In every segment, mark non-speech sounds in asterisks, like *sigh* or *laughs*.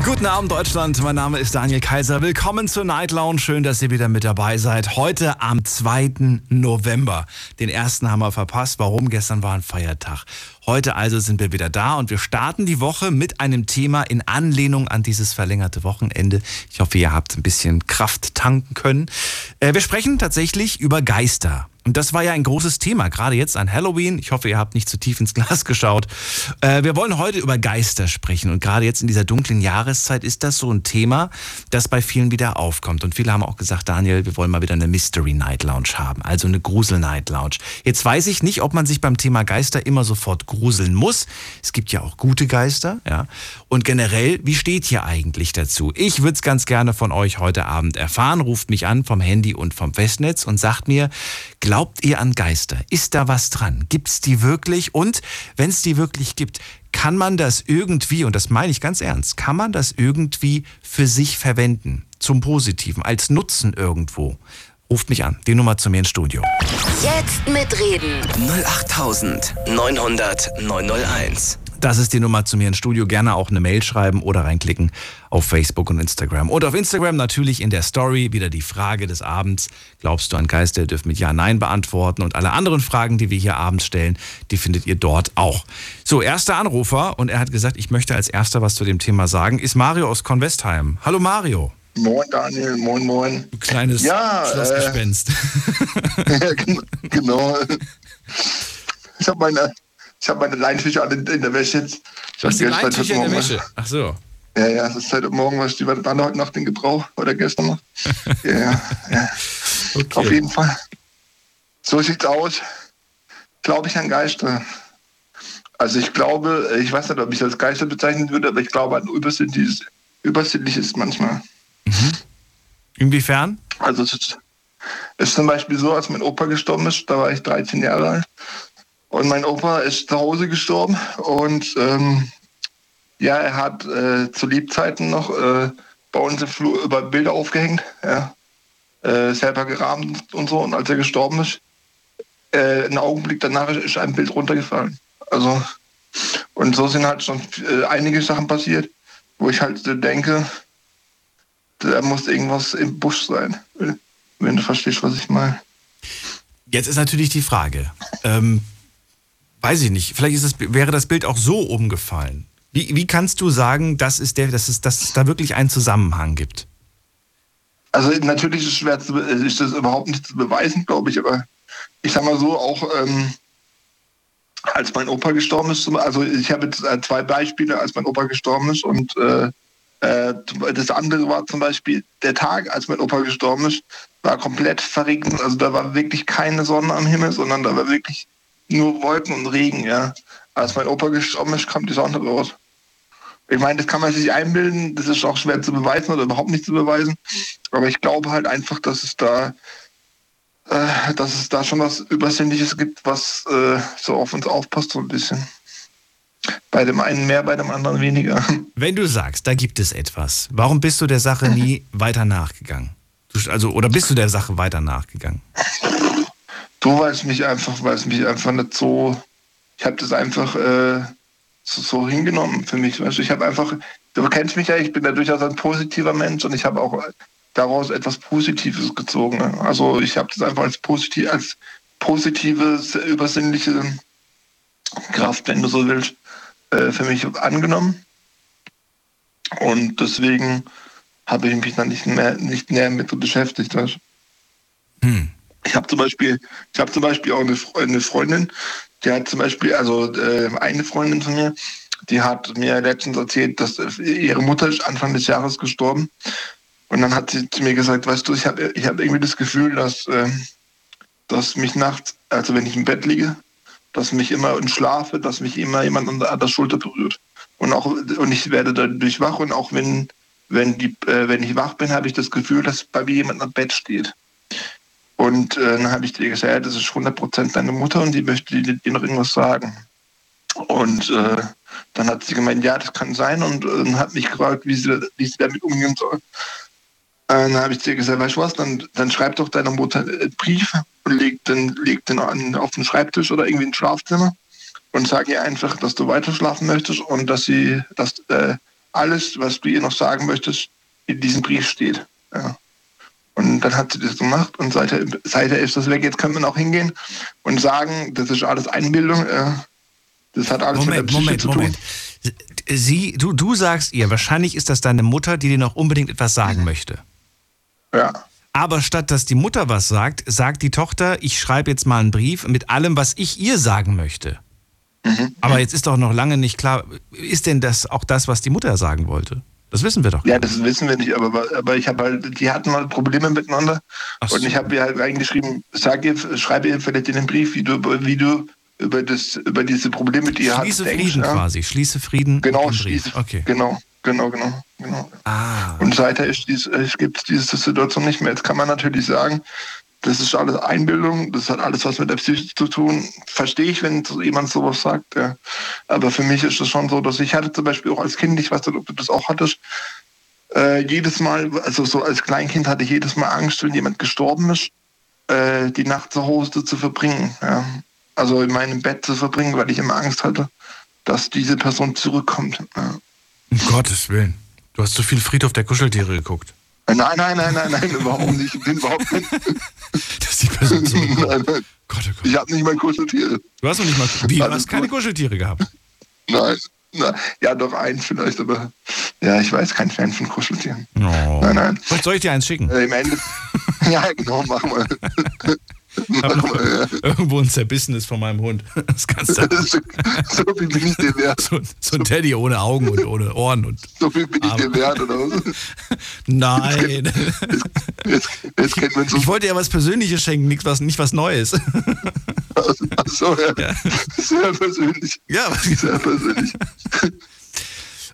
Guten Abend Deutschland, mein Name ist Daniel Kaiser. Willkommen zur Night Lounge. Schön, dass ihr wieder mit dabei seid. Heute am 2. November. Den ersten haben wir verpasst. Warum? Gestern war ein Feiertag. Heute also sind wir wieder da und wir starten die Woche mit einem Thema in Anlehnung an dieses verlängerte Wochenende. Ich hoffe, ihr habt ein bisschen Kraft tanken können. Äh, wir sprechen tatsächlich über Geister. Und das war ja ein großes Thema, gerade jetzt an Halloween. Ich hoffe, ihr habt nicht zu tief ins Glas *laughs* geschaut. Äh, wir wollen heute über Geister sprechen. Und gerade jetzt in dieser dunklen Jahreszeit ist das so ein Thema, das bei vielen wieder aufkommt. Und viele haben auch gesagt, Daniel, wir wollen mal wieder eine Mystery Night Lounge haben, also eine Grusel Night Lounge. Jetzt weiß ich nicht, ob man sich beim Thema Geister immer sofort gruseln muss. Es gibt ja auch gute Geister, ja. Und generell, wie steht hier eigentlich dazu? Ich würde es ganz gerne von euch heute Abend erfahren. Ruft mich an vom Handy und vom Festnetz und sagt mir, ihr an Geister? Ist da was dran? Gibt es die wirklich? Und wenn es die wirklich gibt, kann man das irgendwie, und das meine ich ganz ernst, kann man das irgendwie für sich verwenden? Zum Positiven, als Nutzen irgendwo? Ruft mich an. Die Nummer zu mir ins Studio. Jetzt mitreden. 08900 901. Das ist die Nummer zu mir ins Studio. Gerne auch eine Mail schreiben oder reinklicken auf Facebook und Instagram. Und auf Instagram natürlich in der Story wieder die Frage des Abends. Glaubst du an Geister? Ihr dürft mit Ja, Nein beantworten. Und alle anderen Fragen, die wir hier abends stellen, die findet ihr dort auch. So, erster Anrufer. Und er hat gesagt, ich möchte als erster was zu dem Thema sagen, ist Mario aus Convestheim. Hallo Mario. Moin Daniel, moin moin. Du kleines Ja, Schlossgespenst. *laughs* ja, gen- genau. Ich habe meine, ich habe meine Leinfische alle in, der Wäsche jetzt. Ich hast die Leintücher in heute der Morgen Wäsche. Ach so. Ja, ja, das ist heute Morgen, was die waren heute Nacht in Gebrauch oder gestern noch. *laughs* Ja, ja, ja. Auf Okay. jeden Fall. So sieht's aus. Glaube ich an Geister. Also ich glaube, ich weiß nicht, ob ich das als Geister bezeichnen würde, aber ich glaube an Übersinnliches, Übersinnliches manchmal. Inwiefern? Also es ist, es ist zum Beispiel so, als mein Opa gestorben ist, da war ich 13 Jahre alt. Und mein Opa ist zu Hause gestorben und ähm, ja, er hat äh, zu Lebzeiten noch äh, bei uns im Flur über Bilder aufgehängt, ja, äh, selber gerahmt und so. Und als er gestorben ist, äh, einen Augenblick danach ist ein Bild runtergefallen. Also und so sind halt schon äh, einige Sachen passiert, wo ich halt denke, da muss irgendwas im Busch sein, wenn du verstehst, was ich meine. Jetzt ist natürlich die Frage, ähm, weiß ich nicht, vielleicht ist es, wäre das Bild auch so umgefallen. Wie, wie kannst du sagen, dass es, der, dass, es, dass es da wirklich einen Zusammenhang gibt? Also natürlich ist es schwer zu, be- ist das überhaupt nicht zu beweisen, glaube ich, aber ich sag mal so, auch ähm, als mein Opa gestorben ist, also ich habe jetzt äh, zwei Beispiele, als mein Opa gestorben ist und äh, äh, das andere war zum Beispiel der Tag, als mein Opa gestorben ist, war komplett verregnet. Also da war wirklich keine Sonne am Himmel, sondern da war wirklich nur Wolken und Regen, ja. Als mein Opa gestorben ist, kam die Sonne raus. Ich meine, das kann man sich einbilden, das ist auch schwer zu beweisen oder überhaupt nicht zu beweisen. Aber ich glaube halt einfach, dass es da, äh, dass es da schon was Übersinnliches gibt, was äh, so auf uns aufpasst, so ein bisschen. Bei dem einen mehr, bei dem anderen weniger. *laughs* Wenn du sagst, da gibt es etwas, warum bist du der Sache nie *laughs* weiter nachgegangen? Also, oder bist du der Sache weiter nachgegangen? Du weißt mich einfach, weil es mich einfach nicht so. Ich habe das einfach äh, so, so hingenommen für mich. Weißt du? Ich habe einfach, du kennst mich ja, ich bin ja durchaus ein positiver Mensch und ich habe auch daraus etwas Positives gezogen. ne? Also ich habe das einfach als positiv, als positive, übersinnliche Kraft, wenn du so willst, äh, für mich angenommen. Und deswegen habe ich mich dann nicht mehr nicht näher mit so beschäftigt. Weißt? Hm. Ich habe zum Beispiel, ich habe zum Beispiel auch eine, Fre- eine Freundin, die hat zum Beispiel, also äh, eine Freundin von mir, die hat mir letztens erzählt, dass äh, ihre Mutter ist Anfang des Jahres gestorben. Und dann hat sie zu mir gesagt, weißt du, ich habe ich hab irgendwie das Gefühl, dass, äh, dass mich nachts, also wenn ich im Bett liege, dass mich immer und schlafe, dass mich immer jemand an der, an der Schulter berührt. Und auch und ich werde dadurch wach und auch wenn wenn die äh, wenn ich wach bin, habe ich das Gefühl, dass bei mir jemand am Bett steht. Und äh, dann habe ich dir gesagt, das ist 100% deine Mutter und die möchte dir, dir noch irgendwas sagen. Und äh, dann hat sie gemeint, ja, das kann sein und, und hat mich gefragt, wie sie, wie sie damit umgehen soll. Dann habe ich ihr gesagt, weißt du was, dann, dann schreib doch deiner Mutter einen Brief und leg den, leg den an, auf den Schreibtisch oder irgendwie ins Schlafzimmer und sag ihr einfach, dass du weiter schlafen möchtest und dass sie, dass äh, alles, was du ihr noch sagen möchtest, in diesem Brief steht. Ja. Und dann hat sie das gemacht und seither, seither ist das weg. Jetzt können wir auch hingehen und sagen, das ist alles Einbildung. Äh, das hat alles Moment, mit der Psyche Moment, zu tun. Moment. Sie, du, du sagst ihr, wahrscheinlich ist das deine Mutter, die dir noch unbedingt etwas sagen möchte. Ja. Aber statt dass die Mutter was sagt, sagt die Tochter, ich schreibe jetzt mal einen Brief mit allem, was ich ihr sagen möchte. Mhm. Aber jetzt ist doch noch lange nicht klar, ist denn das auch das, was die Mutter sagen wollte? Das wissen wir doch. Ja, das wissen wir nicht, aber, aber ich habe halt, die hatten mal Probleme miteinander so. und ich habe ihr halt reingeschrieben, sag ihr, schreibe ihr vielleicht in den Brief, wie du, wie du über das, über diese Probleme, die ihr habt, Schließe denkst, Frieden ja. quasi. Schließe Frieden. Genau, schließe, Okay. genau, genau, genau, genau. Ah. Und seither dies, gibt es diese Situation nicht mehr. Jetzt kann man natürlich sagen, das ist alles Einbildung, das hat alles was mit der Psyche zu tun. Verstehe ich, wenn so jemand sowas sagt. Ja. Aber für mich ist es schon so, dass ich hatte zum Beispiel auch als Kind, ich weiß nicht, ob du das auch hattest, äh, jedes Mal, also so als Kleinkind hatte ich jedes Mal Angst, wenn jemand gestorben ist, äh, die Nacht zu Hause zu verbringen. Ja. Also in meinem Bett zu verbringen, weil ich immer Angst hatte, dass diese Person zurückkommt. Ja. Um Gottes Willen. Du hast zu viel Friedhof der Kuscheltiere geguckt. Nein, nein, nein, nein, nein, überhaupt nicht. Ich bin überhaupt nicht. Dass die Person zurückkommt. Nein, nein. Gott, oh Gott. Ich habe nicht mal Kuscheltiere. Du hast noch nicht mal. Wie? Du hast keine. Kuscheltiere gehabt. Nein. Na, ja, doch eins vielleicht, aber ja, ich weiß, kein Fan von Kuscheltieren. Oh. Nein, nein. Soll ich dir eins schicken? Äh, Im Ende. *laughs* ja, genau, mach mal. Ich habe noch irgendwo ein Zerbissenes von meinem Hund. *laughs* Das kannst du. *laughs* so, so viel bin ich dir wert. So, so ein Teddy ohne Augen und ohne Ohren und. So viel bin ich Aber- dir wert, oder was? *laughs* Nein. Jetzt, jetzt kennen wir uns so. Ich wollte dir was Persönliches schenken, nicht was, nicht was Neues. Achso, ja. Sehr persönlich. Ja, Sehr persönlich.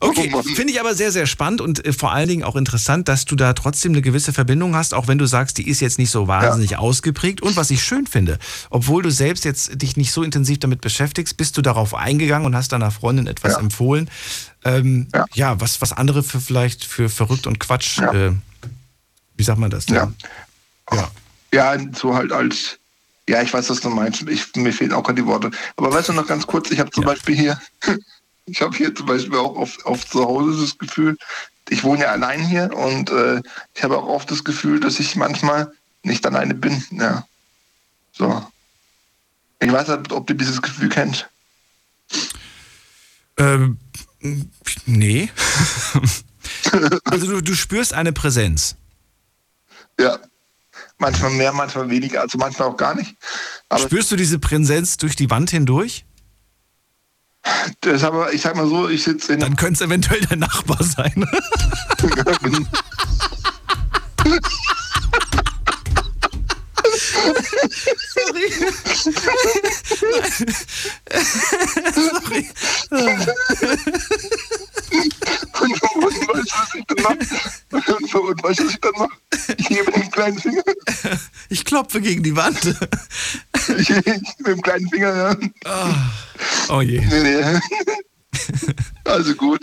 Okay, Oh finde ich aber sehr, sehr spannend und äh, vor allen Dingen auch interessant, dass du da trotzdem eine gewisse Verbindung hast, auch wenn du sagst, die ist jetzt nicht so wahnsinnig ausgeprägt. Und was ich schön finde, obwohl du selbst jetzt dich nicht so intensiv damit beschäftigst, bist du darauf eingegangen und hast deiner Freundin etwas Ja. empfohlen. Ähm, ja. Ja. was, was andere für vielleicht für verrückt und Quatsch, Ja. äh, wie sagt man das denn? Ja. ja. Ja, so halt als, ja, ich weiß, was du meinst. Ich, mir fehlen auch gerade die Worte. Aber weißt du noch ganz kurz, ich habe zum Ja. Beispiel hier, ich habe hier zum Beispiel auch oft, oft zu Hause das Gefühl, ich wohne ja allein hier und äh, ich habe auch oft das Gefühl, dass ich manchmal nicht alleine bin. Ja. So. Ich weiß nicht, ob du dieses Gefühl kennst. Ähm, nee. *laughs* also du, du spürst eine Präsenz. Ja. Manchmal mehr, manchmal weniger, also manchmal auch gar nicht. Aber Spürst du diese Präsenz durch die Wand hindurch? Das ist aber, ich sag mal so, ich sitze in Dann könnte es eventuell der Nachbar sein. Sorry. Sorry. *laughs* Und, und weißt du, was ich dann mache? Und, und weißt du, was ich dann mache? Ich hebe den kleinen Finger. Ich klopfe gegen die Wand. Ich, ich mit dem kleinen Finger, ja. Oh je. Nee, nee. Also gut.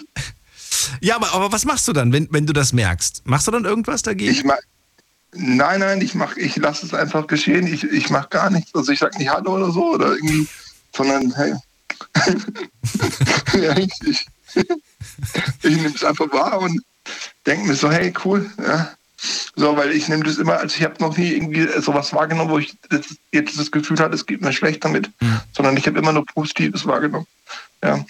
Ja, aber, aber was machst du dann, wenn, wenn du das merkst? Machst du dann irgendwas dagegen? Ich mach, nein, nein, ich mach, ich lasse es einfach geschehen. Ich, ich mache gar nichts. Also ich sag nicht Hallo oder so oder irgendwie, sondern hey. *laughs* ja, ich ich, *laughs* ich nehme es einfach wahr und denke mir so, hey, cool. Ja. So, weil ich nehme das immer, also ich habe noch nie irgendwie sowas wahrgenommen, wo ich das, jetzt das Gefühl hatte, es geht mir schlecht damit, sondern ich habe immer nur Positives wahrgenommen. Ja.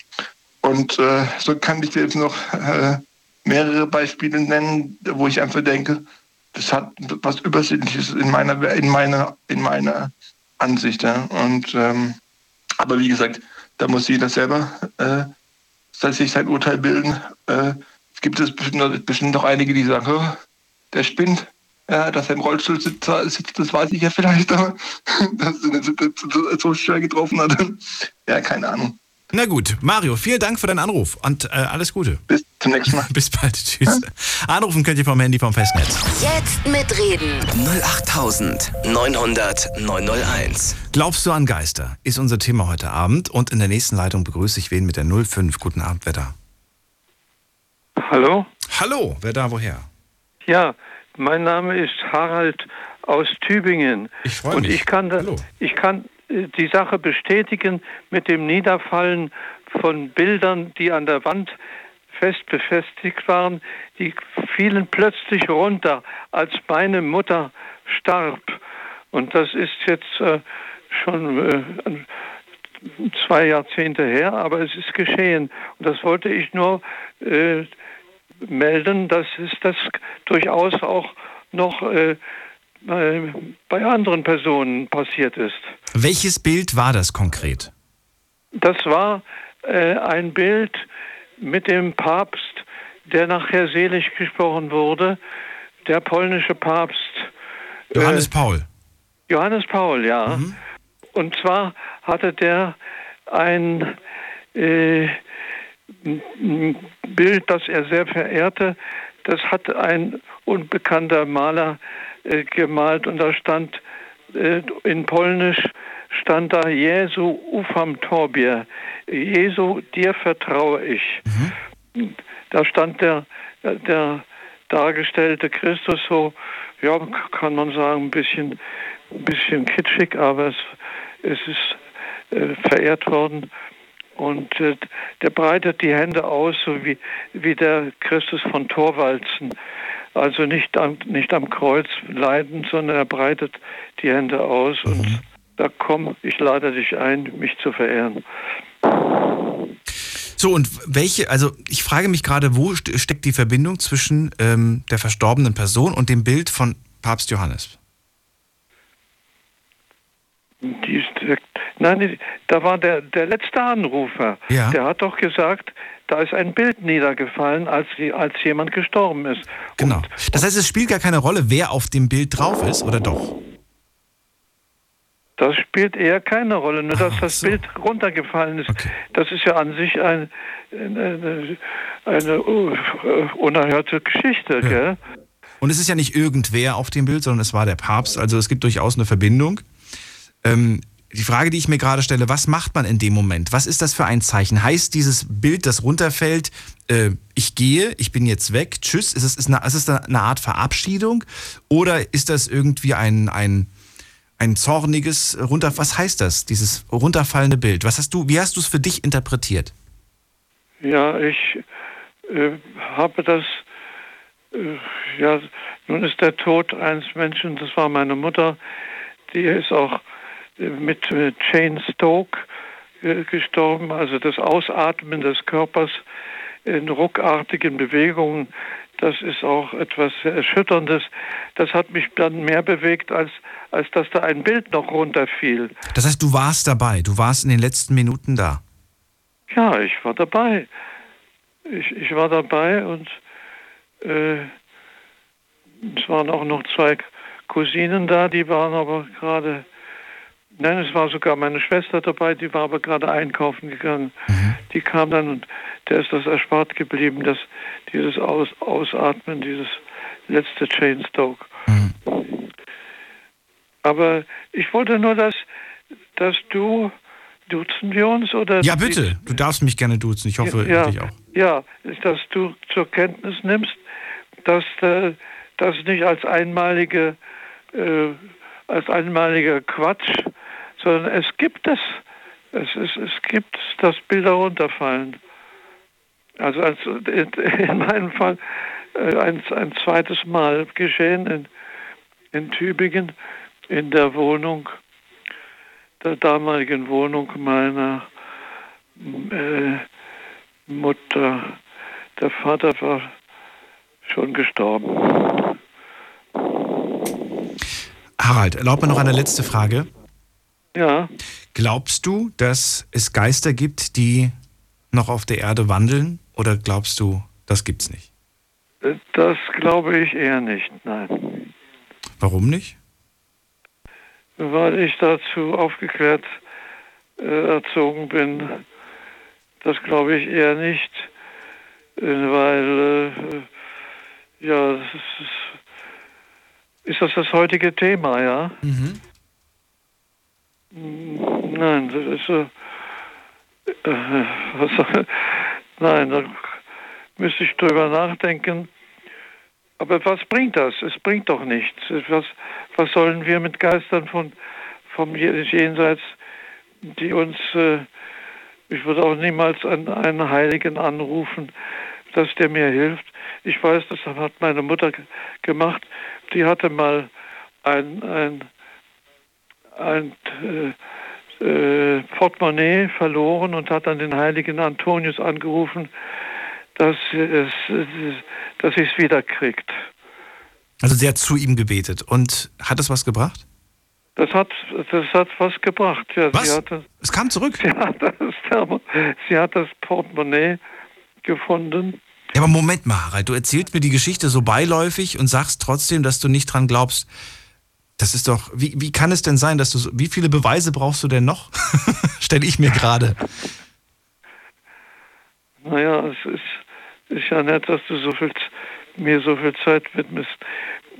Und äh, so kann ich dir jetzt noch äh, mehrere Beispiele nennen, wo ich einfach denke, das hat was Übersinnliches in meiner, in meiner, in meiner Ansicht. Ja. Und ähm, aber wie gesagt, da muss jeder selber äh, sich sein Urteil bilden. Äh, es gibt es bestimmt, bestimmt noch einige, die sagen, der spinnt. Ja, dass er im Rollstuhl sitzt, sitzt, das weiß ich ja vielleicht, aber *laughs* dass er so schwer getroffen hat. Ja, keine Ahnung. Na gut, Mario, vielen Dank für deinen Anruf und äh, alles Gute. Bis zum nächsten Mal. *laughs* Bis bald, tschüss. Anrufen könnt ihr vom Handy vom Festnetz. Jetzt mitreden. 08900 901. Glaubst du an Geister? Ist unser Thema heute Abend und in der nächsten Leitung begrüße ich wen mit der 05. Guten Abend, wer da? Hallo? Hallo, wer da, woher? Ja, mein Name ist Harald aus Tübingen. Ich freue Und mich. ich kann, da, Hallo. ich kann die Sache bestätigen mit dem Niederfallen von Bildern, die an der Wand fest befestigt waren. Die fielen plötzlich runter, als meine Mutter starb. Und das ist jetzt äh, schon äh, zwei Jahrzehnte her, aber es ist geschehen. Und das wollte ich nur äh, melden, dass es das durchaus auch noch äh, bei anderen Personen passiert ist. Welches Bild war das konkret? Das war äh, ein Bild mit dem Papst, der nachher selig gesprochen wurde, der polnische Papst. Johannes äh, Paul. Johannes Paul, ja. Und zwar hatte der ein äh, Bild, das er sehr verehrte. Das hat ein unbekannter Maler äh, gemalt und da stand äh, in Polnisch stand da Jesu ufam Tobie. Jesu, dir vertraue ich. Da stand der, der dargestellte Christus so, ja, kann man sagen, ein bisschen, ein bisschen kitschig, aber es, es ist äh, verehrt worden. Und äh, der breitet die Hände aus, so wie, wie der Christus von Torwalzen. Also nicht am, nicht am Kreuz leidend, sondern er breitet die Hände aus und da komm, ich lade dich ein, mich zu verehren. So, und welche, also ich frage mich gerade, wo st- steckt die Verbindung zwischen ähm, der verstorbenen Person und dem Bild von Papst Johannes? Die ist, nein, die, da war der, der letzte Anrufer. Ja. Der hat doch gesagt, da ist ein Bild niedergefallen, als, als jemand gestorben ist. Genau. Das heißt, es spielt gar keine Rolle, wer auf dem Bild drauf ist, oder doch? Das spielt eher keine Rolle, nur dass Ach das so. Bild runtergefallen ist. Okay. Das ist ja an sich ein, eine, eine uh, unerhörte Geschichte. Gell? Und es ist ja nicht irgendwer auf dem Bild, sondern es war der Papst. Also es gibt durchaus eine Verbindung. Ähm, die Frage, die ich mir gerade stelle, was macht man in dem Moment? Was ist das für ein Zeichen? Heißt dieses Bild, das runterfällt, äh, ich gehe, ich bin jetzt weg, tschüss? Ist es, ist, eine, ist eine Art Verabschiedung? Oder ist das irgendwie ein, ein, ein zorniges runter... Was heißt das, dieses runterfallende Bild? Was hast du, wie hast du es für dich interpretiert? Ja, ich äh, habe das, äh, ja, nun ist der Tod eines Menschen, das war meine Mutter, die ist auch mit äh, Jane Stoke äh, gestorben, also das Ausatmen des Körpers in ruckartigen Bewegungen. Das ist auch etwas Erschütterndes. Das hat mich dann mehr bewegt, als, als dass da ein Bild noch runterfiel. Das heißt, du warst dabei, du warst in den letzten Minuten da. Ja, ich war dabei. Ich, ich war dabei und äh, es waren auch noch zwei Cousinen da, die waren aber gerade, nein, es war sogar meine Schwester dabei, die war aber gerade einkaufen gegangen. Die kam dann und der ist das erspart geblieben, dass dieses Aus, Ausatmen, dieses letzte Chainstoke. Aber ich wollte nur, dass, dass du, duzen wir uns oder? Ja, bitte, du darfst mich gerne duzen. Ich hoffe, ja, dich auch. Ja, dass du zur Kenntnis nimmst, dass äh, das nicht als einmalige, äh, als einmaliger Quatsch, sondern es gibt es. Es, ist, es gibt, dass Bilder runterfallen. Also als, in, in meinem Fall äh, ein, ein zweites Mal geschehen in, in Tübingen in der Wohnung, der damaligen Wohnung meiner äh, Mutter. Der Vater war schon gestorben. Harald, erlaub mir noch eine letzte Frage. Ja, Glaubst du, dass es Geister gibt, die noch auf der Erde wandeln? Oder glaubst du, das gibt's nicht? äh, das glaube ich eher nicht, nein. Warum nicht? Weil ich dazu aufgeklärt äh, erzogen bin, das glaube ich eher nicht, äh, weil äh, ja, das ist, ist das das heutige Thema, ja? Mhm. Nein, das ist äh, was, nein, da müsste ich drüber nachdenken. Aber was bringt das? Es bringt doch nichts. Was, was sollen wir mit Geistern von, vom Jenseits, die uns, äh, ich würde auch niemals einen, einen Heiligen anrufen, dass der mir hilft. Ich weiß, das hat meine Mutter gemacht. Die hatte mal ein, ein, ein äh, äh, Portemonnaie verloren und hat dann den heiligen Antonius angerufen dass, es, dass sie es wiederkriegt. Also sie hat zu ihm gebetet. Und hat es was gebracht? Das hat, das hat was gebracht. Ja, was? Hatte, es kam zurück? Sie hat, das, sie hat das Portemonnaie gefunden. Ja, aber Moment mal, Harald, du erzählst mir die Geschichte so beiläufig und sagst trotzdem, dass du nicht dran glaubst. Das ist doch, wie, wie kann es denn sein, dass du, so, wie viele Beweise brauchst du denn noch? *laughs* Stelle ich mir gerade. Naja, es ist, ist ja nett, dass du so viel, mir so viel Zeit widmest.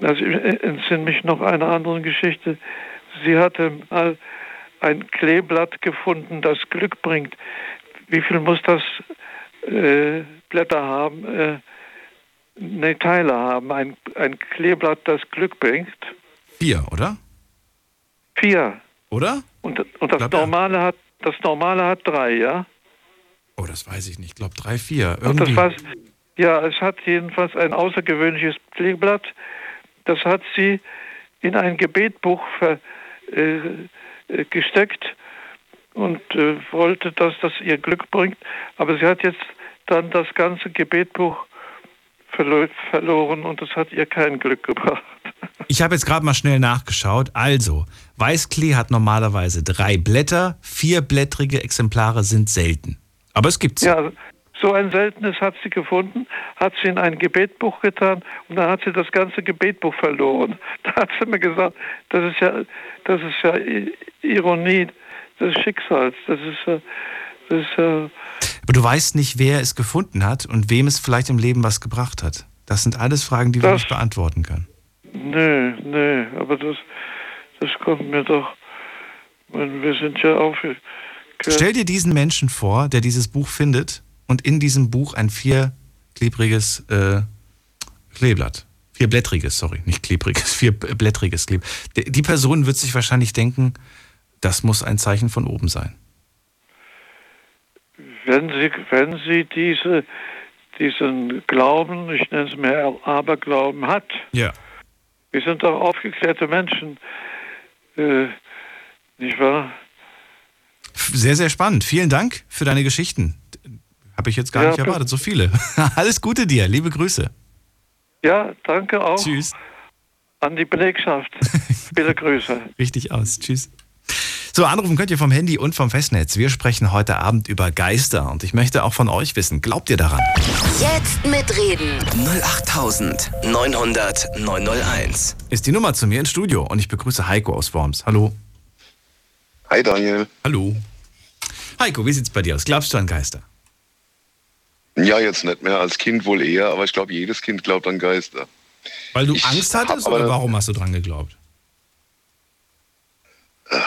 Also ich entsinne mich noch einer anderen Geschichte. Sie hatte mal ein Kleeblatt gefunden, das Glück bringt. Wie viel muss das äh, Blätter haben? Äh, ne, Teile haben. Ein, ein Kleeblatt, das Glück bringt. Vier, oder? Vier. Oder? Und, und das, Normale hat, das Normale hat drei, ja? Oh, das weiß ich nicht. Ich glaube drei, vier. Irgendwie. Das ja, es hat jedenfalls ein außergewöhnliches Kleeblatt. Das hat sie in ein Gebetbuch ver, äh, äh, gesteckt und äh, wollte, dass das ihr Glück bringt. Aber sie hat jetzt dann das ganze Gebetbuch verloren und das hat ihr kein Glück gebracht. Ich habe jetzt gerade mal schnell nachgeschaut. Also, Weißklee hat normalerweise drei Blätter, vierblättrige Exemplare sind selten. Aber es gibt sie. Ja, so ein seltenes hat sie gefunden, hat sie in ein Gebetbuch getan und dann hat sie das ganze Gebetbuch verloren. *laughs* Da hat sie mir gesagt, das ist ja, das ist ja Ironie des Schicksals. Das ist ja, das ist ja Aber du weißt nicht, wer es gefunden hat und wem es vielleicht im Leben was gebracht hat. Das sind alles Fragen, die das, wir nicht beantworten können. Nö, nö, aber das, das kommt mir doch. Wir sind ja auch Stell dir diesen Menschen vor, der dieses Buch findet und in diesem Buch ein vierklebriges äh, Kleeblatt. Vierblättriges, sorry, nicht klebriges, *laughs* vierblättriges Kleb. Die Person wird sich wahrscheinlich denken, das muss ein Zeichen von oben sein. Wenn Sie, wenn Sie diese, diesen Glauben, ich nenne es mehr Aberglauben, hat, ja. wir sind doch aufgeklärte Menschen, äh, nicht wahr? Sehr, sehr spannend. Vielen Dank für deine Geschichten. Habe ich jetzt gar ja, nicht erwartet, so viele. *laughs* Alles Gute dir, liebe Grüße. Ja, danke auch. Tschüss. An die Belegschaft. *laughs* Bitte Grüße. Richtig aus. Tschüss. So, anrufen könnt ihr vom Handy und vom Festnetz. Wir sprechen heute Abend über Geister und ich möchte auch von euch wissen, glaubt ihr daran? Jetzt mitreden. 08900 901. Ist die Nummer zu mir ins Studio und ich begrüße Heiko aus Worms. Hallo. Hi Daniel. Hallo. Heiko, wie sieht's bei dir aus? Glaubst du an Geister? Ja, jetzt nicht mehr. Als Kind wohl eher, aber ich glaube, jedes Kind glaubt an Geister. Weil du ich Angst hattest oder warum hast du dran geglaubt? Äh,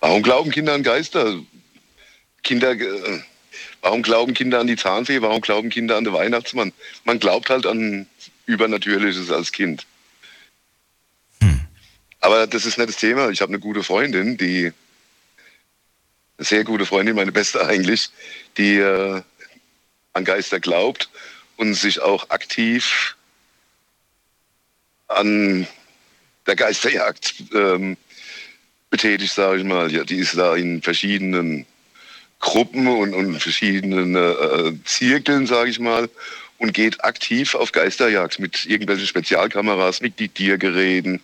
warum glauben Kinder an Geister? Kinder, äh, warum glauben Kinder an die Zahnfee? Warum glauben Kinder an den Weihnachtsmann? Man glaubt halt an Übernatürliches als Kind. Aber das ist nicht das Thema. Ich habe eine gute Freundin, die, eine sehr gute Freundin, meine beste eigentlich, die äh, an Geister glaubt und sich auch aktiv an der Geisterjagd ähm, betätigt, sage ich mal. Ja, die ist da in verschiedenen Gruppen und, und verschiedenen äh, Zirkeln, sage ich mal, und geht aktiv auf Geisterjagd mit irgendwelchen Spezialkameras, mit Diktiergeräten,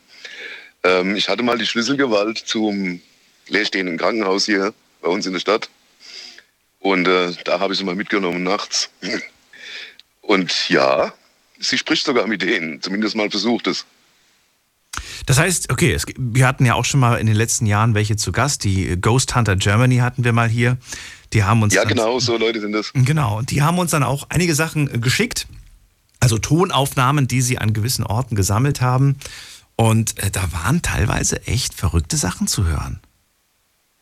ähm, ich hatte mal die Schlüsselgewalt zum leerstehenden Krankenhaus hier bei uns in der Stadt. Und äh, da habe ich sie mal mitgenommen nachts. *laughs* Und ja, sie spricht sogar mit denen, zumindest mal versucht es. Das heißt, okay, es, wir hatten ja auch schon mal in den letzten Jahren welche zu Gast. Die Ghost Hunter Germany hatten wir mal hier. Die haben uns Ja, dann, genau, so Leute sind das. Genau, und die haben uns dann auch einige Sachen äh, geschickt, also Tonaufnahmen, die sie an gewissen Orten gesammelt haben. Und äh, da waren teilweise echt verrückte Sachen zu hören.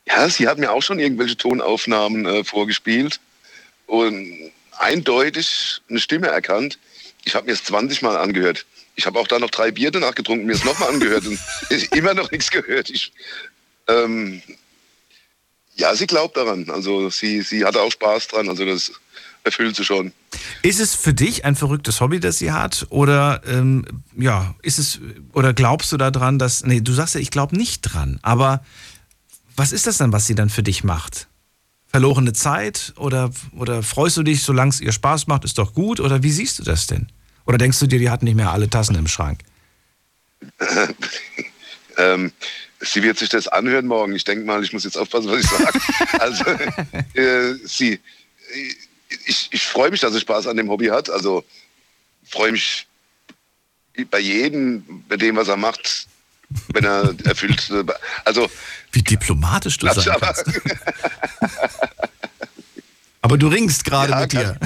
Ja, sie hat mir auch schon irgendwelche Tonaufnahmen äh, vorgespielt und eindeutig eine Stimme erkannt. Ich habe mir es 20 Mal angehört. Ich habe auch da noch drei Bier danach getrunken, mir es nochmal angehört und *laughs* immer noch nichts gehört. Ich, ähm, ja, sie glaubt daran. Also sie, sie hatte auch Spaß dran. Also das erfüllt sie schon. Ist es für dich ein verrücktes Hobby, das sie hat? Oder ähm, ja, ist es oder glaubst du daran, dass. Nee, du sagst ja, ich glaube nicht dran, aber was ist das dann, was sie dann für dich macht? Verlorene Zeit oder, oder freust du dich, solange es ihr Spaß macht, ist doch gut? Oder wie siehst du das denn? Oder denkst du dir, die hat nicht mehr alle Tassen im Schrank? *laughs* ähm, sie wird sich das anhören morgen. Ich denke mal, ich muss jetzt aufpassen, was ich sage. *laughs* also, äh, sie, ich, ich freue mich, dass sie Spaß an dem Hobby hat. Also freue mich bei jedem, bei dem, was er macht, wenn er *laughs* erfüllt. Also wie diplomatisch du sein kannst. aber du ringst gerade ja, mit dir.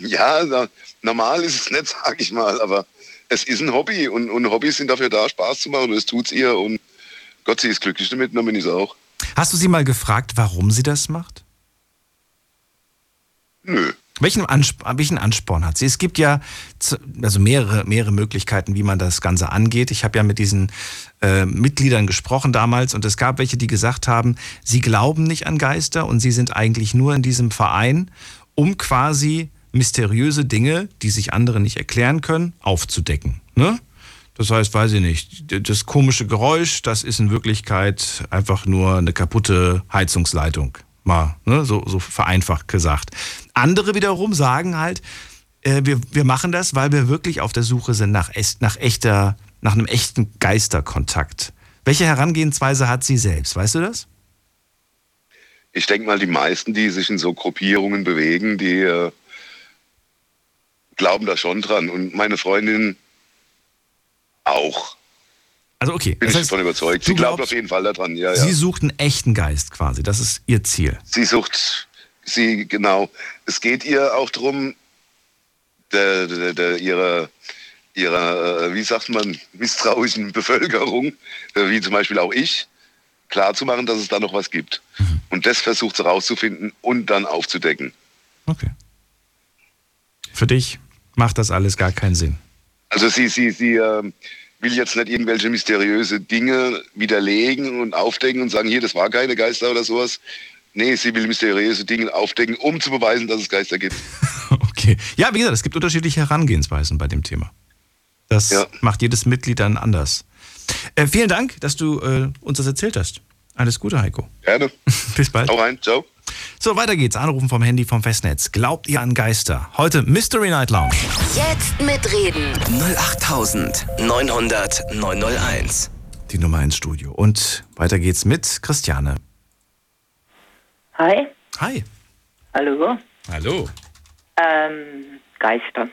Ja, normal ist es nicht, *laughs* sag ich mal, aber es ist ein Hobby und, und Hobbys sind dafür da, Spaß zu machen und das tut's ihr und Gott, sie ist glücklich damit, dann bin ich auch. Hast du sie mal gefragt, warum sie das macht? Nö. Welchen, Ansporn, welchen Ansporn hat sie? Es gibt ja also mehrere, mehrere Möglichkeiten, wie man das Ganze angeht. Ich habe ja mit diesen äh, Mitgliedern gesprochen damals und es gab welche, die gesagt haben, sie glauben nicht an Geister und sie sind eigentlich nur in diesem Verein, um quasi mysteriöse Dinge, die sich andere nicht erklären können, aufzudecken. Ne? Das heißt, weiß ich nicht, das komische Geräusch, das ist in Wirklichkeit einfach nur eine kaputte Heizungsleitung. Mal, ne? so, so vereinfacht gesagt. Andere wiederum sagen halt, äh, wir, wir machen das, weil wir wirklich auf der Suche sind nach, nach echter, nach einem echten Geisterkontakt. Welche Herangehensweise hat sie selbst? Weißt du das? Ich denke mal, die meisten, die sich in so Gruppierungen bewegen, die äh, glauben da schon dran. Und meine Freundin auch. Also okay. Bin das ich davon überzeugt. Sie glaubt auf jeden Fall daran. Ja, sie ja. sucht einen echten Geist quasi. Das ist ihr Ziel. Sie sucht, sie genau. Es geht ihr auch darum, der, der, der, ihrer, ihrer, äh, wie sagt man, misstrauischen *laughs* Bevölkerung, äh, wie zum Beispiel auch ich, klarzumachen, dass es da noch was gibt. Mhm. Und das versucht sie rauszufinden und dann aufzudecken. Okay. Für dich macht das alles gar keinen Sinn. Also sie, sie, sie äh, will jetzt nicht irgendwelche mysteriöse Dinge widerlegen und aufdecken und sagen, hier, das war keine Geister oder sowas. Nee, sie will mysteriöse Dinge aufdecken, um zu beweisen, dass es Geister gibt. *laughs* okay. Ja, wie gesagt, es gibt unterschiedliche Herangehensweisen bei dem Thema. Das ja. macht jedes Mitglied dann anders. Äh, vielen Dank, dass du äh, uns das erzählt hast. Alles Gute, Heiko. Gerne. *laughs* Bis bald. Hau rein. Ciao. So, weiter geht's. Anrufen vom Handy vom Festnetz. Glaubt ihr an Geister? Heute Mystery Night Lounge. Jetzt mitreden. 08900 901. Die Nummer ins Studio. Und weiter geht's mit Christiane. Hi. Hi. Hallo. Hallo. Ähm, Geister.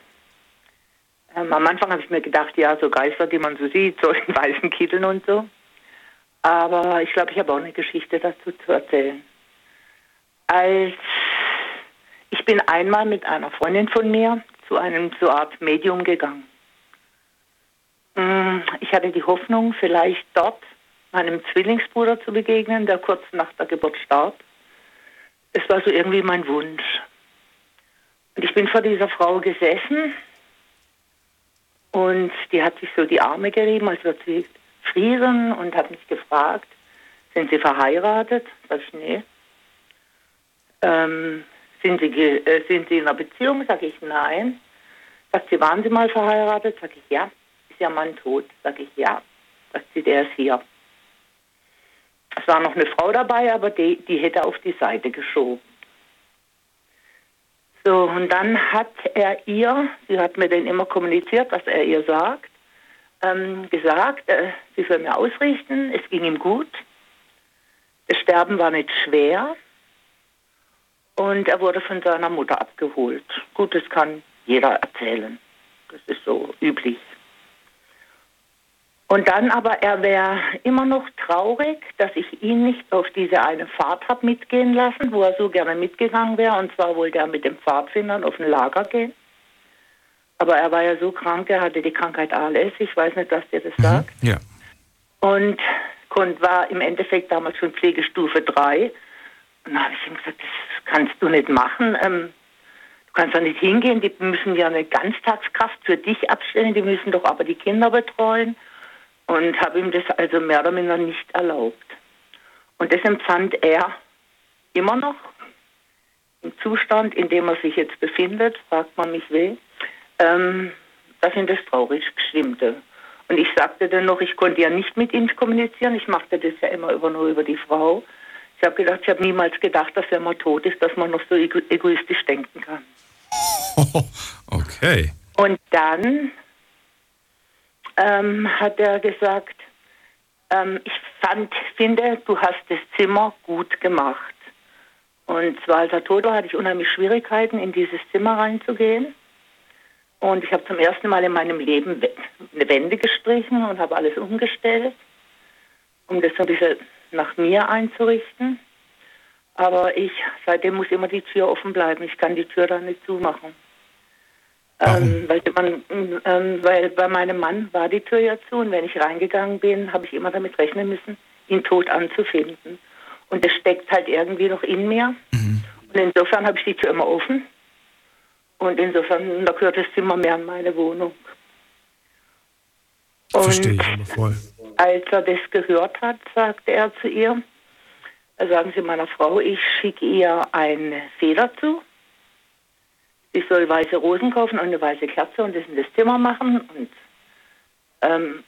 Ähm, am Anfang habe ich mir gedacht, ja, so Geister, die man so sieht, so in weißen Kitteln und so. Aber ich glaube, ich habe auch eine Geschichte dazu zu erzählen als ich bin einmal mit einer Freundin von mir zu einem so Art Medium gegangen. Mm, ich hatte die Hoffnung, vielleicht dort meinem Zwillingsbruder zu begegnen, der kurz nach der Geburt starb. Es war so irgendwie mein Wunsch. Und ich bin vor dieser Frau gesessen und die hat sich so die Arme gerieben, als würde sie frieren und hat mich gefragt, sind Sie verheiratet? Sag ich, nee ähm, sind, Sie, äh, sind Sie in einer Beziehung? Sag ich, nein. Sagt sie, waren Sie mal verheiratet? Sag ich, ja. Ist Ihr Mann tot? Sag ich, ja. Sagt sie, der ist hier. Es war noch eine Frau dabei, aber die, die hätte auf die Seite geschoben. So, und dann hat er ihr, sie hat mir dann immer kommuniziert, was er ihr sagt, ähm, gesagt, äh, sie soll mir ausrichten, es ging ihm gut. Das Sterben war nicht schwer. Und er wurde von seiner Mutter abgeholt. Gut, das kann jeder erzählen. Das ist so üblich. Und dann aber, er wäre immer noch traurig, dass ich ihn nicht auf diese eine Fahrt habe mitgehen lassen, wo er so gerne mitgegangen wäre. Und zwar wollte er mit dem Pfadfindern auf ein Lager gehen. Aber er war ja so krank, er hatte die Krankheit ALS. Ich weiß nicht, was dir das sagt. Ja. Und und war im Endeffekt damals schon Pflegestufe 3. Und da habe ich ihm gesagt, das kannst du nicht machen. Ähm, du kannst da nicht hingehen, die müssen ja eine Ganztagskraft für dich abstellen, die müssen doch aber die Kinder betreuen. Und habe ihm das also mehr oder minder nicht erlaubt. Und das empfand er immer noch im Zustand, in dem er sich jetzt befindet, fragt man mich weh, ähm, dass ihn das traurig stimmte. Und ich sagte dann noch, ich konnte ja nicht mit ihm kommunizieren. Ich machte das ja immer über, nur über die Frau. Ich habe gedacht, ich habe niemals gedacht, dass er mal tot ist, dass man noch so ego egoistisch denken kann. *laughs* okay. Und dann ähm, hat er gesagt, ähm, ich fand, finde, du hast das Zimmer gut gemacht. Und zwar als er tot war, hatte ich unheimlich Schwierigkeiten, in dieses Zimmer reinzugehen. Und ich habe zum ersten Mal in meinem Leben eine Wende gestrichen und habe alles umgestellt, um das so ein bisschen nach mir einzurichten. Aber ich, seitdem muss immer die Tür offen bleiben. Ich kann die Tür dann nicht zumachen. Ähm, weil, man, ähm, weil bei meinem Mann war die Tür ja zu und wenn ich reingegangen bin, habe ich immer damit rechnen müssen, ihn tot anzufinden. Und das steckt halt irgendwie noch in mir. Mhm. Und insofern habe ich die Tür immer offen und insofern, da gehört das Zimmer mehr an meine Wohnung. Verstehe ich aber voll. Als er das gehört hat, sagte er zu ihr, sagen Sie meiner Frau, ich schicke ihr eine Feder zu. Sie soll weiße Rosen kaufen und eine weiße Kerze und das in das Zimmer machen. Und ähm,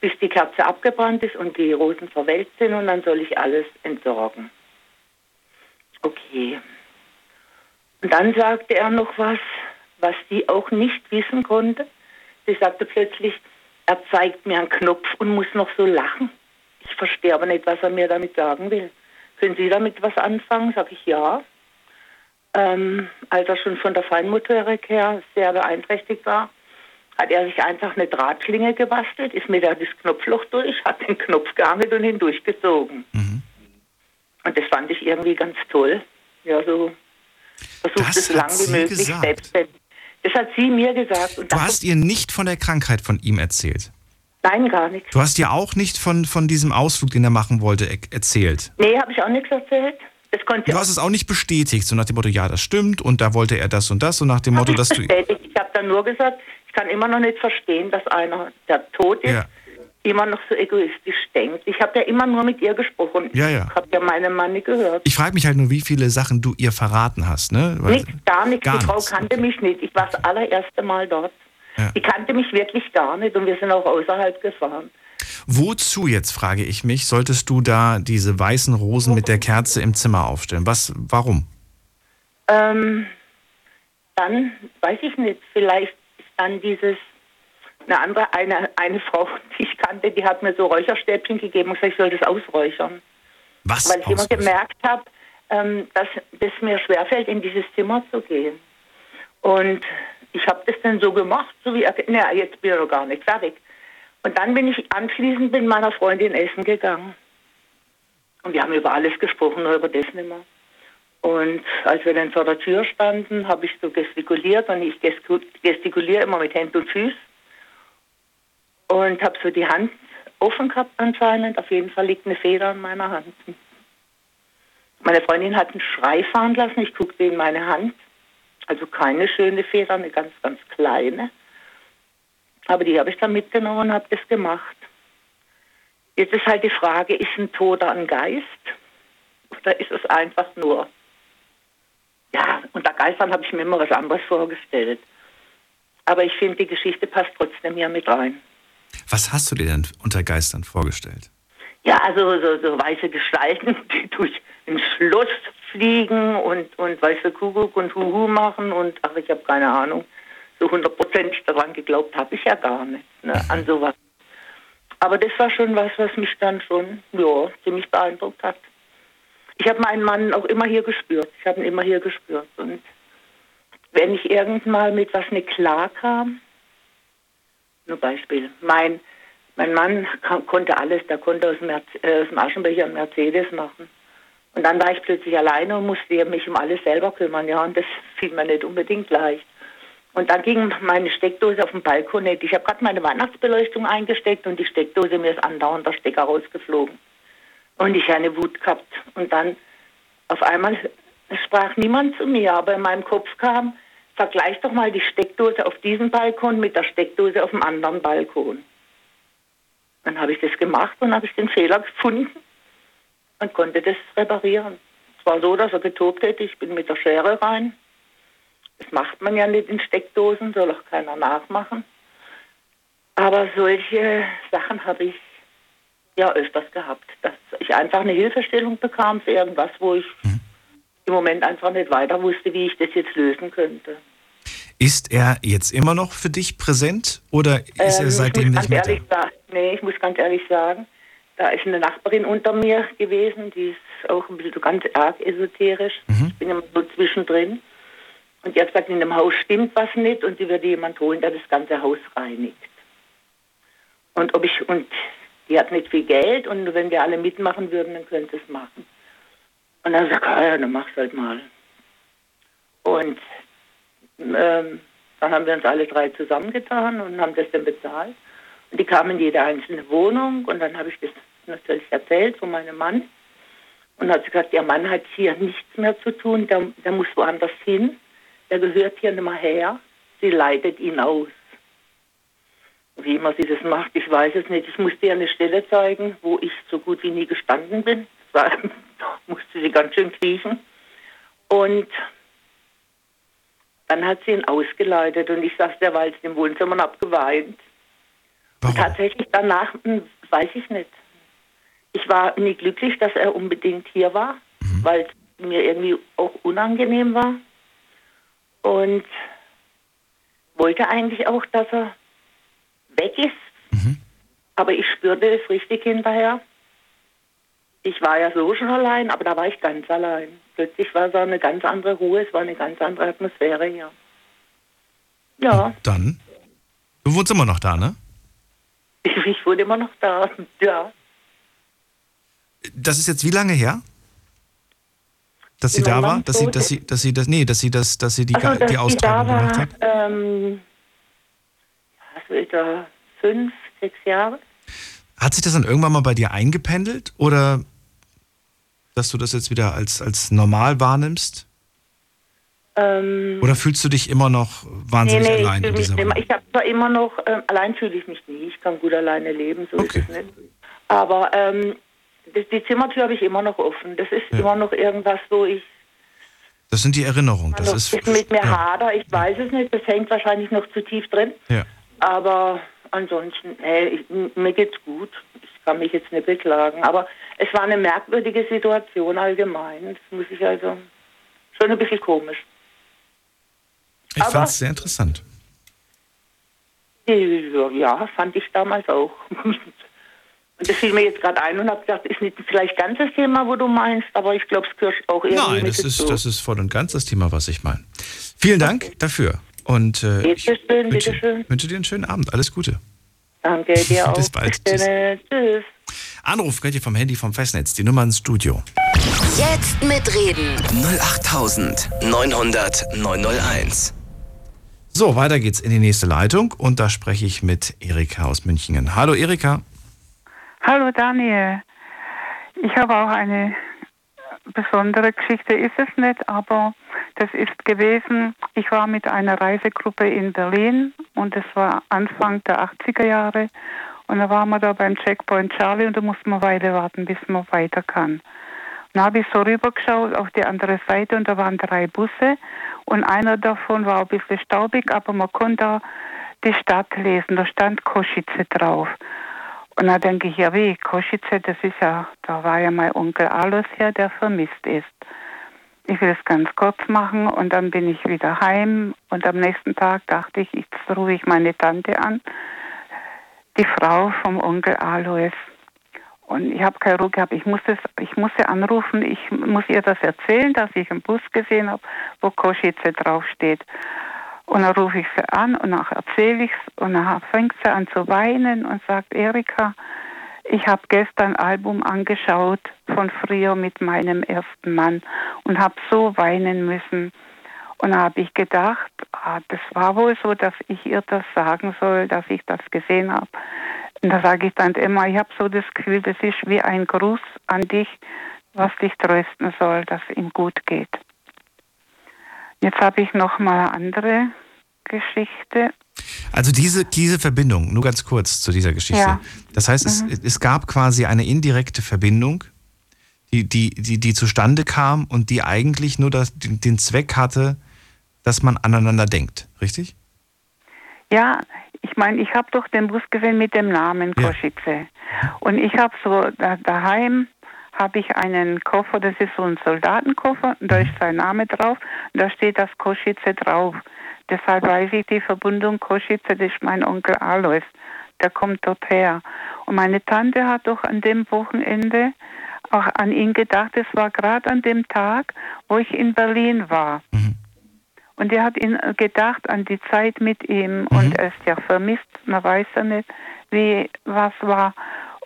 bis die Kerze abgebrannt ist und die Rosen verwelkt sind und dann soll ich alles entsorgen. Okay. Und dann sagte er noch was, was sie auch nicht wissen konnte. Sie sagte plötzlich, er zeigt mir einen Knopf und muss noch so lachen. Ich verstehe aber nicht, was er mir damit sagen will. Können Sie damit was anfangen? Sag ich ja. Ähm, als er schon von der Feinmotorik her sehr beeinträchtigt war, hat er sich einfach eine Drahtschlinge gebastelt, ist mit das Knopfloch durch, hat den Knopf geangelt und ihn durchgezogen. Mhm. Und das fand ich irgendwie ganz toll. Ja, so versucht es so lange wie möglich gesagt. selbstständig. Das hat sie mir gesagt. du hast ihr nicht von der Krankheit von ihm erzählt? Nein, gar nichts. Du hast ihr auch nicht von, von diesem Ausflug, den er machen wollte, erzählt? Nee, habe ich auch nichts erzählt. Das konnte du hast es auch nicht bestätigt, so nach dem Motto, ja, das stimmt und da wollte er das und das und nach dem Motto, dass du... Ich habe dann nur gesagt, ich kann immer noch nicht verstehen, dass einer, der tot ist, ja immer noch so egoistisch denkt. Ich habe ja immer nur mit ihr gesprochen. Ja, ja. Ich habe ja meinen Mann nicht gehört. Ich frage mich halt nur, wie viele Sachen du ihr verraten hast. Ne? Nichts, gar nichts. Gar die Frau kannte mich nicht. Ich war das allererste Mal dort. Ja. Die kannte mich wirklich gar nicht und wir sind auch außerhalb gefahren. Wozu jetzt, frage ich mich, solltest du da diese weißen Rosen mit der Kerze im Zimmer aufstellen? Was, warum? Ähm, dann, weiß ich nicht, vielleicht ist dann dieses eine andere, eine, eine Frau, die ich kannte, die hat mir so Räucherstäbchen gegeben und gesagt, ich soll das ausräuchern. Was? Weil ich immer gemerkt habe, ähm, dass es mir schwerfällt, in dieses Zimmer zu gehen. Und ich habe das dann so gemacht, so wie er, na, jetzt bin ich noch gar nicht fertig. Und dann bin ich anschließend mit meiner Freundin essen gegangen. Und wir haben über alles gesprochen, nur über das nicht mehr. Und als wir dann vor der Tür standen, habe ich so gestikuliert und ich gestikuliere immer mit Händen und Füßen und habe so die Hand offen gehabt anscheinend. Auf jeden Fall liegt eine Feder in meiner Hand. Meine Freundin hat einen Schrei fahren lassen. Ich guckte in meine Hand. Also keine schöne Feder, eine ganz, ganz kleine. Aber die habe ich dann mitgenommen und habe das gemacht. Jetzt ist halt die Frage, ist ein Toter ein Geist? Oder ist es einfach nur... Ja, unter Geistern habe ich mir immer was anderes vorgestellt. Aber ich finde, die Geschichte passt trotzdem hier mit rein. Was hast du dir denn unter Geistern vorgestellt? Ja, also so, so weiße Gestalten, *laughs* die durch ein Schloss fliegen und, und weiße Kuckuck und Huhu machen und ach, ich habe keine Ahnung. So hundertprozentig daran geglaubt habe ich ja gar nicht, ne, mhm. an sowas. Aber das war schon was, was mich dann schon ja, ziemlich beeindruckt hat. Ich habe meinen Mann auch immer hier gespürt. Ich habe ihn immer hier gespürt. Und wenn ich irgendwann mal mit was nicht klar kam, nur Beispiel. Mein Mein Mann konnte alles, der konnte aus dem, äh, aus dem Aschenbecher einen Mercedes machen. Und dann war ich plötzlich alleine und musste mich um alles selber kümmern, ja, und das fiel mir nicht unbedingt leicht. Und dann ging meine Steckdose auf dem Balkon nicht. Ich habe gerade meine Weihnachtsbeleuchtung eingesteckt und die Steckdose, mir ist andauernd der Stecker rausgeflogen. Und ich habe eine Wut gehabt. Und dann auf einmal sprach niemand zu mir, aber in meinem Kopf kam, vergleich doch mal die Steckdose auf diesem Balkon mit der Steckdose auf dem anderen Balkon. Dann habe ich das gemacht und habe ich den Fehler gefunden und konnte das reparieren. Es war so, dass er getobt hätte, ich bin mit der Schere rein. Das macht man ja nicht in Steckdosen, soll auch keiner nachmachen. Aber solche Sachen habe ich ja öfters gehabt, dass ich einfach eine Hilfestellung bekam für irgendwas, wo ich mhm. Im Moment einfach nicht weiter wusste, wie ich das jetzt lösen könnte. Ist er jetzt immer noch für dich präsent oder ist ähm, er seitdem nicht mehr da? Nee, ich muss ganz ehrlich sagen, da ist eine Nachbarin unter mir gewesen, die ist auch ein bisschen ganz arg esoterisch. Mhm. Ich bin immer so zwischendrin. Und die hat gesagt, in dem Haus stimmt was nicht und sie würde jemand holen, der das ganze Haus reinigt. Und ob ich, und die hat nicht viel Geld und wenn wir alle mitmachen würden, dann könnte es machen. Und dann sagt er, ah ja, dann mach's halt mal. Und ähm, dann haben wir uns alle drei zusammengetan und haben das dann bezahlt. Und die kamen in jede einzelne Wohnung und dann habe ich das natürlich erzählt von meinem Mann. Und hat sie gesagt, der Mann hat hier nichts mehr zu tun, der, der muss woanders hin, der gehört hier nicht mehr her, sie leitet ihn aus. Wie immer sie das macht, ich weiß es nicht. Ich musste ihr eine Stelle zeigen, wo ich so gut wie nie gestanden bin. Da musste sie ganz schön kriechen. Und dann hat sie ihn ausgeleitet und ich saß derweil im Wohnzimmer und habe geweint. Und tatsächlich danach, hm, weiß ich nicht. Ich war nie glücklich, dass er unbedingt hier war, mhm. weil es mir irgendwie auch unangenehm war. Und wollte eigentlich auch, dass er weg ist. Mhm. Aber ich spürte es richtig hinterher. Ich war ja so schon allein, aber da war ich ganz allein. Plötzlich war es eine ganz andere Ruhe, es war eine ganz andere Atmosphäre hier. Ja. Und dann? Du wohnst immer noch da, ne? *laughs* Ich, ich wohne immer noch da, *laughs* ja. Das ist jetzt wie lange her? Dass sie da war? Dass sie, dass sie, dass sie das, nee, dass sie das, dass sie die, also, dass die Austragung war, gemacht hat? Ähm, also fünf, sechs Jahre. Hat sich das dann irgendwann mal bei dir eingependelt oder dass du das jetzt wieder als, als normal wahrnimmst? Ähm, Oder fühlst du dich immer noch wahnsinnig nee, nee, allein ich in dieser immer, Ich habe zwar immer noch, ähm, allein fühle ich mich nie, ich kann gut alleine leben, so okay. ist es nicht. Aber ähm, das, die Zimmertür habe ich immer noch offen. Das ist ja. immer noch irgendwas, wo ich. Das sind die Erinnerungen. Das ist, ist mit mir ja. hader, ich weiß es nicht, das hängt wahrscheinlich noch zu tief drin. Ja. Aber ansonsten, hey, ich, mir geht's gut. Ich kann mich jetzt nicht beklagen. Aber es war eine merkwürdige Situation allgemein. Das muss ich also schon ein bisschen komisch. Ich fand es sehr interessant. Ja, fand ich damals auch. *laughs* Und das fiel mir jetzt gerade ein und habe gesagt, ist nicht vielleicht ganz das Thema, wo du meinst, aber ich glaube, es gehört auch irgendwie Nein, das ist, das ist voll und ganz das Thema, was ich meine. Vielen Dank okay. dafür. Und äh, bitte schön, wünsche, bitte schön. wünsche dir einen schönen Abend. Alles Gute. Danke dir auch. *laughs* Bis bald. Tschüss. Tschüss. Anruf könnt ihr vom Handy vom Festnetz, die Nummer ins Studio. Jetzt mitreden. 08900 901. So, weiter geht's in die nächste Leitung und da spreche ich mit Erika aus München. Hallo Erika. Hallo Daniel. Ich habe auch eine besondere Geschichte, ist es nicht, aber das ist gewesen, ich war mit einer Reisegruppe in Berlin und es war Anfang der 80er Jahre und da waren wir da beim Checkpoint Charlie und da mussten wir eine Weile warten, bis man weiter kann. Dann habe ich so rübergeschaut auf die andere Seite und da waren drei Busse und einer davon war ein bisschen staubig, aber man konnte die Stadt lesen. Da stand Kosice drauf. Und da denke ich, ja wie, Kosice, das ist ja, da war ja mein Onkel Alois her, der vermisst ist. Ich will es ganz kurz machen und dann bin ich wieder heim und am nächsten Tag dachte ich, jetzt rufe ich meine Tante an die Frau vom Onkel Alois. Und ich habe keine Ruhe gehabt. Ich musste, ich musste anrufen. Ich muss ihr das erzählen, dass ich einen Bus gesehen habe, wo Kosice draufsteht. Und dann rufe ich sie an und dann erzähle ich es und dann fängt sie an zu weinen und sagt, Erika, ich habe gestern Album angeschaut von früher mit meinem ersten Mann und habe so weinen müssen. Und da habe ich gedacht, ah, das war wohl so, dass ich ihr das sagen soll, dass ich das gesehen habe. Und da sage ich dann immer, ich habe so das Gefühl, das ist wie ein Gruß an dich, was dich trösten soll, dass es ihm gut geht. Jetzt habe ich noch mal eine andere Geschichte. Also diese, diese Verbindung, nur ganz kurz zu dieser Geschichte. Ja. Das heißt, es, Mhm. es gab quasi eine indirekte Verbindung, die, die, die, die zustande kam und die eigentlich nur das, den, Zweck hatte, dass man aneinander denkt, richtig? Ja, ich meine, ich habe doch den Bus gesehen mit dem Namen Ja. Košice. Und ich habe so da, daheim habe ich einen Koffer, das ist so ein Soldatenkoffer, da ist sein Name drauf, und da steht das Košice drauf. Deshalb weiß ich die Verbindung Košice, das ist mein Onkel Alois. Der kommt dort her. Und meine Tante hat doch an dem Wochenende auch an ihn gedacht. Es war gerade an dem Tag, wo ich in Berlin war. Und er hat ihn äh, gedacht an die Zeit mit ihm und er ist ja vermisst, man weiß ja nicht, wie was war.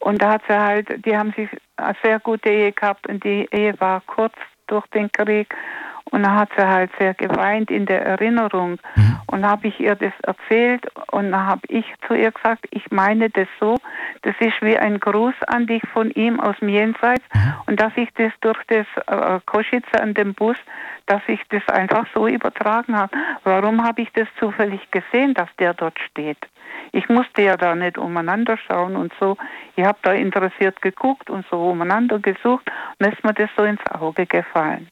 Und da hat sie halt, die haben sich eine sehr gute Ehe gehabt und die Ehe war kurz durch den Krieg. Und da hat sie halt sehr geweint in der Erinnerung. Und habe ich ihr das erzählt und dann habe ich zu ihr gesagt, ich meine das so, das ist wie ein Gruß an dich von ihm aus dem Jenseits und dass ich das durch das äh, Koschitze an dem Bus, dass ich das einfach so übertragen habe. Warum habe ich das zufällig gesehen, dass der dort steht? Ich musste ja da nicht umeinander schauen und so. Ich habe da interessiert geguckt und so umeinander gesucht und dann ist mir das so ins Auge gefallen.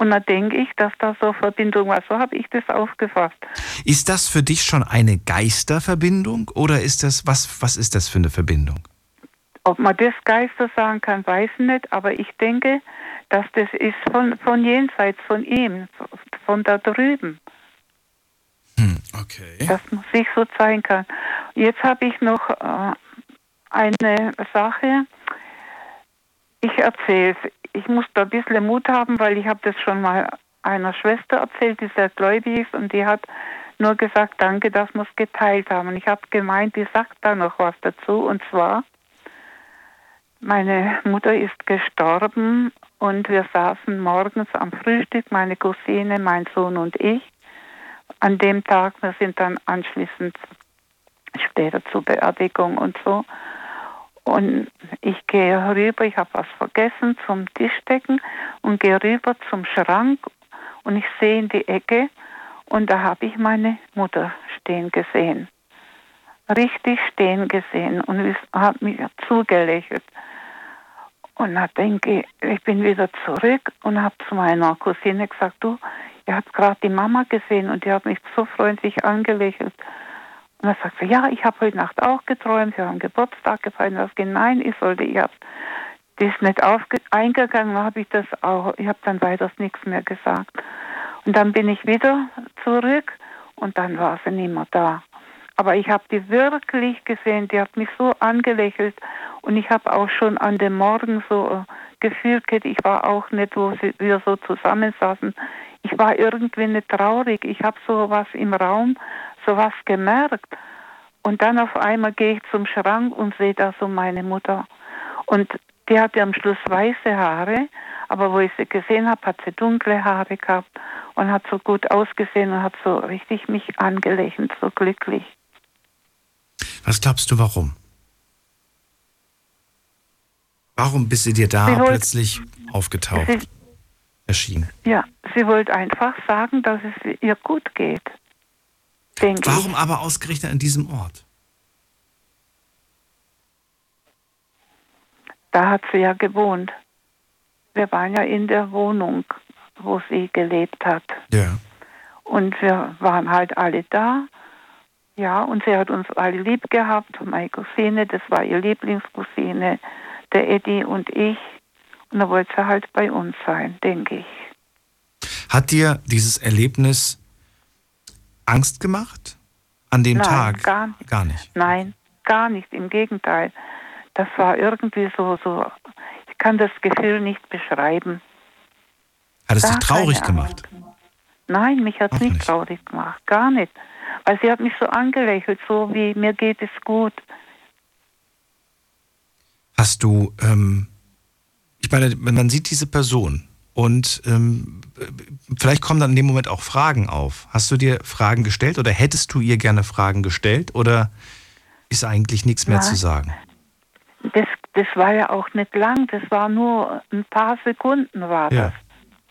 Und da denke ich, dass da so Verbindung war. So habe ich das aufgefasst. Ist das für dich schon eine Geisterverbindung oder ist das, was, was ist das für eine Verbindung? Ob man das Geister sagen kann, weiß ich nicht, aber ich denke, dass das ist von, von jenseits, von ihm, von da drüben, Hm, okay. dass man sich so zeigen kann. Jetzt habe ich noch äh, eine Sache. Ich erzähle es. Ich muss da ein bisschen Mut haben, weil ich habe das schon mal einer Schwester erzählt, die sehr gläubig ist und die hat nur gesagt, danke, dass wir es geteilt haben. Und ich habe gemeint, die sagt da noch was dazu und zwar, meine Mutter ist gestorben und wir saßen morgens am Frühstück, meine Cousine, mein Sohn und ich. An dem Tag, wir sind dann anschließend später zur Beerdigung und so. Und ich gehe rüber, ich habe was vergessen zum Tischdecken und gehe rüber zum Schrank und ich sehe in die Ecke und da habe ich meine Mutter stehen gesehen. Richtig stehen gesehen und hat mir zugelächelt. Und da denke ich, ich bin wieder zurück und habe zu meiner Cousine gesagt, du, ihr habt gerade die Mama gesehen und die hat mich so freundlich angelächelt. Und dann sagt sie, ja, ich habe heute Nacht auch geträumt, wir haben Geburtstag gefeiert. Das ging, nein, ich sollte, ich habe ist nicht aufge eingegangen, habe ich das auch, ich habe dann weiter nichts mehr gesagt. Und dann bin ich wieder zurück und dann war sie nicht mehr da. Aber ich habe die wirklich gesehen, die hat mich so angelächelt und ich habe auch schon an dem Morgen so äh, gefühlt, ich war auch nicht, wo wir so zusammensaßen. Ich war irgendwie nicht traurig. Ich habe so was im Raum, so was gemerkt. Und dann auf einmal gehe ich zum Schrank und sehe da so meine Mutter. Und die hatte am Schluss weiße Haare, aber wo ich sie gesehen habe, hat sie dunkle Haare gehabt und hat so gut ausgesehen und hat so richtig mich angelächelt, so glücklich. Was glaubst du, warum? Warum bist du dir da Sie wollte- plötzlich aufgetaucht, Sie, erschienen? ja, sie wollte einfach sagen, dass es ihr gut geht. Denke Warum aber ausgerechnet an diesem Ort? ich. Da hat sie ja gewohnt. Wir waren ja in der Wohnung, wo sie gelebt hat. Ja. Und wir waren halt alle da. Ja, und sie hat uns alle lieb gehabt. Meine Cousine, das war ihr Lieblingscousine, der Eddie und ich. Und da wollte sie halt bei uns sein, denke ich. Hat dir dieses Erlebnis Angst gemacht? An dem Nein, Tag? gar nicht. Gar nicht. Nein, gar nicht. Im Gegenteil. Das war irgendwie so, so, ich kann das Gefühl nicht beschreiben. Hat es dich Gar traurig keine gemacht? Nein, mich hat es nicht, nicht. traurig gemacht, gar nicht. Weil sie hat mich so angelächelt, so wie mir geht es gut. Hast du, ähm, ich meine, man sieht diese Person und ähm, vielleicht kommen dann in dem Moment auch Fragen auf. Hast du dir Fragen gestellt oder hättest du ihr gerne Fragen gestellt oder ist eigentlich nichts mehr Nein. zu sagen? Das, das war ja auch nicht lang, das war nur ein paar Sekunden war Ja. das.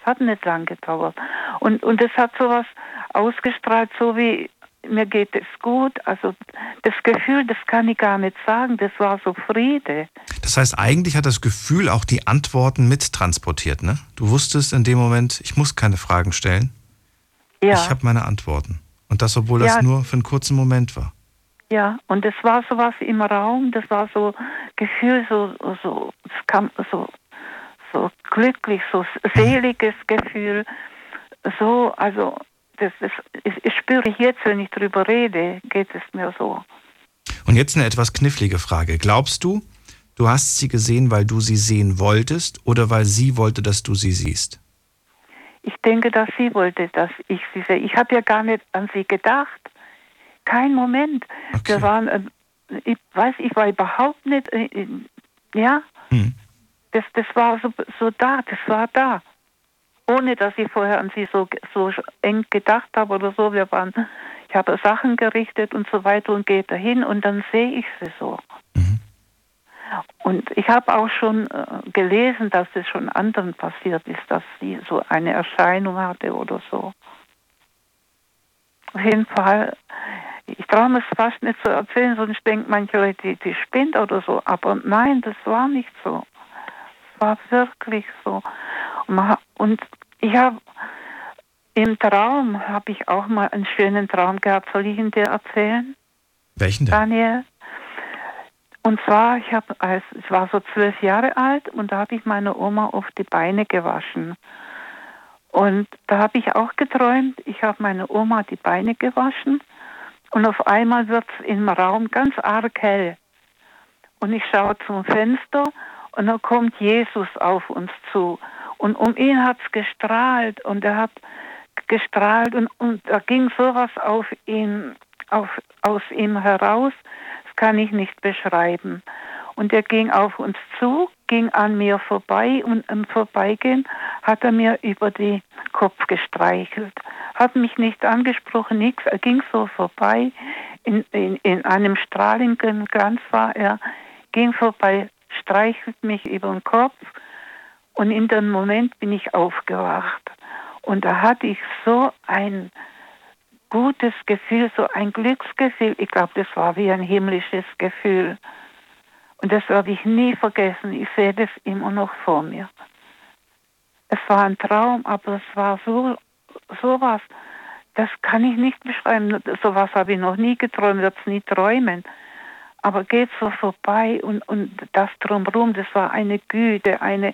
Es hat nicht lang gedauert. Und, und es hat sowas ausgestrahlt, so wie mir geht es gut. Also das Gefühl, das kann ich gar nicht sagen, das war so Friede. Das heißt, eigentlich hat das Gefühl auch die Antworten mittransportiert, ne? Du wusstest in dem Moment, ich muss keine Fragen stellen. Ja. Ich habe meine Antworten. Und das, obwohl das Ja. nur für einen kurzen Moment war. Ja, und es war sowas im Raum, das war so Gefühl, so, so, es kam so, so glücklich, so seliges Gefühl, so, also, das, das, ich, ich spüre jetzt, wenn ich drüber rede, geht es mir so. Und jetzt eine etwas knifflige Frage. Glaubst du, du hast sie gesehen, weil du sie sehen wolltest oder weil sie wollte, dass du sie siehst? Ich denke, dass sie wollte, dass ich sie sehe. Ich habe ja gar nicht an sie gedacht. Kein Moment. Wir waren, äh, ich weiß, ich war überhaupt nicht, äh, äh, ja, Hm. das, das war so, so da, das war da. Ohne dass ich vorher an sie so, so eng gedacht habe oder so. Wir waren, ich habe Sachen gerichtet und so weiter und gehe dahin und dann sehe ich sie so. Und ich habe auch schon äh, gelesen, dass es schon anderen passiert ist, dass sie so eine Erscheinung hatte oder so. Auf jeden Fall, ich traue mir es fast nicht zu erzählen, sonst denken manche Leute, die, die spinnt oder so. Aber nein, das war nicht so. Es war wirklich so. Und, man, ha- und ich habe im Traum, habe ich auch mal einen schönen Traum gehabt. Soll ich ihn dir erzählen? Welchen denn? Daniel. Und zwar, ich habe als ich war so zwölf Jahre alt und da habe ich meine Oma auf die Beine gewaschen. Und da habe ich auch geträumt, ich habe meine Oma die Beine gewaschen und auf einmal wird es im Raum ganz arg hell. Und ich schaue zum Fenster und da kommt Jesus auf uns zu. Und um ihn hat es gestrahlt und er hat gestrahlt und, und da ging sowas auf ihn, auf, aus ihm heraus, das kann ich nicht beschreiben. Und er ging auf uns zu, ging an mir vorbei und im Vorbeigehen hat er mir über den Kopf gestreichelt. Hat mich nicht angesprochen, nichts. Er ging so vorbei. In, in, in einem strahlenden Glanz war er, ging vorbei, streichelt mich über den Kopf. Und in dem Moment bin ich aufgewacht. Und da hatte ich so ein gutes Gefühl, so ein Glücksgefühl. Ich glaube, das war wie ein himmlisches Gefühl. Und das werde ich nie vergessen. Ich sehe das immer noch vor mir. Es war ein Traum, aber es war so sowas. Das kann ich nicht beschreiben. Sowas habe ich noch nie geträumt, wird es nie träumen. Aber geht so vorbei und, und das drumherum, das war eine Güte, eine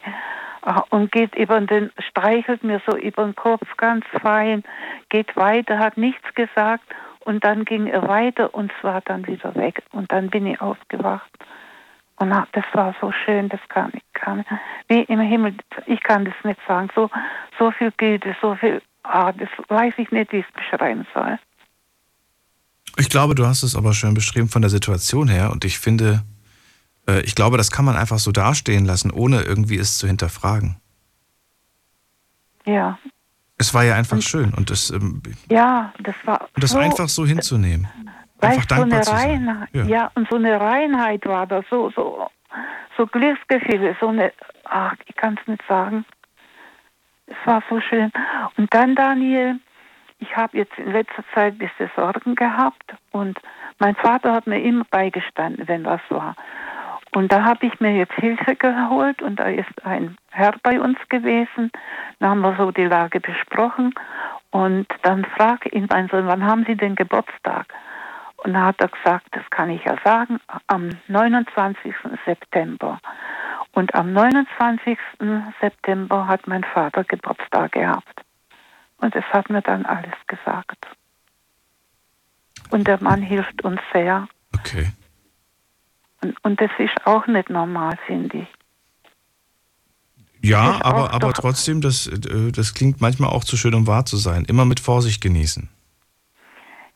und geht über den, streichelt mir so über den Kopf ganz fein, geht weiter, hat nichts gesagt und dann ging er weiter und war dann wieder weg und dann bin ich aufgewacht. Und na, das war so schön, das kann ich kann wie im Himmel, ich kann das nicht sagen. So so viel Güte, so viel, ah, das weiß ich nicht, wie ich es beschreiben soll. Ich glaube, du hast es aber schön beschrieben von der Situation her und ich finde, ich glaube, das kann man einfach so dastehen lassen, ohne irgendwie es zu hinterfragen. Ja, Es war ja einfach schön und das, ähm, ja, das war und das so, einfach so hinzunehmen. Weißt, Einfach so eine dankbar zu sein. Reinheit, Ja. ja. und so eine Reinheit war da, so, so, so Glücksgefühle, so eine, ach, ich kann es nicht sagen. Es war so schön. Und dann, Daniel, ich habe jetzt in letzter Zeit ein bisschen Sorgen gehabt und mein Vater hat mir immer beigestanden, wenn was war. Und da habe ich mir jetzt Hilfe geholt und da ist ein Herr bei uns gewesen. Da haben wir so die Lage besprochen und dann frage ihn, mein Sohn, wann haben Sie den Geburtstag? Und da hat er gesagt, das kann ich ja sagen, am 29. September. Und am 29. September hat mein Vater Geburtstag gehabt. Und es hat mir dann alles gesagt. Und der Mann hilft uns sehr. Okay. Und, und das ist auch nicht normal, finde ich. Ja, aber, aber trotzdem, das, äh, das klingt manchmal auch zu schön, um wahr zu sein. Immer mit Vorsicht genießen.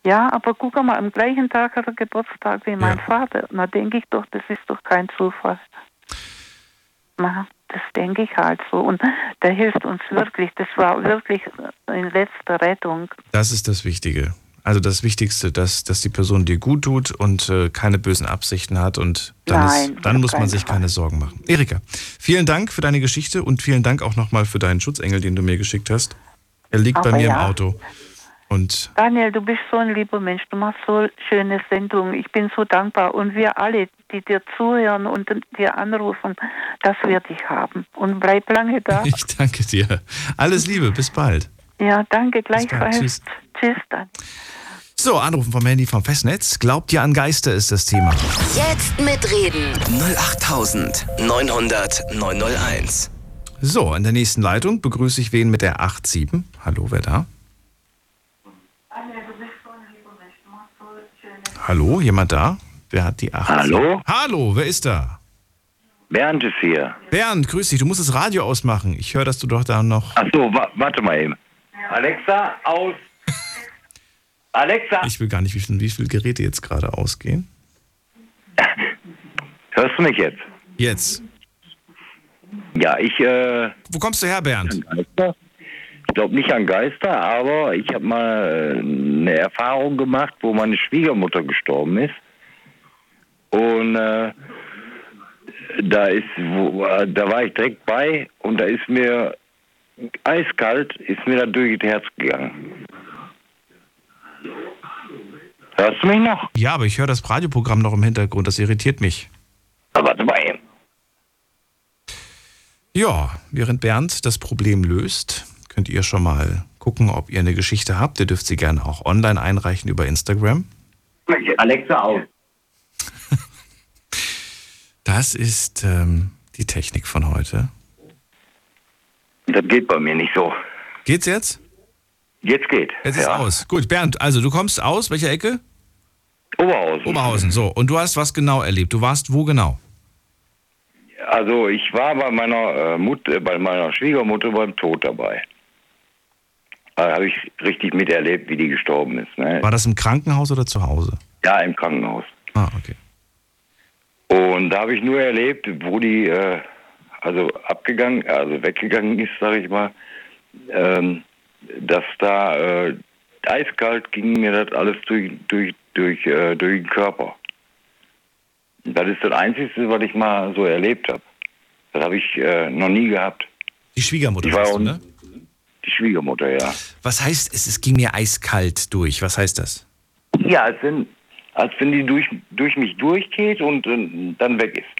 Ja, aber guck mal, am gleichen Tag hat er Geburtstag wie mein Ja. Vater. Na, denke ich doch, das ist doch kein Zufall. Na, das denke ich halt so. Und der hilft uns wirklich. Das war wirklich in letzter Rettung. Das ist das Wichtige. Also das Wichtigste, dass, dass die Person dir gut tut und äh, keine bösen Absichten hat und dann, Nein, ist, dann muss man sich Fall. keine Sorgen machen. Erika, vielen Dank für deine Geschichte und vielen Dank auch nochmal für deinen Schutzengel, den du mir geschickt hast. Er liegt bei Aber mir im ja. Auto. Und Daniel, du bist so ein lieber Mensch. Du machst so schöne Sendungen. Ich bin so dankbar. Und wir alle, die dir zuhören und dir anrufen, das wir dich haben. Und bleib lange da. *laughs* ich danke dir. Alles Liebe, bis bald. Ja, danke bald. gleichfalls. Tschüss. Tschüss dann. So, Anrufen vom Handy vom Festnetz. Glaubt ihr an Geister ist das Thema. Jetzt mitreden. 08900 901. So, in der nächsten Leitung begrüße ich wen mit der 87. Hallo, wer da? Hallo, jemand da? Wer hat die 8? Hallo? Hallo, wer ist da? Bernd ist hier. Bernd, grüß dich. Du musst das Radio ausmachen. Ich höre, dass du doch da noch. Ach so, wa warte mal eben. Alexa, aus. Alexa, Ich will gar nicht wissen, wie viele Geräte jetzt gerade ausgehen. hörst du mich jetzt? Jetzt. Ja, ich, äh, Wo kommst du her, Bernd? Ich glaube nicht an Geister, aber ich habe mal äh, eine Erfahrung gemacht, wo meine Schwiegermutter gestorben ist. Und äh, da ist, wo, äh, da war ich direkt bei und da ist mir eiskalt, ist mir da durch das Herz gegangen. Hörst du mich noch? Ja, aber ich höre das Radioprogramm noch im Hintergrund. Das irritiert mich. Ah, warte mal eben. Ja, während Bernd das Problem löst, könnt ihr schon mal gucken, ob ihr eine Geschichte habt. Ihr dürft sie gerne auch online einreichen über Instagram. Alexa aus. *laughs* Das ist ähm, die Technik von heute. Das geht bei mir nicht so. Geht's jetzt? Jetzt geht. Jetzt ist aus. Gut, Bernd, also du kommst aus, welcher Ecke? Oberhausen. Oberhausen, so. Und du hast was genau erlebt. Du warst wo genau? Also ich war bei meiner äh, Mutter, bei meiner Schwiegermutter beim Tod dabei. Da habe ich richtig miterlebt, wie die gestorben ist. Ne? War das im Krankenhaus oder zu Hause? Ja, im Krankenhaus. Ah, okay. Und da habe ich nur erlebt, wo die äh, also abgegangen, also weggegangen ist, sage ich mal, ähm, dass da äh, eiskalt ging mir das alles durch, durch, durch, äh, durch den Körper. Das ist das Einzige, was ich mal so erlebt habe. Das habe ich äh, noch nie gehabt. Die Schwiegermutter war du, ne? Die Schwiegermutter, ja. Was heißt, es, es ging mir eiskalt durch? Was heißt das? Ja, als wenn, als wenn die durch, durch mich durchgeht und äh, dann weg ist.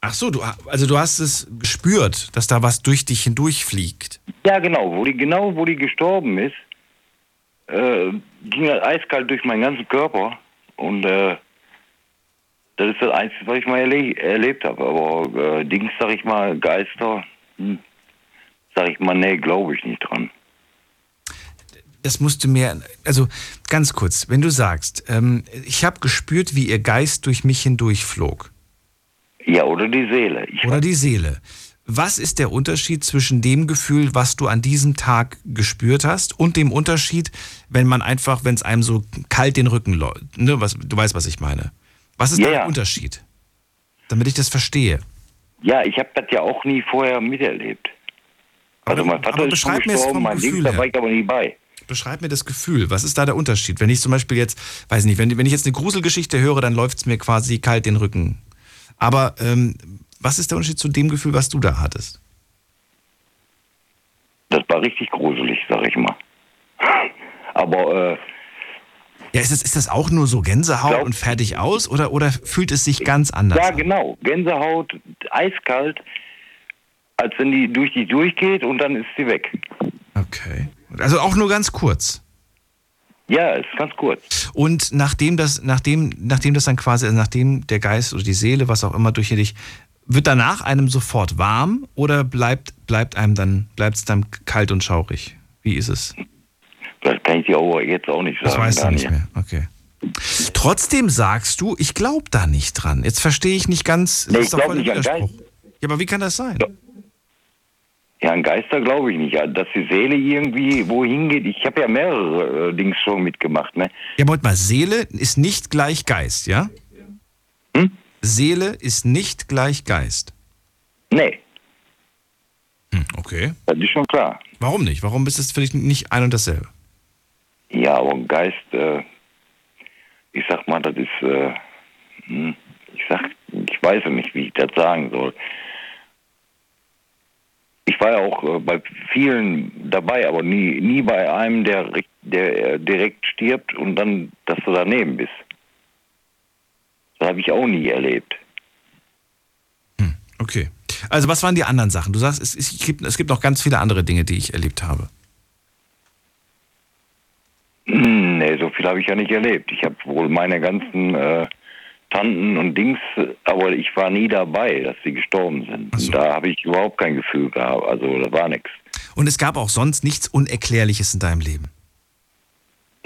Ach so, du, also du hast es gespürt, dass da was durch dich hindurchfliegt. Ja, genau. Wo die, genau wo die gestorben ist, äh, ging das eiskalt durch meinen ganzen Körper. Und äh, das ist das Einzige, was ich mal erle erlebt habe. Aber äh, Dings, sag ich mal, Geister, hm, sag ich mal, nee, glaube ich nicht dran. Das musst du mir, also ganz kurz, wenn du sagst, ähm, ich habe gespürt, wie ihr Geist durch mich hindurchflog. Ja, oder die Seele. Ich Oder die Seele. Was ist der Unterschied zwischen dem Gefühl, was du an diesem Tag gespürt hast, und dem Unterschied, wenn man einfach, wenn es einem so kalt den Rücken läuft? Ne, was, du weißt, was ich meine. Was ist Ja, der ja. Unterschied? Damit ich das verstehe. Ja, ich habe das ja auch nie vorher miterlebt. Also mein Vater aber ist beschreib mir es vom mein Gefühl Dings, da war ich aber nie bei. Beschreib mir das Gefühl. Was ist da der Unterschied? Wenn ich zum Beispiel jetzt, weiß nicht, wenn, wenn ich jetzt eine Gruselgeschichte höre, dann läuft es mir quasi kalt den Rücken. Aber ähm, was ist der Unterschied zu dem Gefühl, was du da hattest? Das war richtig gruselig, sag ich mal. *laughs* Aber äh, Ja, ist das, ist das auch nur so Gänsehaut Glaub- und fertig aus oder, oder fühlt es sich ganz anders ja, an? genau. Gänsehaut, eiskalt, als wenn die durch die durchgeht und dann ist sie weg. Okay. Also auch nur ganz kurz. Ja, ist ganz kurz. Und nachdem das, nachdem, nachdem das dann quasi, also nachdem der Geist oder die Seele, was auch immer durch dich, wird danach einem sofort warm oder bleibt, bleibt einem dann, bleibt es dann kalt und schaurig? Wie ist es? Das kann ich dir aber jetzt auch nicht sagen. Das weißt du nicht mehr. Okay. Trotzdem sagst du, ich glaube da nicht dran. Jetzt verstehe ich nicht ganz. das Nee, ist ich doch glaub voll der nicht an Widerspruch. Ja, aber wie kann das sein? Ja, an Geister glaube ich nicht. Ja, Dass die Seele irgendwie wohin geht. Ich habe ja mehrere äh, Dings schon mitgemacht. Ne? Ja, Moment mal, Seele ist nicht gleich Geist, ja? Hm? Seele ist nicht gleich Geist. Nee, Hm, okay. das ist schon klar. Warum nicht? Warum ist es für dich nicht ein und dasselbe? Ja, aber ein Geist, äh, ich sag mal, das ist, äh, hm, ich sag, ich weiß ja nicht, wie ich das sagen soll. Ich war ja auch äh, bei vielen dabei, aber nie, nie bei einem, der, der äh, direkt stirbt und dann, dass du daneben bist. Das habe ich auch nie erlebt. Okay. Also was waren die anderen Sachen? Du sagst, es, es, gibt, es gibt noch ganz viele andere Dinge, die ich erlebt habe. Hm, Nee, so viel habe ich ja nicht erlebt. Ich habe wohl meine ganzen äh, Tanten und Dings, aber ich war nie dabei, dass sie gestorben sind. So. Und Da habe ich überhaupt kein Gefühl gehabt. Also da war nichts. Und es gab auch sonst nichts Unerklärliches in deinem Leben.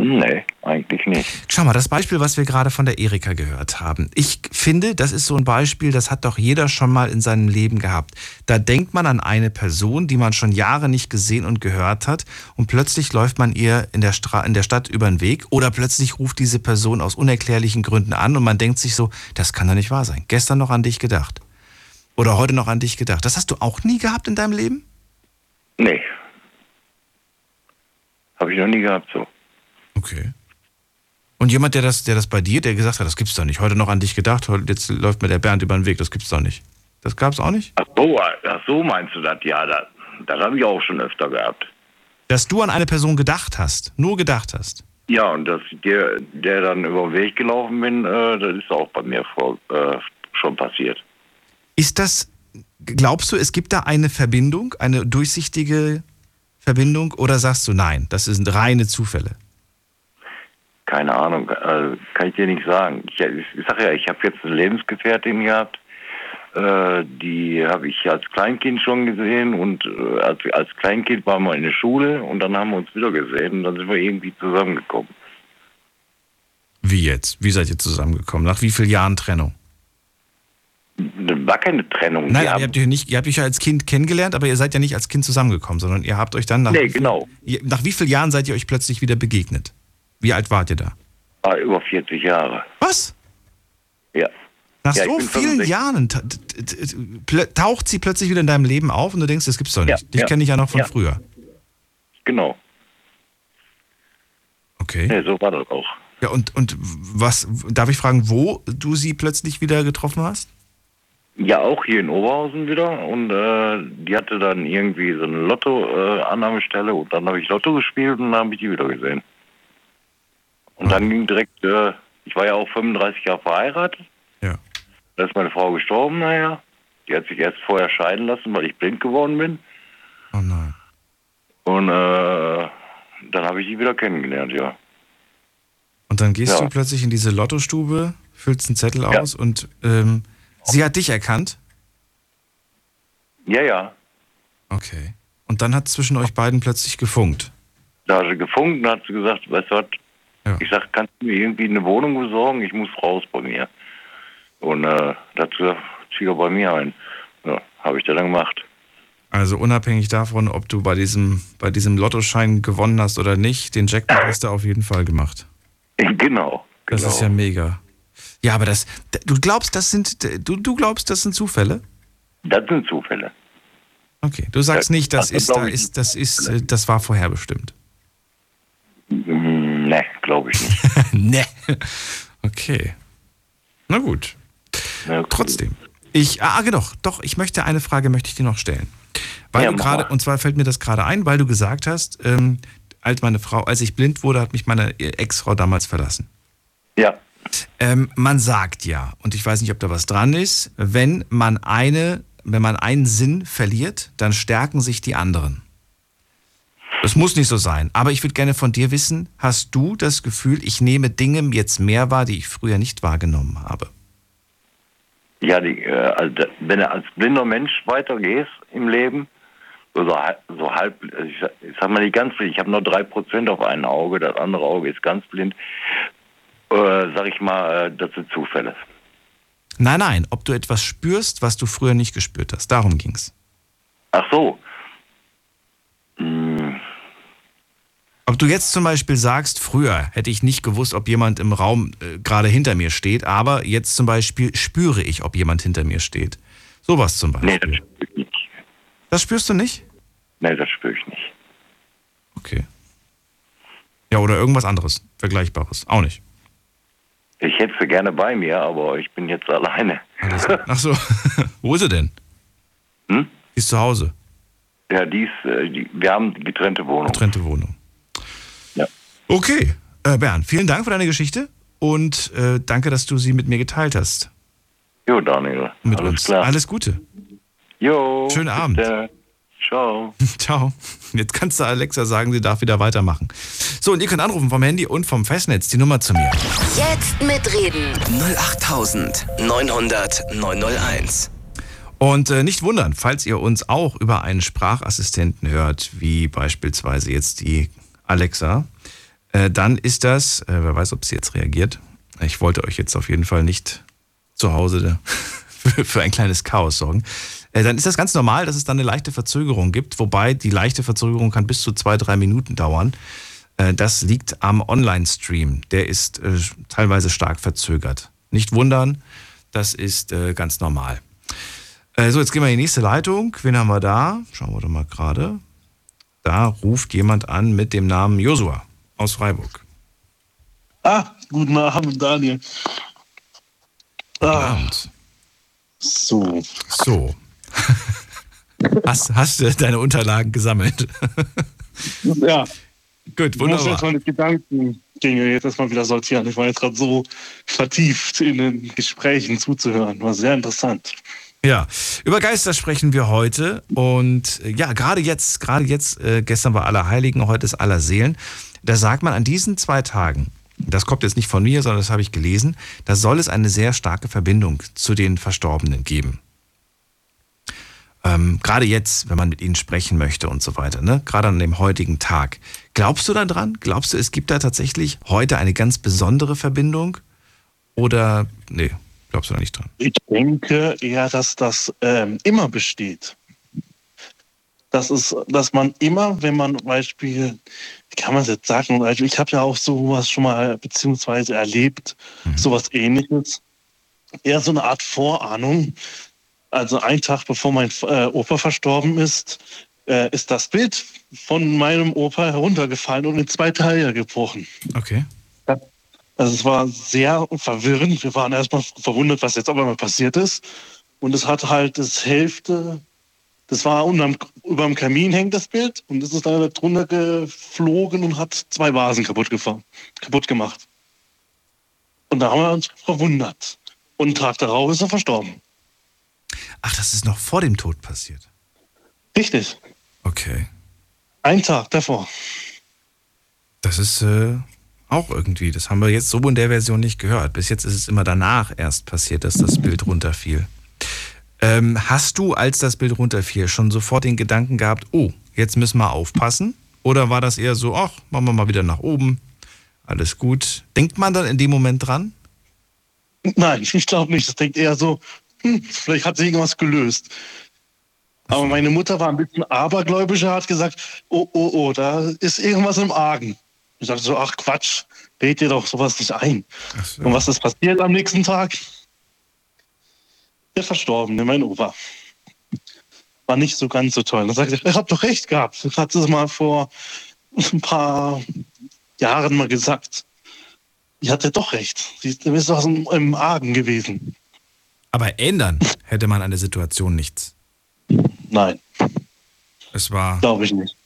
Nee, eigentlich nicht. Schau mal, das Beispiel, was wir gerade von der Erika gehört haben. Ich finde, das ist so ein Beispiel, das hat doch jeder schon mal in seinem Leben gehabt. Da denkt man an eine Person, die man schon Jahre nicht gesehen und gehört hat und plötzlich läuft man ihr in der, Stra in der Stadt über den Weg oder plötzlich ruft diese Person aus unerklärlichen Gründen an und man denkt sich so, das kann doch nicht wahr sein. Gestern noch an dich gedacht. Oder heute noch an dich gedacht. Das hast du auch nie gehabt in deinem Leben? Nee. Habe ich noch nie gehabt so. Okay. Und jemand, der das, der das bei dir, der gesagt hat, das gibt's doch nicht. Heute noch an dich gedacht, heute, jetzt läuft mir der Bernd über den Weg, das gibt's doch nicht. Das gab's auch nicht? Ach so, ach so meinst du das? Ja, das, das habe ich auch schon öfter gehabt. Dass du an eine Person gedacht hast, nur gedacht hast. Ja, und dass der, der dann über den Weg gelaufen bin, äh, das ist auch bei mir vor, äh, schon passiert. Ist das, glaubst du, es gibt da eine Verbindung, eine durchsichtige Verbindung oder sagst du nein, das sind reine Zufälle? Keine Ahnung, äh, kann ich dir nicht sagen. Ich, ich sage ja, ich habe jetzt eine Lebensgefährtin gehabt, äh, die habe ich als Kleinkind schon gesehen und äh, als, als Kleinkind waren wir in der Schule und dann haben wir uns wieder gesehen und dann sind wir irgendwie zusammengekommen. Wie jetzt? Wie seid ihr zusammengekommen? Nach wie vielen Jahren Trennung? War keine Trennung. Nein, ihr habt, euch nicht, ihr habt euch ja als Kind kennengelernt, aber ihr seid ja nicht als Kind zusammengekommen, sondern ihr habt euch dann nach, Nee, genau. nach wie vielen Jahren seid ihr euch plötzlich wieder begegnet? Wie alt wart ihr da? war über 40 Jahre. Was? Ja. Nach Ja, so vielen 65. Jahren taucht sie plötzlich wieder in deinem Leben auf und du denkst, das gibt's doch nicht. Ja, Dich ja, kenne ich ja noch von ja. früher. Genau. Okay. Nee, so war das auch. Ja, und, und was, darf ich fragen, wo du sie plötzlich wieder getroffen hast? Ja, auch hier in Oberhausen wieder. Und äh, die hatte dann irgendwie so eine Lotto-Annahmestelle und dann habe ich Lotto gespielt und dann habe ich die wieder gesehen. Und dann ging direkt, äh, ich war ja auch 35 Jahre verheiratet. Ja. Da ist meine Frau gestorben, naja. Die hat sich erst vorher scheiden lassen, weil ich blind geworden bin. Oh nein. Und äh, dann habe ich die wieder kennengelernt, ja. Und dann gehst Ja. du plötzlich in diese Lottostube, füllst einen Zettel Ja. aus und ähm, sie hat dich erkannt? Ja, ja. Okay. Und dann hat zwischen euch beiden plötzlich gefunkt. Da hat sie gefunkt und hat sie gesagt, weißt du was, Ja. ich sag, kannst du mir irgendwie eine Wohnung besorgen? Ich muss raus bei mir. Und äh, dazu zieh er bei mir ein. Ja, habe ich das dann gemacht. Also unabhängig davon, ob du bei diesem, bei diesem Lottoschein gewonnen hast oder nicht, den Jackpot *laughs* hast du auf jeden Fall gemacht. Genau. Das genau. ist ja mega. Ja, aber das, du glaubst, das sind, du, du glaubst, das sind Zufälle? Das sind Zufälle. Okay, du sagst Ja, nicht, das das ist, da ist, das ist, äh, das war vorherbestimmt. Ne, glaube ich nicht. *laughs* ne. Okay. Na gut. Ja, cool. Trotzdem. Ich, ah, genau, doch, ich möchte eine Frage möchte ich dir noch stellen. Weil Ja, du gerade, und zwar fällt mir das gerade ein, weil du gesagt hast, ähm, als meine Frau, als ich blind wurde, hat mich meine Ex-Frau damals verlassen. Ja, Ähm, man sagt ja, und ich weiß nicht, ob da was dran ist, wenn man eine, wenn man einen Sinn verliert, dann stärken sich die anderen. Das muss nicht so sein, aber ich würde gerne von dir wissen, hast du das Gefühl, ich nehme Dinge jetzt mehr wahr, die ich früher nicht wahrgenommen habe? ja die, äh, also, wenn du als blinder Mensch weitergehst im Leben, so, so halb, ich, sag- ich sag mal nicht ganz blind, ich habe nur drei Prozent auf einem Auge, das andere Auge ist ganz blind, äh, sag ich mal, äh, das sind Zufälle. Nein, nein, ob du etwas spürst, was du früher nicht gespürt hast. Darum ging's. Ach so, Ob du jetzt zum Beispiel sagst, früher hätte ich nicht gewusst, ob jemand im Raum äh, gerade hinter mir steht, aber jetzt zum Beispiel spüre ich, ob jemand hinter mir steht. Sowas zum Beispiel. Nee, das spüre ich nicht. Das spürst du nicht? Nee, das spüre ich nicht. Okay. Ja, oder irgendwas anderes, Vergleichbares. Auch nicht. Ich hätte sie gerne bei mir, aber ich bin jetzt alleine. Ach so. *laughs* Wo ist sie denn? Hm? Die ist zu Hause. Ja, die ist, äh, die, wir haben getrennte Wohnung. Getrennte Wohnung. Okay. Äh, Bernd, vielen Dank für deine Geschichte und äh, danke, dass du sie mit mir geteilt hast. Jo, Daniel. Mit alles uns. klar. Alles Gute. Jo. Schönen bis Abend. Ciao. *laughs* Ciao. Jetzt kannst du Alexa sagen, sie darf wieder weitermachen. So, und ihr könnt anrufen vom Handy und vom Festnetz. Die Nummer zu mir. Jetzt mitreden. 08900 901. Und äh, nicht wundern, falls ihr uns auch über einen Sprachassistenten hört, wie beispielsweise jetzt die Alexa, äh, dann ist das, äh, wer weiß, ob sie jetzt reagiert. Ich wollte euch jetzt auf jeden Fall nicht zu Hause *laughs* für, ein kleines Chaos sorgen. Äh, dann ist das ganz normal, dass es dann eine leichte Verzögerung gibt, wobei die leichte Verzögerung kann bis zu zwei, drei Minuten dauern. Äh, Das liegt am Online-Stream. Der ist äh, teilweise stark verzögert. Nicht wundern, das ist ganz normal. So, jetzt gehen wir in die nächste Leitung. Wen haben wir da? Schauen wir doch mal gerade. Da ruft jemand an mit dem Namen Josua aus Freiburg. Ah, guten Abend, Daniel. Guten Ah, Abend. so. So. *laughs* Hast, hast du deine Unterlagen gesammelt? *laughs* Ja, Gut, ich muss wunderbar. meine Gedankengänge jetzt erstmal wieder sortieren. Ich war jetzt gerade so vertieft in den Gesprächen zuzuhören. War sehr interessant. Ja, über Geister sprechen wir heute und äh, ja, gerade jetzt, gerade jetzt, äh, gestern war Allerheiligen, heute ist Allerseelen. Da sagt man an diesen zwei Tagen, das kommt jetzt nicht von mir, sondern das habe ich gelesen, da soll es eine sehr starke Verbindung zu den Verstorbenen geben. Ähm, gerade jetzt, wenn man mit ihnen sprechen möchte und so weiter, ne? gerade an dem heutigen Tag. Glaubst du da dran? Glaubst du, es gibt da tatsächlich heute eine ganz besondere Verbindung? Oder, nee, glaubst du da nicht dran? Ich denke eher, dass das ähm, immer besteht. Das ist, dass man immer, wenn man zum Beispiel, wie kann man es jetzt sagen, also ich habe ja auch sowas schon mal beziehungsweise erlebt, sowas ähnliches. Eher so eine Art Vorahnung. Also ein Tag bevor mein äh, Opa verstorben ist, äh, ist das Bild von meinem Opa heruntergefallen und in zwei Teile gebrochen. Okay. Also es war sehr verwirrend. Wir waren erstmal verwundert, was jetzt auf einmal passiert ist. Und es hat halt das Hälfte, das war unterm, über dem Kamin hängt das Bild und es ist dann drunter geflogen und hat zwei Vasen kaputt, gefahren, kaputt gemacht. Und da haben wir uns verwundert. Und einen Tag darauf ist er verstorben. Ach, das ist noch vor dem Tod passiert. Richtig. Okay. Ein Tag davor. Das ist äh, auch irgendwie, das haben wir jetzt so in der Version nicht gehört. Bis jetzt ist es immer danach erst passiert, dass das Bild runterfiel. Ähm, hast du, als das Bild runterfiel, schon sofort den Gedanken gehabt, oh, jetzt müssen wir aufpassen? Oder war das eher so, ach, machen wir mal wieder nach oben, alles gut? Denkt man dann in dem Moment dran? Nein, *laughs* ich glaube nicht. Das denkt eher so, hm, vielleicht hat sich irgendwas gelöst. Aber meine Mutter war ein bisschen abergläubischer, hat gesagt, oh, oh, oh, da ist irgendwas im Argen. Ich sagte so, ach Quatsch, red dir doch sowas nicht ein. So. Und was ist passiert am nächsten Tag? Der Verstorbene, mein Opa. War nicht so ganz so toll. Dann sagte ich, ihr habt doch recht gehabt. Ich hatte es mal vor ein paar Jahren mal gesagt. Ich hatte doch recht. Du bist doch im, im Argen gewesen. Aber ändern hätte man an der Situation nichts. Nein, Es war glaube ich nicht.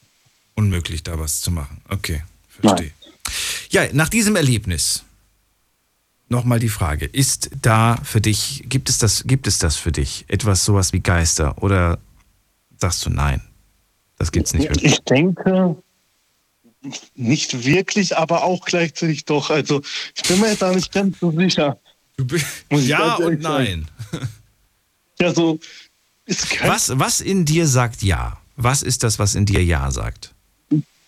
unmöglich, da was zu machen. Okay, verstehe. Ja, nach diesem Erlebnis nochmal die Frage: Ist da für dich, gibt es das, gibt es das für dich? Etwas sowas wie Geister? Oder sagst du nein? Das gibt's nicht wirklich. Ich denke nicht wirklich, aber auch gleichzeitig doch. Also ich bin mir da nicht ganz so sicher. *laughs* Ja und nein. *laughs* Ja, so Was, was in dir sagt ja? Was ist das, was in dir ja sagt?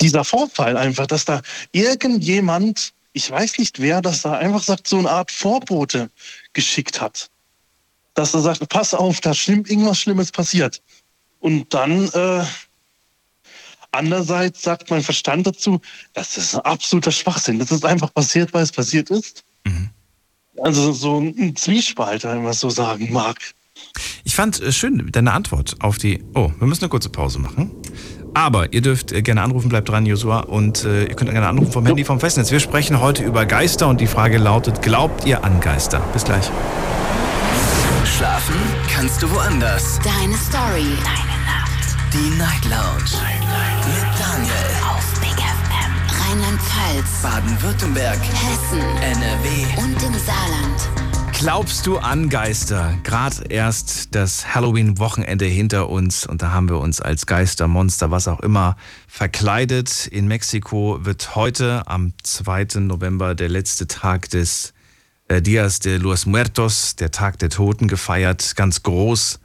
Dieser Vorfall einfach, dass da irgendjemand, ich weiß nicht wer, dass da einfach sagt, so eine Art Vorbote geschickt hat. Dass er sagt, pass auf, da schlimm, irgendwas Schlimmes passiert. Und dann äh, Andererseits sagt mein Verstand dazu, das ist ein absoluter Schwachsinn. Das ist einfach passiert, weil es passiert ist. Mhm. Also so ein Zwiespalt, wenn man so sagen mag. Ich fand äh, schön deine Antwort auf die. Oh, wir müssen eine kurze Pause machen. Aber ihr dürft äh, gerne anrufen, bleibt dran, Josua. Und äh, ihr könnt gerne anrufen vom Handy vom Festnetz. Wir sprechen heute über Geister und die Frage lautet: Glaubt ihr an Geister? Bis gleich. Schlafen kannst du woanders. Deine Story. Deine Nacht. Die Night Lounge. Night, Night. Mit Daniel. Auf Big FM. Rheinland-Pfalz. Baden-Württemberg. Hessen. NRW. Und im Saarland. Glaubst du an Geister? Gerade erst das Halloween-Wochenende hinter uns und da haben wir uns als Geister, Monster, was auch immer, verkleidet. In Mexiko wird heute am 2. November der letzte Tag des äh, Dias de los Muertos, der Tag der Toten, gefeiert, ganz groß.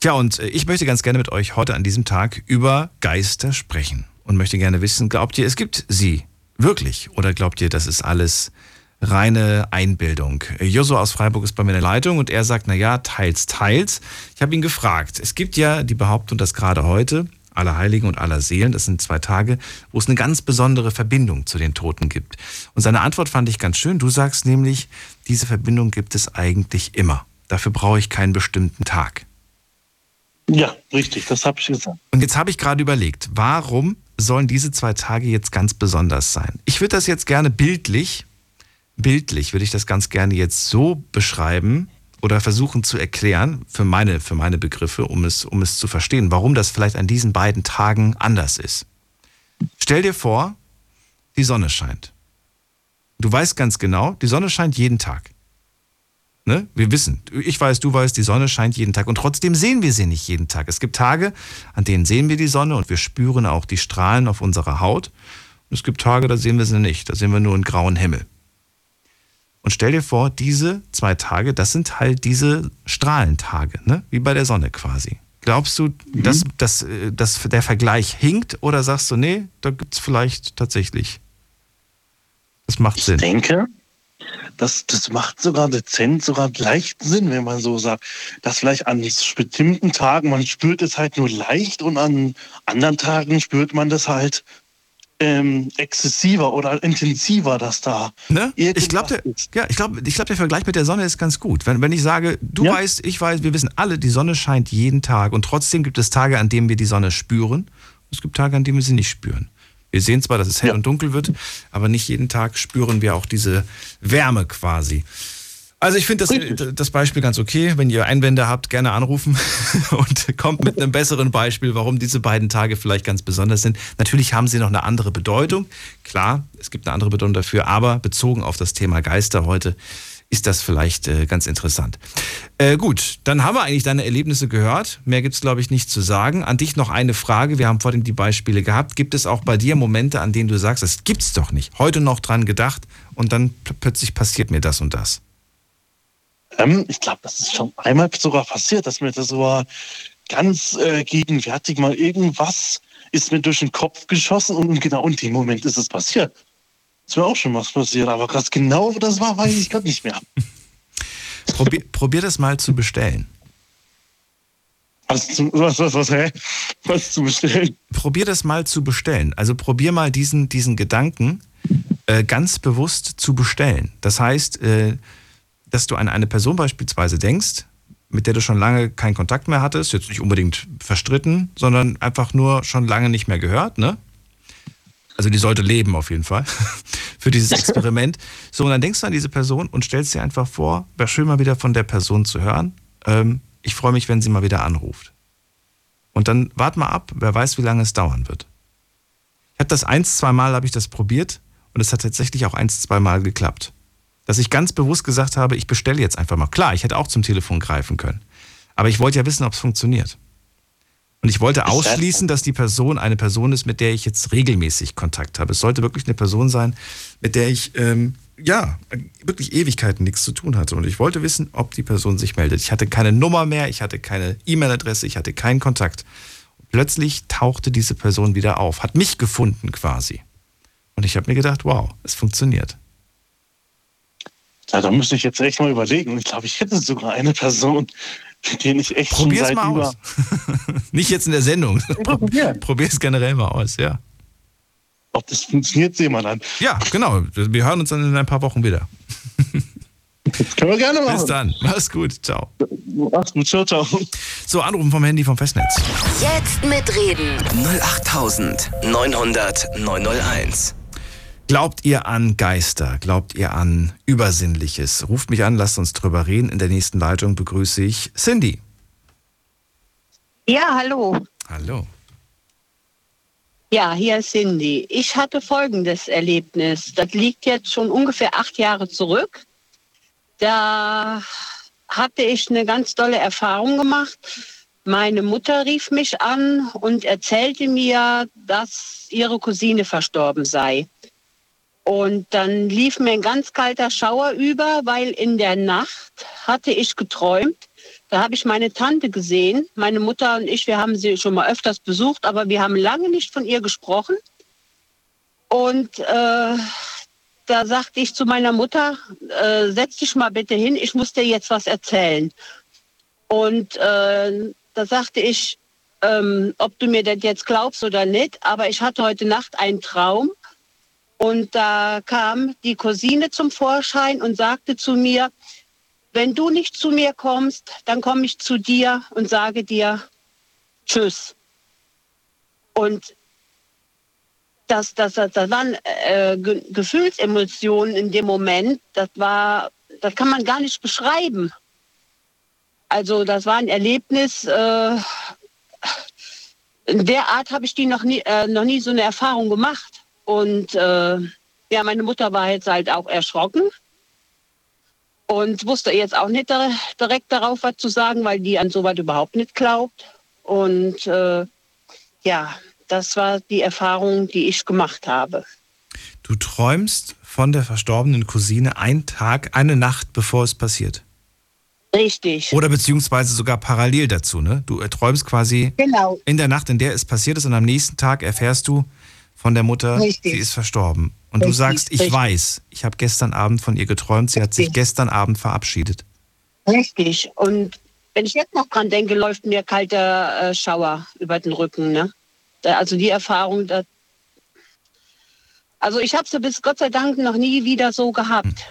Tja, und äh, ich möchte ganz gerne mit euch heute an diesem Tag über Geister sprechen und möchte gerne wissen, glaubt ihr, es gibt sie wirklich oder glaubt ihr, das ist alles reine Einbildung. Joso aus Freiburg ist bei mir in der Leitung und er sagt, na ja, teils, teils. Ich habe ihn gefragt. Es gibt ja die Behauptung, dass gerade heute aller Heiligen und aller Seelen, das sind zwei Tage, wo es eine ganz besondere Verbindung zu den Toten gibt. Und seine Antwort fand ich ganz schön. Du sagst nämlich, diese Verbindung gibt es eigentlich immer. Dafür brauche ich keinen bestimmten Tag. Ja, richtig, das habe ich gesagt. Und jetzt habe ich gerade überlegt, warum sollen diese zwei Tage jetzt ganz besonders sein? Ich würde das jetzt gerne bildlich bildlich würde ich das ganz gerne jetzt so beschreiben oder versuchen zu erklären für meine, für meine Begriffe, um es, um es zu verstehen, warum das vielleicht an diesen beiden Tagen anders ist. Stell dir vor, die Sonne scheint. Du weißt ganz genau, die Sonne scheint jeden Tag. Ne? Wir wissen, ich weiß, du weißt, die Sonne scheint jeden Tag und trotzdem sehen wir sie nicht jeden Tag. Es gibt Tage, an denen sehen wir die Sonne und wir spüren auch die Strahlen auf unserer Haut. Und es gibt Tage, da sehen wir sie nicht, da sehen wir nur einen grauen Himmel. Und stell dir vor, diese zwei Tage, das sind halt diese Strahlentage, ne? wie bei der Sonne quasi. Glaubst du, mhm. dass, dass, äh, dass der Vergleich hinkt oder sagst du, nee, da gibt es vielleicht tatsächlich. Das macht Sinn. Ich denke, das, das macht sogar dezent, sogar leicht Sinn, wenn man so sagt, dass vielleicht an bestimmten Tagen man spürt es halt nur leicht und an anderen Tagen spürt man das halt ähm, exzessiver oder intensiver, dass da. Ne? Ich glaube, der, ja, ich glaube, ich glaub, der Vergleich mit der Sonne ist ganz gut. Wenn, wenn ich sage, du ja. weißt, ich weiß, wir wissen alle, die Sonne scheint jeden Tag und trotzdem gibt es Tage, an denen wir die Sonne spüren. Es gibt Tage, an denen wir sie nicht spüren. Wir sehen zwar, dass es hell ja. und dunkel wird, aber nicht jeden Tag spüren wir auch diese Wärme quasi. Also ich finde das, das Beispiel ganz okay. Wenn ihr Einwände habt, gerne anrufen *laughs* und kommt mit einem besseren Beispiel, warum diese beiden Tage vielleicht ganz besonders sind. Natürlich haben sie noch eine andere Bedeutung. Klar, es gibt eine andere Bedeutung dafür, aber bezogen auf das Thema Geister heute ist das vielleicht äh, ganz interessant. Äh, gut, dann haben wir eigentlich deine Erlebnisse gehört. Mehr gibt es, glaube ich, nicht zu sagen. An dich noch eine Frage. Wir haben vorhin die Beispiele gehabt. Gibt es auch bei dir Momente, an denen du sagst, das gibt's doch nicht? Heute noch dran gedacht und dann plötzlich passiert mir das und das? Ähm, ich glaube, das ist schon einmal sogar passiert, dass mir das so ganz äh, gegenwärtig mal irgendwas ist mir durch den Kopf geschossen und genau in dem Moment ist es passiert. Es wäre auch schon was passiert, aber was genau das war, weiß ich gerade nicht mehr. *laughs* Probier, probier das mal zu bestellen. Was, zu, was, was, was, hä? Was zu bestellen? Probier das mal zu bestellen. Also probier mal diesen, diesen Gedanken äh, ganz bewusst zu bestellen. Das heißt, äh, dass du an eine Person beispielsweise denkst, mit der du schon lange keinen Kontakt mehr hattest, jetzt nicht unbedingt verstritten, sondern einfach nur schon lange nicht mehr gehört, ne? Also die sollte leben auf jeden Fall *laughs* für dieses Experiment. *laughs* So, und dann denkst du an diese Person und stellst dir einfach vor, wäre schön mal wieder von der Person zu hören. Ähm, ich freue mich, wenn sie mal wieder anruft. Und dann wart mal ab, wer weiß, wie lange es dauern wird. Ich habe das eins, zwei Mal habe ich das probiert und es hat tatsächlich auch eins, zwei Mal geklappt dass ich ganz bewusst gesagt habe, ich bestelle jetzt einfach mal. Klar, ich hätte auch zum Telefon greifen können. Aber ich wollte ja wissen, ob es funktioniert. Und ich wollte ausschließen, dass die Person eine Person ist, mit der ich jetzt regelmäßig Kontakt habe. Es sollte wirklich eine Person sein, mit der ich ähm, ja wirklich Ewigkeiten nichts zu tun hatte. Und ich wollte wissen, ob die Person sich meldet. Ich hatte keine Nummer mehr, ich hatte keine E-Mail-Adresse, ich hatte keinen Kontakt. Und plötzlich tauchte diese Person wieder auf, hat mich gefunden quasi. Und ich habe mir gedacht, wow, es funktioniert. Ja, da müsste ich jetzt echt mal überlegen. Ich glaube, ich hätte sogar eine Person, mit der ich echt Probier's schon seit mal über... aus. *laughs* Nicht jetzt in der Sendung. Probier es generell mal aus, ja. Ob das funktioniert, sehen wir dann. Ja, genau. Wir hören uns dann in ein paar Wochen wieder. Das können wir gerne machen. Bis dann. Mach's gut. Ciao. Mach's gut. Ciao, ciao. So, anrufen vom Handy vom Festnetz. Jetzt mitreden. 08900 901. Glaubt ihr an Geister? Glaubt ihr an Übersinnliches? Ruft mich an, lasst uns drüber reden. In der nächsten Leitung begrüße ich Cindy. Ja, hallo. Hallo. Ja, hier ist Cindy. Ich hatte folgendes Erlebnis. Das liegt jetzt schon ungefähr acht Jahre zurück. Da hatte ich eine ganz tolle Erfahrung gemacht. Meine Mutter rief mich an und erzählte mir, dass ihre Cousine verstorben sei. Und dann lief mir ein ganz kalter Schauer über, weil in der Nacht hatte ich geträumt. Da habe ich meine Tante gesehen. Meine Mutter und ich, wir haben sie schon mal öfters besucht, aber wir haben lange nicht von ihr gesprochen. Und äh, da sagte ich zu meiner Mutter, äh, setz dich mal bitte hin, ich muss dir jetzt was erzählen. Und äh, da sagte ich, ähm, ob du mir das jetzt glaubst oder nicht, aber ich hatte heute Nacht einen Traum und da kam die Cousine zum Vorschein und sagte zu mir, wenn du nicht zu mir kommst, dann komme ich zu dir und sage dir Tschüss. Und das, das, das, das waren äh, Ge Gefühlsemotionen in dem Moment, das war, das kann man gar nicht beschreiben. Also das war ein Erlebnis, äh, in der Art habe ich die noch nie, äh, noch nie so eine Erfahrung gemacht. Und äh, ja, meine Mutter war jetzt halt auch erschrocken und wusste jetzt auch nicht direkt darauf was zu sagen, weil die an sowas überhaupt nicht glaubt. Und äh, ja, das war die Erfahrung, die ich gemacht habe. Du träumst von der verstorbenen Cousine einen Tag, eine Nacht, bevor es passiert. Richtig. Oder beziehungsweise sogar parallel dazu, ne? Du träumst quasi genau. in der Nacht, in der es passiert ist, und am nächsten Tag erfährst du von der Mutter, Richtig. sie ist verstorben. Und du Richtig, sagst, ich richtig. weiß, ich habe gestern Abend von ihr geträumt, sie hat sich gestern Abend verabschiedet. Richtig. Und wenn ich jetzt noch dran denke, läuft mir kalter äh, Schauer über den Rücken. Ne? Da, also die Erfahrung, da, also ich habe sie bis Gott sei Dank noch nie wieder so gehabt.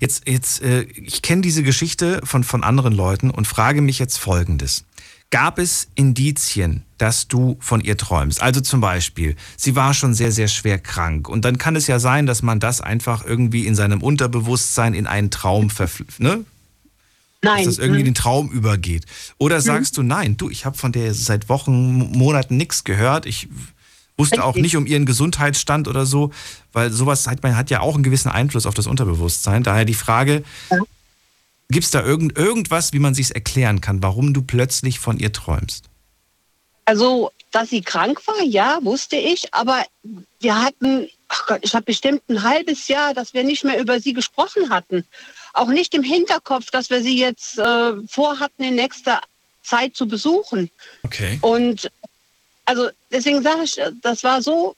Jetzt, jetzt, äh, ich kenne diese Geschichte von, von anderen Leuten und frage mich jetzt Folgendes. Gab es Indizien, dass du von ihr träumst? Also zum Beispiel, sie war schon sehr, sehr schwer krank. Und dann kann es ja sein, dass man das einfach irgendwie in seinem Unterbewusstsein in einen Traum *laughs* verfl- ne? Nein. Dass das irgendwie in hm. den Traum übergeht. Oder sagst du, nein, du, ich habe von der seit Wochen, Monaten nichts gehört. Ich wusste auch Richtig. nicht um ihren Gesundheitsstand oder so, weil sowas hat man hat ja auch einen gewissen Einfluss auf das Unterbewusstsein. Daher die Frage, gibt es da irgend, irgendwas, wie man sich erklären kann, warum du plötzlich von ihr träumst? Also, dass sie krank war, ja, wusste ich, aber wir hatten, ach Gott, ich habe bestimmt ein halbes Jahr, dass wir nicht mehr über sie gesprochen hatten. Auch nicht im Hinterkopf, dass wir sie jetzt äh, vorhatten, in nächster Zeit zu besuchen. Okay. Und also deswegen sage ich, das war so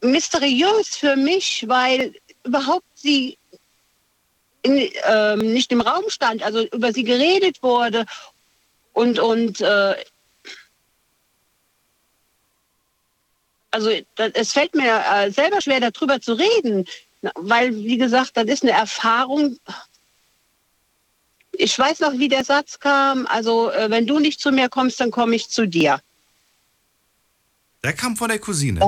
mysteriös für mich, weil überhaupt sie in, ähm, nicht im Raum stand, also über sie geredet wurde und und äh, also das, es fällt mir äh, selber schwer darüber zu reden, weil wie gesagt, das ist eine Erfahrung. Ich weiß noch, wie der Satz kam. Also äh, wenn du nicht zu mir kommst, dann komme ich zu dir. Der kam von der Cousine.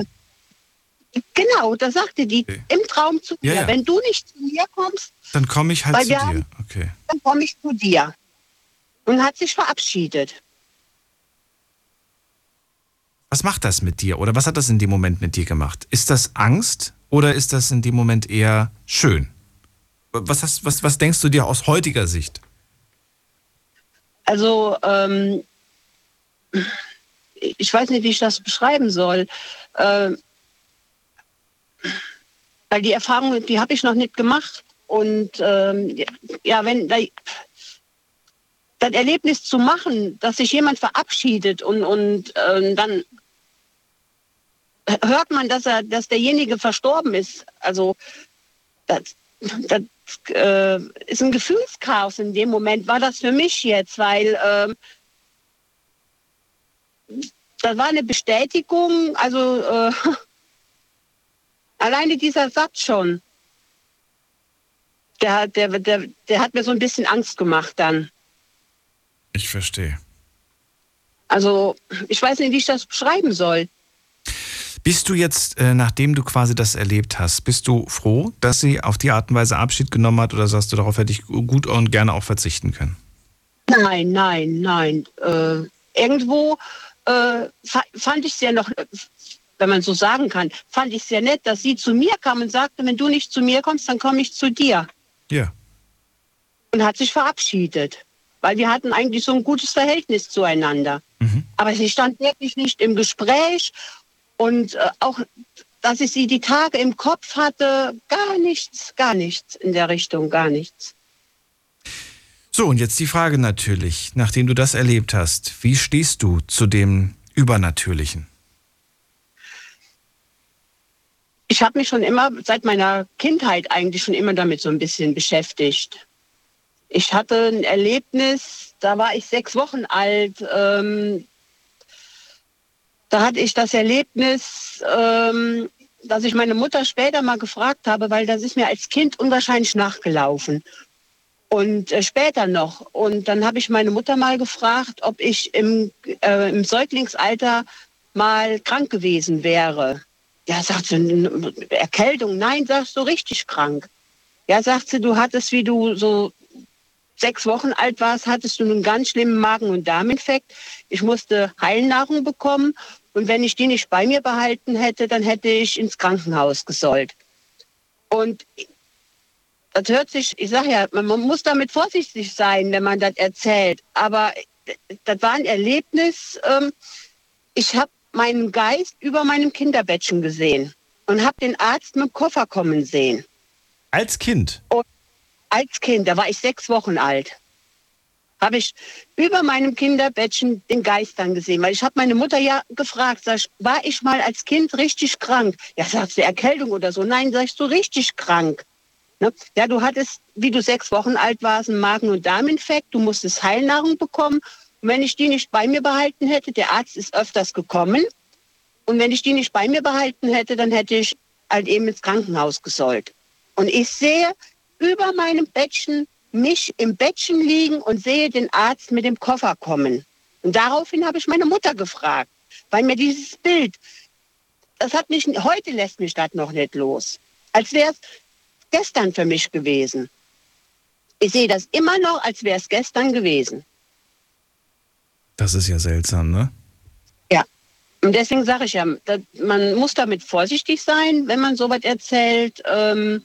Genau, das sagte die Okay. im Traum zu Ja, mir. ja. Wenn du nicht zu mir kommst, Dann komme ich halt zu dir. haben- Okay. dann komme ich zu dir. Und hat sich verabschiedet. Was macht das mit dir? Oder was hat das in dem Moment mit dir gemacht? Ist das Angst oder ist das in dem Moment eher schön? Was, hast, was, was denkst du dir aus heutiger Sicht? Also, ähm, ich weiß nicht, wie ich das beschreiben soll. Ähm, weil die Erfahrung, die habe ich noch nicht gemacht. Und ähm, ja, wenn da, das Erlebnis zu machen, dass sich jemand verabschiedet und, und ähm, dann hört man, dass er, dass derjenige verstorben ist. Also das, das, äh, ist ein Gefühlschaos in dem Moment, war das für mich jetzt, weil ähm, das war eine Bestätigung, also äh, *laughs* alleine dieser Satz schon, der, der, der, der hat mir so ein bisschen Angst gemacht dann. Ich verstehe. Also ich weiß nicht, wie ich das beschreiben soll. Bist du jetzt, äh, nachdem du quasi das erlebt hast, bist du froh, dass sie auf die Art und Weise Abschied genommen hat oder sagst du, darauf hätte ich gut und gerne auch verzichten können? Nein, nein, nein. Äh, irgendwo äh, fand ich es ja noch, wenn man so sagen kann, fand ich es sehr nett, dass sie zu mir kam und sagte, wenn du nicht zu mir kommst, dann komme ich zu dir. Ja. Und hat sich verabschiedet, weil wir hatten eigentlich so ein gutes Verhältnis zueinander. Mhm. Aber sie stand wirklich nicht im Gespräch und äh, auch, dass ich sie die Tage im Kopf hatte, gar nichts, gar nichts in der Richtung, gar nichts. So, und jetzt die Frage natürlich, nachdem du das erlebt hast, wie stehst du zu dem Übernatürlichen? Ich habe mich schon immer, seit meiner Kindheit eigentlich schon immer damit so ein bisschen beschäftigt. Ich hatte ein Erlebnis, da war ich sechs Wochen alt, ähm, da hatte ich das Erlebnis, ähm, dass ich meine Mutter später mal gefragt habe, weil das ist mir als Kind unwahrscheinlich nachgelaufen. Und äh, später noch. Und dann habe ich meine Mutter mal gefragt, ob ich im, äh, im Säuglingsalter mal krank gewesen wäre. Ja, sagt sie, Erkältung. Nein, sagst du, richtig krank. Ja, sagt sie, du hattest, wie du so sechs Wochen alt warst, hattest du einen ganz schlimmen Magen- und Darminfekt. Ich musste Heilnahrung bekommen und wenn ich die nicht bei mir behalten hätte, dann hätte ich ins Krankenhaus gesollt. Und das hört sich, ich sage ja, man, muss damit vorsichtig sein, wenn man das erzählt. Aber das war ein Erlebnis. Ähm, ich habe meinen Geist über meinem Kinderbettchen gesehen und habe den Arzt mit dem Koffer kommen sehen. Als Kind? Und als Kind, da war ich sechs Wochen alt, habe ich über meinem Kinderbettchen den Geist dann gesehen. Weil ich habe meine Mutter ja gefragt, sag ich, war ich mal als Kind richtig krank? Ja, sagst du, Erkältung oder so. Nein, sagst du, richtig krank. Ne? Ja, du hattest, wie du sechs Wochen alt warst, einen Magen- und Darminfekt. Du musstest Heilnahrung bekommen. Und wenn ich die nicht bei mir behalten hätte, der Arzt ist öfters gekommen. Und wenn ich die nicht bei mir behalten hätte, dann hätte ich halt eben ins Krankenhaus gesollt. Und ich sehe über meinem Bettchen mich im Bettchen liegen und sehe den Arzt mit dem Koffer kommen. Und daraufhin habe ich meine Mutter gefragt, weil mir dieses Bild, das hat mich, heute lässt mich das noch nicht los. Als wäre es gestern für mich gewesen. Ich sehe das immer noch, als wäre es gestern gewesen. Das ist ja seltsam, ne? Ja. Und deswegen sage ich ja, man muss damit vorsichtig sein, wenn man sowas erzählt. Ähm,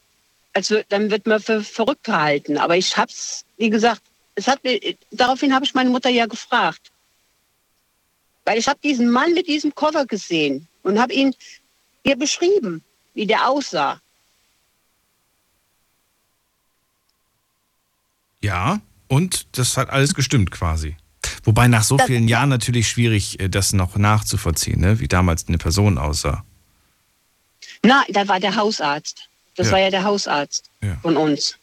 also dann wird man für verrückt gehalten. Aber ich habe es, wie gesagt, es hat mir, daraufhin habe ich meine Mutter ja gefragt. Weil ich habe diesen Mann mit diesem Koffer gesehen und habe ihn ihr beschrieben, wie der aussah. Ja, und das hat alles gestimmt quasi. Wobei nach so das vielen Jahren natürlich schwierig, äh, das noch nachzuvollziehen, ne? wie damals eine Person aussah. Na, da war der Hausarzt. Das ja. war ja der Hausarzt ja. von uns.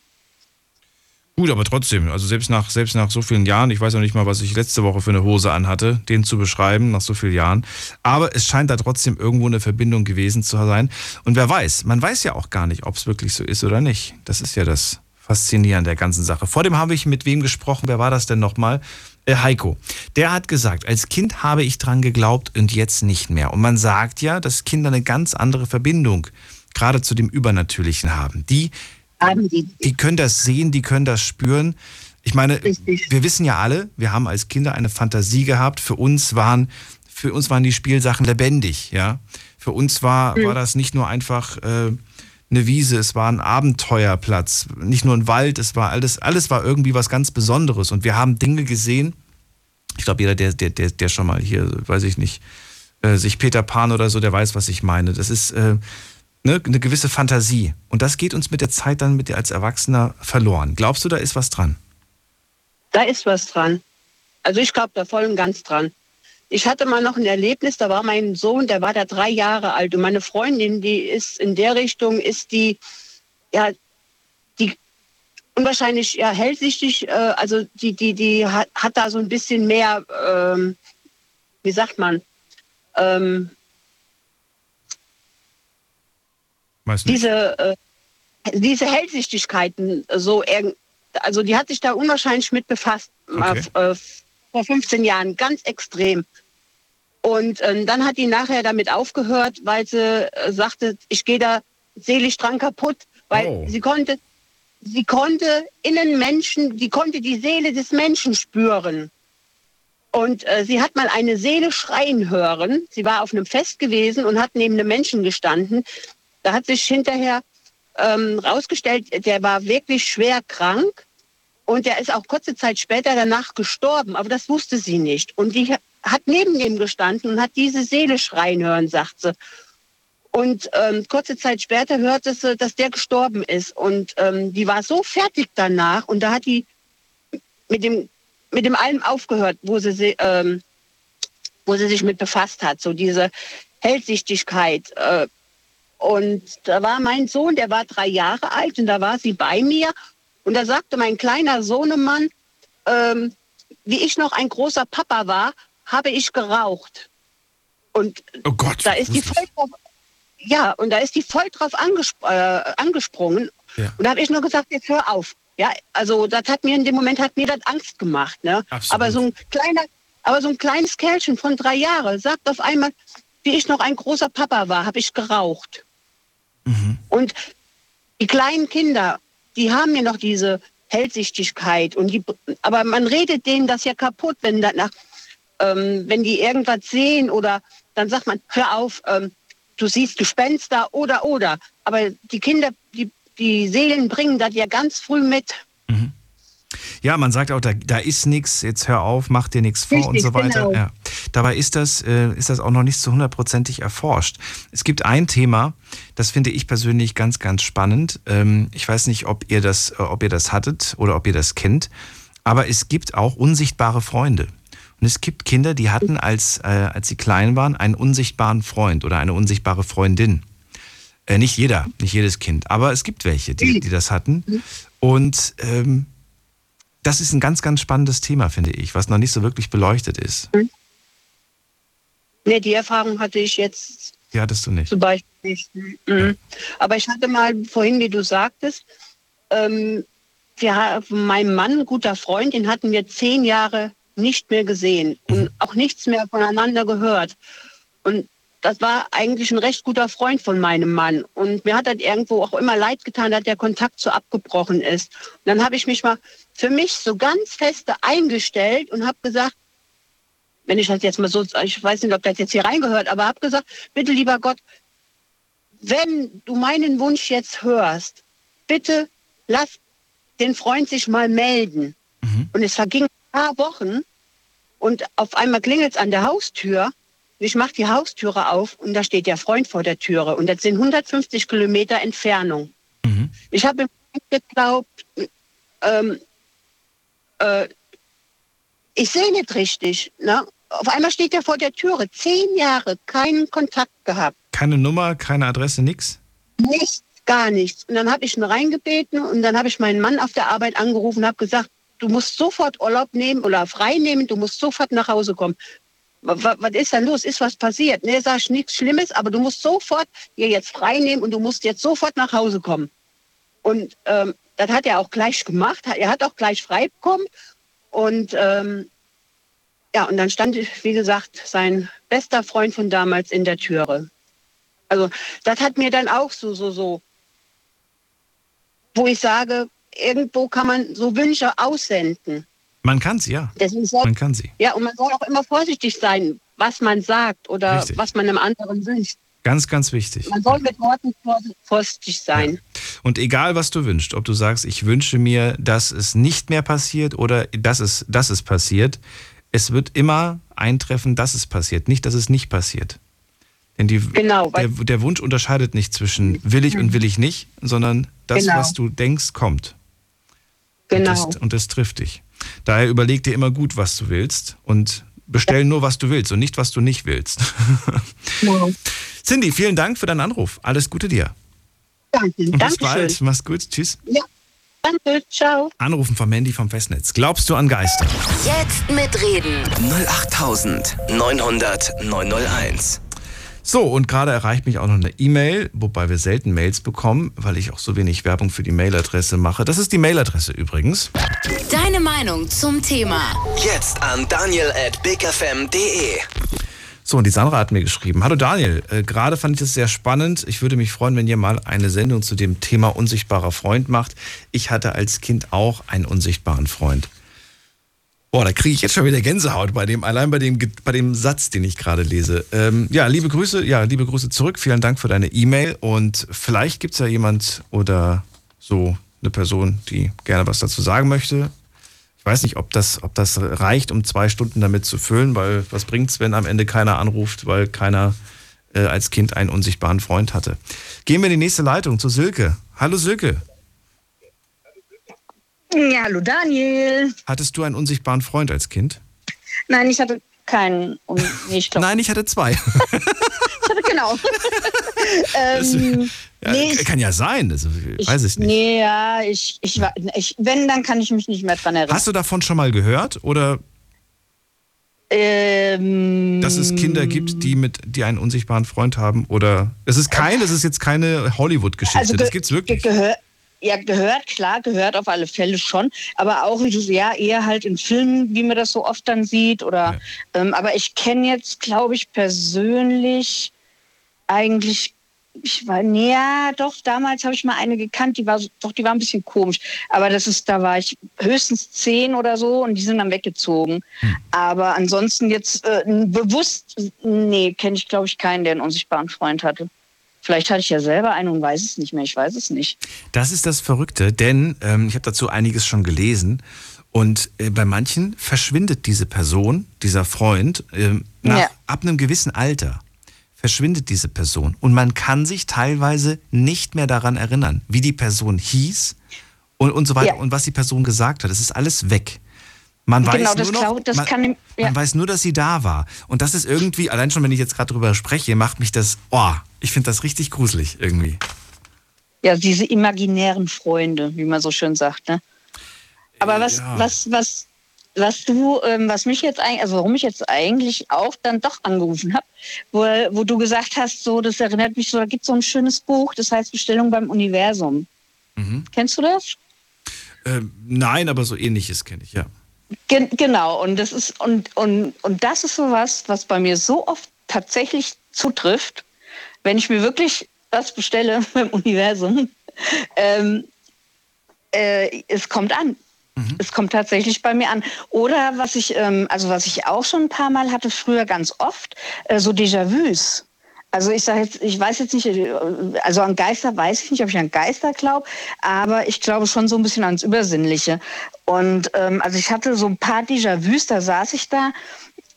Gut, aber trotzdem, also selbst nach, selbst nach so vielen Jahren, ich weiß noch nicht mal, was ich letzte Woche für eine Hose anhatte, den zu beschreiben, nach so vielen Jahren. Aber es scheint da trotzdem irgendwo eine Verbindung gewesen zu sein. Und wer weiß, man weiß ja auch gar nicht, ob es wirklich so ist oder nicht. Das ist ja das Faszinierende der ganzen Sache. Vor dem habe ich mit wem gesprochen, wer war das denn nochmal? Äh, Heiko. Der hat gesagt, als Kind habe ich dran geglaubt und jetzt nicht mehr. Und man sagt ja, dass Kinder eine ganz andere Verbindung gerade zu dem Übernatürlichen haben. Die, die können das sehen, die können das spüren. Ich meine, Richtig. wir wissen ja alle, wir haben als Kinder eine Fantasie gehabt. Für uns waren, für uns waren die Spielsachen lebendig, ja. Für uns war, mhm. war das nicht nur einfach äh, eine Wiese, es war ein Abenteuerplatz, nicht nur ein Wald, es war alles, alles war irgendwie was ganz Besonderes. Und wir haben Dinge gesehen. Ich glaube, jeder, der, der, der, der schon mal hier, weiß ich nicht, äh, sich Peter Pan oder so, der weiß, was ich meine. Das ist, äh, ne, eine gewisse Fantasie. Und das geht uns mit der Zeit dann mit dir als Erwachsener verloren. Glaubst du, da ist was dran? Da ist was dran. Also ich glaube da voll und ganz dran. Ich hatte mal noch ein Erlebnis, da war mein Sohn, der war da drei Jahre alt und meine Freundin, die ist in der Richtung, ist die, ja, die unwahrscheinlich ja, hellsichtig, äh, also die, die, die hat, hat da so ein bisschen mehr, ähm, wie sagt man, ähm, diese, äh, diese Hellsichtigkeiten, so also die hat sich da unwahrscheinlich mit befasst, okay. äh, vor 15 Jahren, ganz extrem. Und äh, dann hat die nachher damit aufgehört, weil sie äh, sagte, ich gehe da seelisch dran kaputt, weil oh. sie konnte, sie konnte in den Menschen, die konnte die Seele des Menschen spüren. Und äh, sie hat mal eine Seele schreien hören. Sie war auf einem Fest gewesen und hat neben einem Menschen gestanden. Da hat sich hinterher ähm, rausgestellt, der war wirklich schwer krank und der ist auch kurze Zeit später danach gestorben, aber das wusste sie nicht. Und die hat neben ihm gestanden und hat diese Seele schreien hören, sagt sie. Und ähm, kurze Zeit später hörte sie, dass der gestorben ist. Und ähm, die war so fertig danach und da hat die mit dem, mit dem allem aufgehört, wo sie, ähm, wo sie sich mit befasst hat. So diese Hellsichtigkeit. Äh, und da war mein Sohn, der war drei Jahre alt und da war sie bei mir. Und da sagte mein kleiner Sohnemann, ähm, wie ich noch ein großer Papa war, habe ich geraucht. Und oh Gott, da ist die voll drauf, ja, und da ist die voll drauf angespr äh, angesprungen. Ja. Und da habe ich nur gesagt, jetzt hör auf. Ja, also das hat mir in dem Moment hat mir das Angst gemacht. Ne? Aber so ein kleiner, aber so ein kleines Kerlchen von drei Jahren sagt auf einmal, wie ich noch ein großer Papa war, habe ich geraucht. Mhm. Und die kleinen Kinder, die haben ja noch diese Hellsichtigkeit. Und die, aber man redet denen das ja kaputt, wenn danach, ähm, wenn die irgendwas sehen oder dann sagt man, hör auf, ähm, du siehst Gespenster oder oder. Aber die Kinder, die, die Seelen bringen das ja ganz früh mit. Mhm. Ja, man sagt auch, da, da ist nichts, jetzt hör auf, mach dir nichts vor Richtig, und so weiter. Genau. Ja. Dabei ist das, äh, ist das auch noch nicht so hundertprozentig erforscht. Es gibt ein Thema, das finde ich persönlich ganz, ganz spannend. Ähm, ich weiß nicht, ob ihr, das, äh, ob ihr das hattet oder ob ihr das kennt, aber es gibt auch unsichtbare Freunde. Und es gibt Kinder, die hatten, als, äh, als sie klein waren, einen unsichtbaren Freund oder eine unsichtbare Freundin. Äh, nicht jeder, nicht jedes Kind, aber es gibt welche, die, die das hatten. Und ähm, das ist ein ganz, ganz spannendes Thema, finde ich, was noch nicht so wirklich beleuchtet ist. Mhm. Nee, die Erfahrung hatte ich jetzt. Die hattest du nicht. Zum Beispiel nicht. Mhm. Ja. Aber ich hatte mal vorhin, wie du sagtest, ähm, wir meinen Mann, ein guter Freund, den hatten wir zehn Jahre nicht mehr gesehen mhm. und auch nichts mehr voneinander gehört. Und das war eigentlich ein recht guter Freund von meinem Mann. Und mir hat das irgendwo auch immer leid getan, dass der Kontakt so abgebrochen ist. Und dann habe ich mich mal für mich so ganz feste eingestellt und habe gesagt, wenn ich das jetzt mal so, ich weiß nicht, ob das jetzt hier reingehört, aber habe gesagt, bitte lieber Gott, wenn du meinen Wunsch jetzt hörst, bitte lass den Freund sich mal melden. Mhm. Und es vergingen ein paar Wochen und auf einmal klingelt es an der Haustür ich mache die Haustüre auf und da steht der Freund vor der Türe und das sind 150 Kilometer Entfernung. Mhm. Ich habe geglaubt, ähm, äh, ich sehe nicht richtig. Ne? Auf einmal steht er vor der Türe. Zehn Jahre keinen Kontakt gehabt. Keine Nummer, keine Adresse, nichts? Nichts, gar nichts. Und dann habe ich ihn reingebeten und dann habe ich meinen Mann auf der Arbeit angerufen und habe gesagt, du musst sofort Urlaub nehmen oder frei nehmen, du musst sofort nach Hause kommen was, was ist denn los? Ist was passiert? Nee, sag ich nichts Schlimmes, aber du musst sofort hier jetzt frei nehmen und du musst jetzt sofort nach Hause kommen. Und ähm, das hat er auch gleich gemacht. Er hat auch gleich frei bekommen. Und ähm, ja, und dann stand, wie gesagt, sein bester Freund von damals in der Türe. Also das hat mir dann auch so, so, so, wo ich sage, irgendwo kann man so Wünsche aussenden. Man kann sie, ja. Soll, man kann sie. Ja, und man soll auch immer vorsichtig sein, was man sagt oder Richtig. was man einem anderen wünscht. Ganz, ganz wichtig. Man soll mit Worten vorsichtig sein. Ja. Und egal, was du wünschst, ob du sagst, ich wünsche mir, dass es nicht mehr passiert oder dass es, dass es passiert, es wird immer eintreffen, dass es passiert, nicht, dass es nicht passiert. Denn die, genau, der, der, Wunsch unterscheidet nicht zwischen will ich und will ich nicht, sondern das, genau. was du denkst, kommt. Genau. Und das, und das trifft dich. Daher überleg dir immer gut, was du willst und bestell nur, was du willst und nicht, was du nicht willst. Wow. *laughs* Cindy, vielen Dank für deinen Anruf. Alles Gute dir. Danke. Und bis bald. Mach's gut. Tschüss. Ja. Danke, ciao. Anrufen vom Mandy vom Festnetz. Glaubst du an Geister? Jetzt mitreden. 08900 901. So, und gerade erreicht mich auch noch eine E-Mail, wobei wir selten Mails bekommen, weil ich auch so wenig Werbung für die Mailadresse mache. Das ist die Mailadresse übrigens. Deine Meinung zum Thema. Jetzt an daniel at bigfm.de. So, und die Sandra hat mir geschrieben. Hallo Daniel, äh, gerade fand ich es sehr spannend. Ich würde mich freuen, wenn ihr mal eine Sendung zu dem Thema unsichtbarer Freund macht. Ich hatte als Kind auch einen unsichtbaren Freund. Boah, da kriege ich jetzt schon wieder Gänsehaut bei dem, allein bei dem, bei dem Satz, den ich gerade lese. Ähm, ja, liebe Grüße, ja, liebe Grüße zurück. Vielen Dank für deine E-Mail. Und vielleicht gibt es ja jemand oder so eine Person, die gerne was dazu sagen möchte. Ich weiß nicht, ob das, ob das reicht, um zwei Stunden damit zu füllen, weil was bringt's, wenn am Ende keiner anruft, weil keiner äh, als Kind einen unsichtbaren Freund hatte. Gehen wir in die nächste Leitung zu Silke. Hallo Silke. Ja, hallo Daniel. Hattest du einen unsichtbaren Freund als Kind? Nein, ich hatte keinen. Und nee, ich *laughs* Nein, ich hatte zwei. *laughs* genau. *laughs* ähm, Ja, nee, kann ja sein, also, weiß ich nicht. Nee, ja, ich, ich, ich, wenn, dann kann ich mich nicht mehr dran erinnern. Hast du davon schon mal gehört oder ähm, dass es Kinder gibt, die mit die einen unsichtbaren Freund haben oder es ist kein, es ist jetzt keine Hollywood-Geschichte, also das gibt's wirklich. ge- Gehör, ja, gehört, klar, gehört auf alle Fälle schon. Aber auch, ja, eher halt in Filmen, wie man das so oft dann sieht. Oder, ähm, aber ich kenne jetzt, glaube ich, persönlich eigentlich, ich war, ja, doch, damals habe ich mal eine gekannt, die war, so- doch, die war ein bisschen komisch. Aber das ist, da war ich höchstens zehn oder so und die sind dann weggezogen. Aber ansonsten jetzt äh, bewusst, nee, kenne ich, glaube ich, keinen, der einen unsichtbaren Freund hatte. Vielleicht hatte ich ja selber einen und weiß es nicht mehr. Ich weiß es nicht. Das ist das Verrückte, denn ähm, ich habe dazu einiges schon gelesen und äh, bei manchen verschwindet diese Person, dieser Freund, ähm, nach, Ja. ab einem gewissen Alter verschwindet diese Person und man kann sich teilweise nicht mehr daran erinnern, wie die Person hieß und, und so weiter Ja. und was die Person gesagt hat. Es ist alles weg. Man weiß Genau, nur noch, glaub- man, kann ja. man weiß nur, dass sie da war. Und das ist irgendwie, allein schon, wenn ich jetzt gerade drüber spreche, macht mich das, oh, ich finde das richtig gruselig irgendwie. Ja, diese imaginären Freunde, wie man so schön sagt. Ne? Aber was, ja. was, was, was du, ähm, was mich jetzt eigentlich, also warum ich jetzt eigentlich auch dann doch angerufen habe, wo, wo du gesagt hast, so, das erinnert mich so, da gibt es so ein schönes Buch, das heißt Bestellung beim Universum. Mhm. Kennst du das? Ähm, nein, aber so ähnliches kenne ich, ja. Gen genau, und das ist, und, und, und das ist sowas, was bei mir so oft tatsächlich zutrifft, wenn ich mir wirklich was bestelle *laughs* beim Universum, ähm, äh, es kommt an. Es kommt tatsächlich bei mir an. Oder was ich, ähm, also was ich auch schon ein paar Mal hatte, früher ganz oft, äh, so Déjà-vus. Also ich sage jetzt, ich weiß jetzt nicht, äh, also an Geister weiß ich nicht, ob ich an Geister glaube, aber ich glaube schon so ein bisschen ans Übersinnliche. Und ähm, also ich hatte so ein paar Déjà-vus, da saß ich da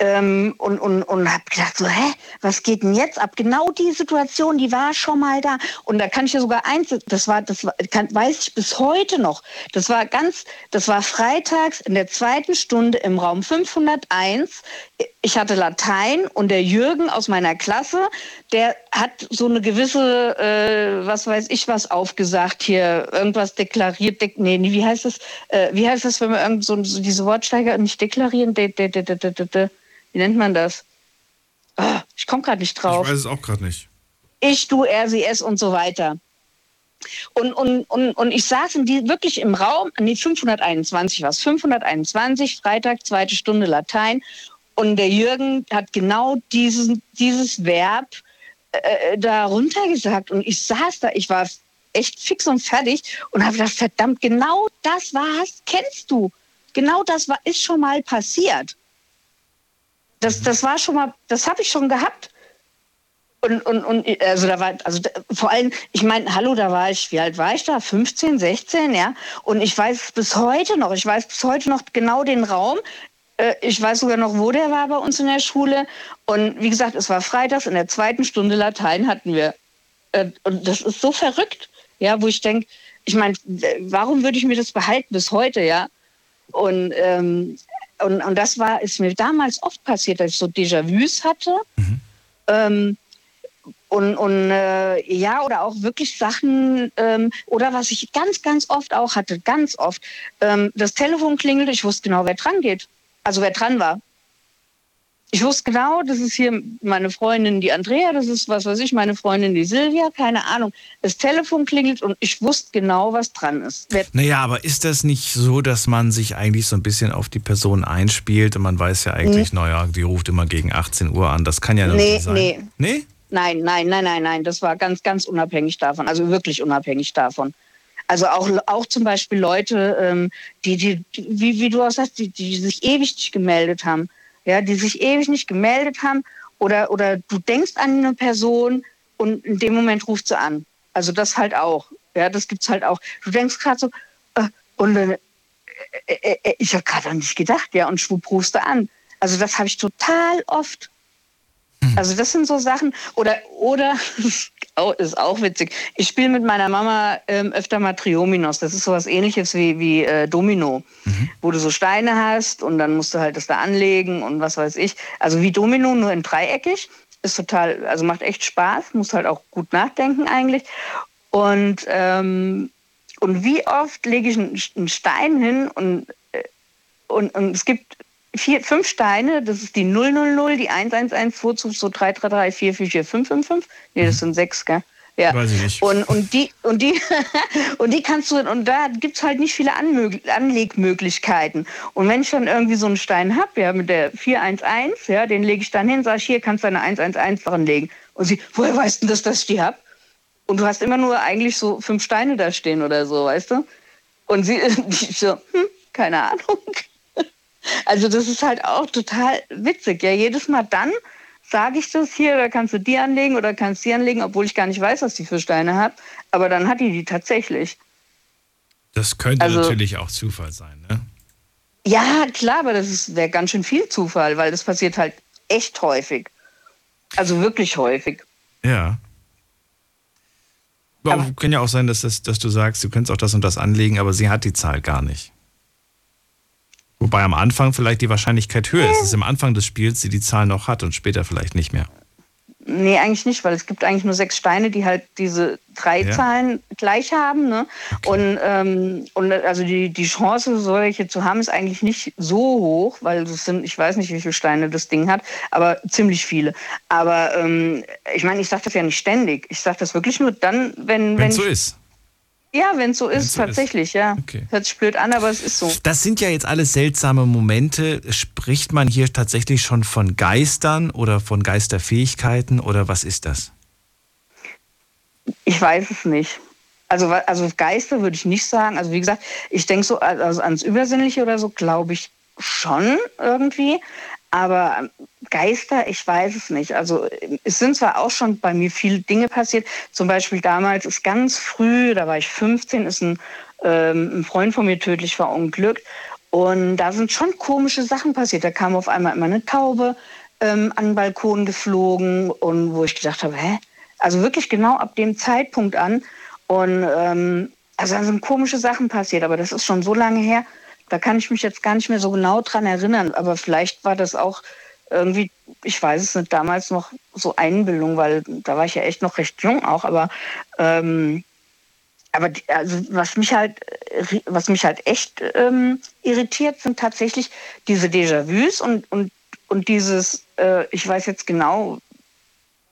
ähm, und, und, und habe gedacht, so, hä, was geht denn jetzt ab? Genau die Situation, die war schon mal da. Und da kann ich ja sogar eins, das war, das war, kann, weiß ich bis heute noch. Das war ganz, das war freitags in der zweiten Stunde im Raum 501. Ich hatte Latein und der Jürgen aus meiner Klasse, der hat so eine gewisse, äh, was weiß ich was aufgesagt hier, irgendwas deklariert, dek nee, wie heißt das, äh, wie heißt das, wenn man irgend so, so diese Wortsteiger nicht deklarieren, de, de, de, de, de, de, de. Wie nennt man das? Ah, ich komme gerade nicht drauf. Ich weiß es auch gerade nicht. Ich, du, er, sie, es und so weiter. Und, und, und, und ich saß in die, wirklich im Raum, nee, 521 was, 521, Freitag, zweite Stunde Latein. Und der Jürgen hat genau diesen, dieses Verb äh, da runtergesagt. Und ich saß da, ich war echt fix und fertig und habe gedacht, verdammt, genau das war's, kennst du. Genau das war, ist schon mal passiert. Das, das war schon mal, das habe ich schon gehabt. Und, und, und also da war, also da, vor allem, ich meine, hallo, da war ich, wie alt war ich da? 15, 16, ja. Und ich weiß bis heute noch, ich weiß bis heute noch genau den Raum. Äh, Ich weiß sogar noch, wo der war bei uns in der Schule. Und wie gesagt, es war freitags in der zweiten Stunde Latein hatten wir. Äh, Und das ist so verrückt, ja, wo ich denke, ich meine, warum würde ich mir das behalten bis heute, ja? Und, ähm, und, und das war, ist mir damals oft passiert, dass ich so Déjà-vus hatte. Ähm, und, und äh, ja, oder auch wirklich Sachen, ähm, oder was ich ganz, ganz oft auch hatte, ganz oft, ähm, das Telefon klingelt, ich wusste genau, wer dran geht. Also wer dran war. Ich wusste genau, das ist hier meine Freundin, die Andrea, das ist, was weiß ich, meine Freundin, die Silvia, keine Ahnung. Das Telefon klingelt und ich wusste genau, was dran ist. Wer Naja, aber ist das nicht so, dass man sich eigentlich so ein bisschen auf die Person einspielt und man weiß ja eigentlich, Mhm. naja, die ruft immer gegen 18 Uhr an. Das kann ja Nee, sein. nee. Nee? Nein, nein, nein, nein, nein. Das war ganz, ganz unabhängig davon. Also wirklich unabhängig davon. Also auch, auch zum Beispiel Leute, ähm, die, die, die, wie, wie du auch sagst, die, die sich ewig nicht gemeldet haben. Ja, die sich ewig nicht gemeldet haben. Oder, oder du denkst an eine Person und in dem Moment ruft sie an. Also das halt auch. Ja, das gibt's halt auch. Du denkst gerade so, äh, und äh, äh, äh, ich habe gerade an dich gedacht, ja, und schwupp rufst du an. Also das habe ich total oft. Also das sind so Sachen oder oder *laughs* oh, ist auch witzig. Ich spiele mit meiner Mama ähm, öfter mal Triominos. Das ist sowas Ähnliches wie wie äh, Domino, wo du so Steine hast und dann musst du halt das da anlegen und was weiß ich. Also wie Domino nur in dreieckig ist total, also macht echt Spaß. Muss halt auch gut nachdenken eigentlich. Und ähm, und wie oft lege ich einen, einen Stein hin und äh, und, und es gibt vier, fünf Steine, das ist die 000, die 111, 2, 2, 3, 3, 3, 4, 4, 4, 5, 5, 5. Nee, das sind sechs, gell? Ja. Weiß ich nicht. Und, und die, und die, *laughs* und die kannst du, und da gibt's halt nicht viele Anmög Anlegmöglichkeiten. Und wenn ich dann irgendwie so einen Stein hab, ja, mit der 411, ja, den lege ich dann hin, sag ich, hier kannst du eine 111 dran legen. Und sie, woher weißt du, dass das ich die hab? Und du hast immer nur eigentlich so fünf Steine da stehen oder so, weißt du? Und sie, *laughs* die so, hm, keine Ahnung. Also das ist halt auch total witzig. Ja, jedes Mal dann sage ich das hier, da kannst du die anlegen oder kannst die anlegen, obwohl ich gar nicht weiß, was die für Steine hat. Aber dann hat die die tatsächlich. Das könnte Also- natürlich auch Zufall sein, ne? Ja, klar, aber das wäre ganz schön viel Zufall, weil das passiert halt echt häufig. Also wirklich häufig. Ja. Aber, kann ja auch sein, dass, das, dass du sagst, du könntest auch das und das anlegen, aber sie hat die Zahl gar nicht. Wobei am Anfang vielleicht die Wahrscheinlichkeit höher ist, dass am Anfang des Spiels sie die Zahl noch hat und später vielleicht nicht mehr. Nee, eigentlich nicht, weil es gibt eigentlich nur sechs Steine, die halt diese drei Ja. Zahlen gleich haben. Ne? Und, ähm, und also die, die Chance, solche zu haben, ist eigentlich nicht so hoch, weil das sind, ich weiß nicht, wie viele Steine das Ding hat, aber ziemlich viele. Aber ähm, ich meine, ich sage das ja nicht ständig. Ich sage das wirklich nur dann, wenn, Wenn es so ist. Ja, wenn es so ist, Wenn's so ist. tatsächlich, ja. Okay. Hört sich blöd an, aber es ist so. Das sind ja jetzt alles seltsame Momente. Spricht man hier tatsächlich schon von Geistern oder von Geisterfähigkeiten oder was ist das? Ich weiß es nicht. Also, also Geister würde ich nicht sagen. Also wie gesagt, ich denke so also ans Übersinnliche oder so, glaube ich schon irgendwie. Aber ähm, Geister, ich weiß es nicht. Also es sind zwar auch schon bei mir viele Dinge passiert. Zum Beispiel damals ist ganz früh, da war ich 15, ist ein, ähm, ein Freund von mir tödlich verunglückt. Und da sind schon komische Sachen passiert. Da kam auf einmal immer eine Taube ähm, an den Balkon geflogen und wo ich gedacht habe, hä? Also wirklich genau ab dem Zeitpunkt an. Und ähm, also da sind komische Sachen passiert, aber das ist schon so lange her, da kann ich mich jetzt gar nicht mehr so genau dran erinnern. Aber vielleicht war das auch irgendwie, ich weiß es nicht, damals noch so Einbildung, weil da war ich ja echt noch recht jung auch, aber ähm, aber die, also was mich halt was mich halt echt ähm, irritiert sind tatsächlich diese Déjà-vus und und und dieses äh, ich weiß jetzt genau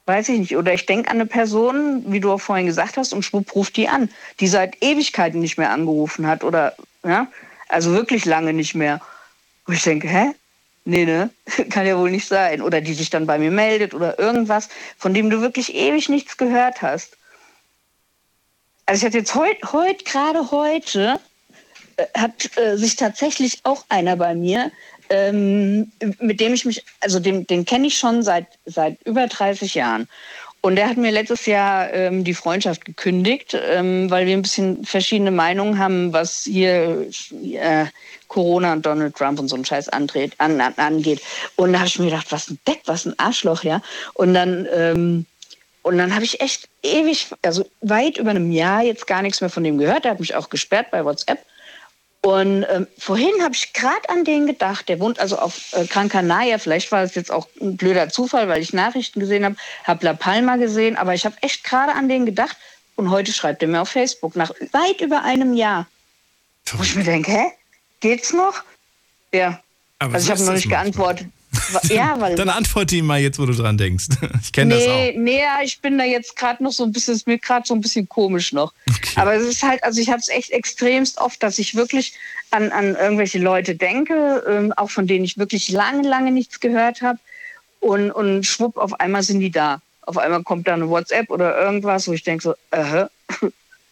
weiß ich nicht oder ich denke an eine Person wie du auch vorhin gesagt hast und schwupp ruft die an die seit Ewigkeiten nicht mehr angerufen hat oder ja also wirklich lange nicht mehr. Wo ich denke hä? Nee ne? *laughs* Kann ja wohl nicht sein. Oder die sich dann bei mir meldet oder irgendwas von dem du wirklich ewig nichts gehört hast. Also ich hatte jetzt heute, heut, gerade heute, äh, hat äh, sich tatsächlich auch einer bei mir, ähm, mit dem ich mich, also den, den kenne ich schon seit, seit über 30 Jahren. Und der hat mir letztes Jahr ähm, die Freundschaft gekündigt, ähm, weil wir ein bisschen verschiedene Meinungen haben, was hier äh, Corona und Donald Trump und so ein Scheiß andreht, an, an, angeht. Und da habe ich mir gedacht, was ein Deck, was ein Arschloch, ja. Und dann ähm, und dann habe ich echt ewig, also weit über einem Jahr jetzt gar nichts mehr von dem gehört. Er hat mich auch gesperrt bei WhatsApp. Und ähm, vorhin habe ich gerade an den gedacht. Der wohnt also auf äh, Gran Canaria. Vielleicht war es jetzt auch ein blöder Zufall, weil ich Nachrichten gesehen habe, habe La Palma gesehen. Aber ich habe echt gerade an den gedacht. Und heute schreibt er mir auf Facebook nach weit über einem Jahr. Wo ich mir denke, hä? Geht's noch? Ja. Aber also ich habe noch nicht geantwortet. Ja, weil Dann antworte ihm mal jetzt, wo du dran denkst. *laughs* Ich kenne das auch. nee, nee, ich bin da jetzt gerade noch so ein bisschen, ist mir gerade so ein bisschen komisch noch. Aber es ist halt, also ich habe es echt extremst oft, dass ich wirklich an, an irgendwelche Leute denke, ähm, auch von denen ich wirklich lange, lange nichts gehört habe. Und, und schwupp, auf einmal sind die da. Auf einmal kommt da eine WhatsApp oder irgendwas, wo ich denke so, äh, *laughs*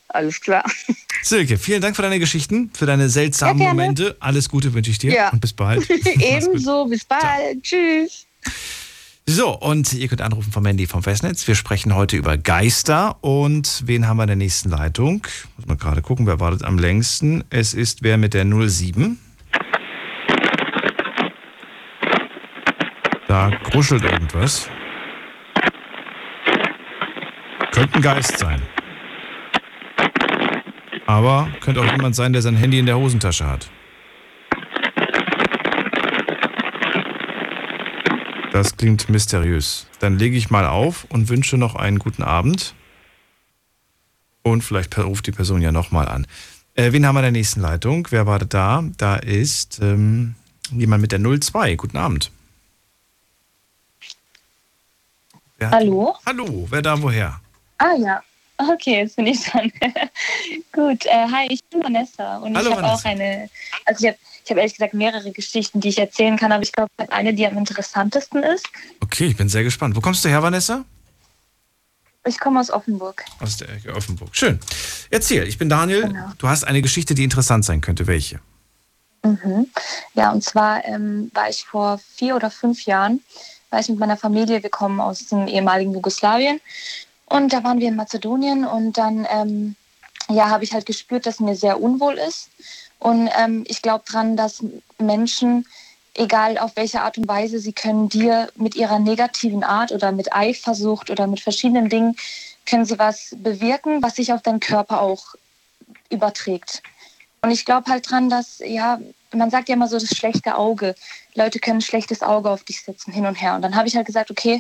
alles klar. *laughs* Silke, vielen Dank für deine Geschichten, für deine seltsamen Ja. Momente. Alles Gute wünsche ich dir Ja. und bis bald. *laughs* Ebenso, bis bald. Tschüss. So, und ihr könnt anrufen vom Handy vom Festnetz. Wir sprechen heute über Geister und wen haben wir in der nächsten Leitung? Muss mal gerade gucken, wer wartet am längsten. Es ist wer mit der 07. Da gruschelt irgendwas. Könnte ein Geist sein. Aber könnte auch jemand sein, der sein Handy in der Hosentasche hat. Das klingt mysteriös. Dann lege ich mal auf und wünsche noch einen guten Abend. Und vielleicht ruft die Person ja nochmal an. Äh, wen haben wir in der nächsten Leitung? Wer wartet da? Da ist ähm, jemand mit der 02. Guten Abend. Wer Hallo? Hallo, wer da woher? Ah ja, okay, jetzt bin ich dran. *laughs* Gut, äh, hi, ich bin Vanessa und Hallo, ich habe auch eine, also ich habe ich hab ehrlich gesagt mehrere Geschichten, die ich erzählen kann, aber ich glaube, eine, die am interessantesten ist. Okay, ich bin sehr gespannt. Wo kommst du her, Vanessa? Ich komme aus Offenburg. Aus der Ecke Offenburg. Schön. Erzähl, ich bin Daniel. Genau. Du hast eine Geschichte, die interessant sein könnte. Welche? Mhm. Ja, und zwar ähm, war ich vor vier oder fünf Jahren, war ich mit meiner Familie, wir kommen aus dem ehemaligen Jugoslawien und da waren wir in Mazedonien und dann ähm, ja, habe ich halt gespürt, dass mir sehr unwohl ist und ähm, ich glaube dran, dass Menschen, egal auf welche Art und Weise, sie können dir mit ihrer negativen Art oder mit Eifersucht oder mit verschiedenen Dingen, können sie was bewirken, was sich auf deinen Körper auch überträgt. Und ich glaube halt dran, dass, ja, man sagt ja immer so das schlechte Auge. Leute können ein schlechtes Auge auf dich setzen, hin und her. Und dann habe ich halt gesagt, okay,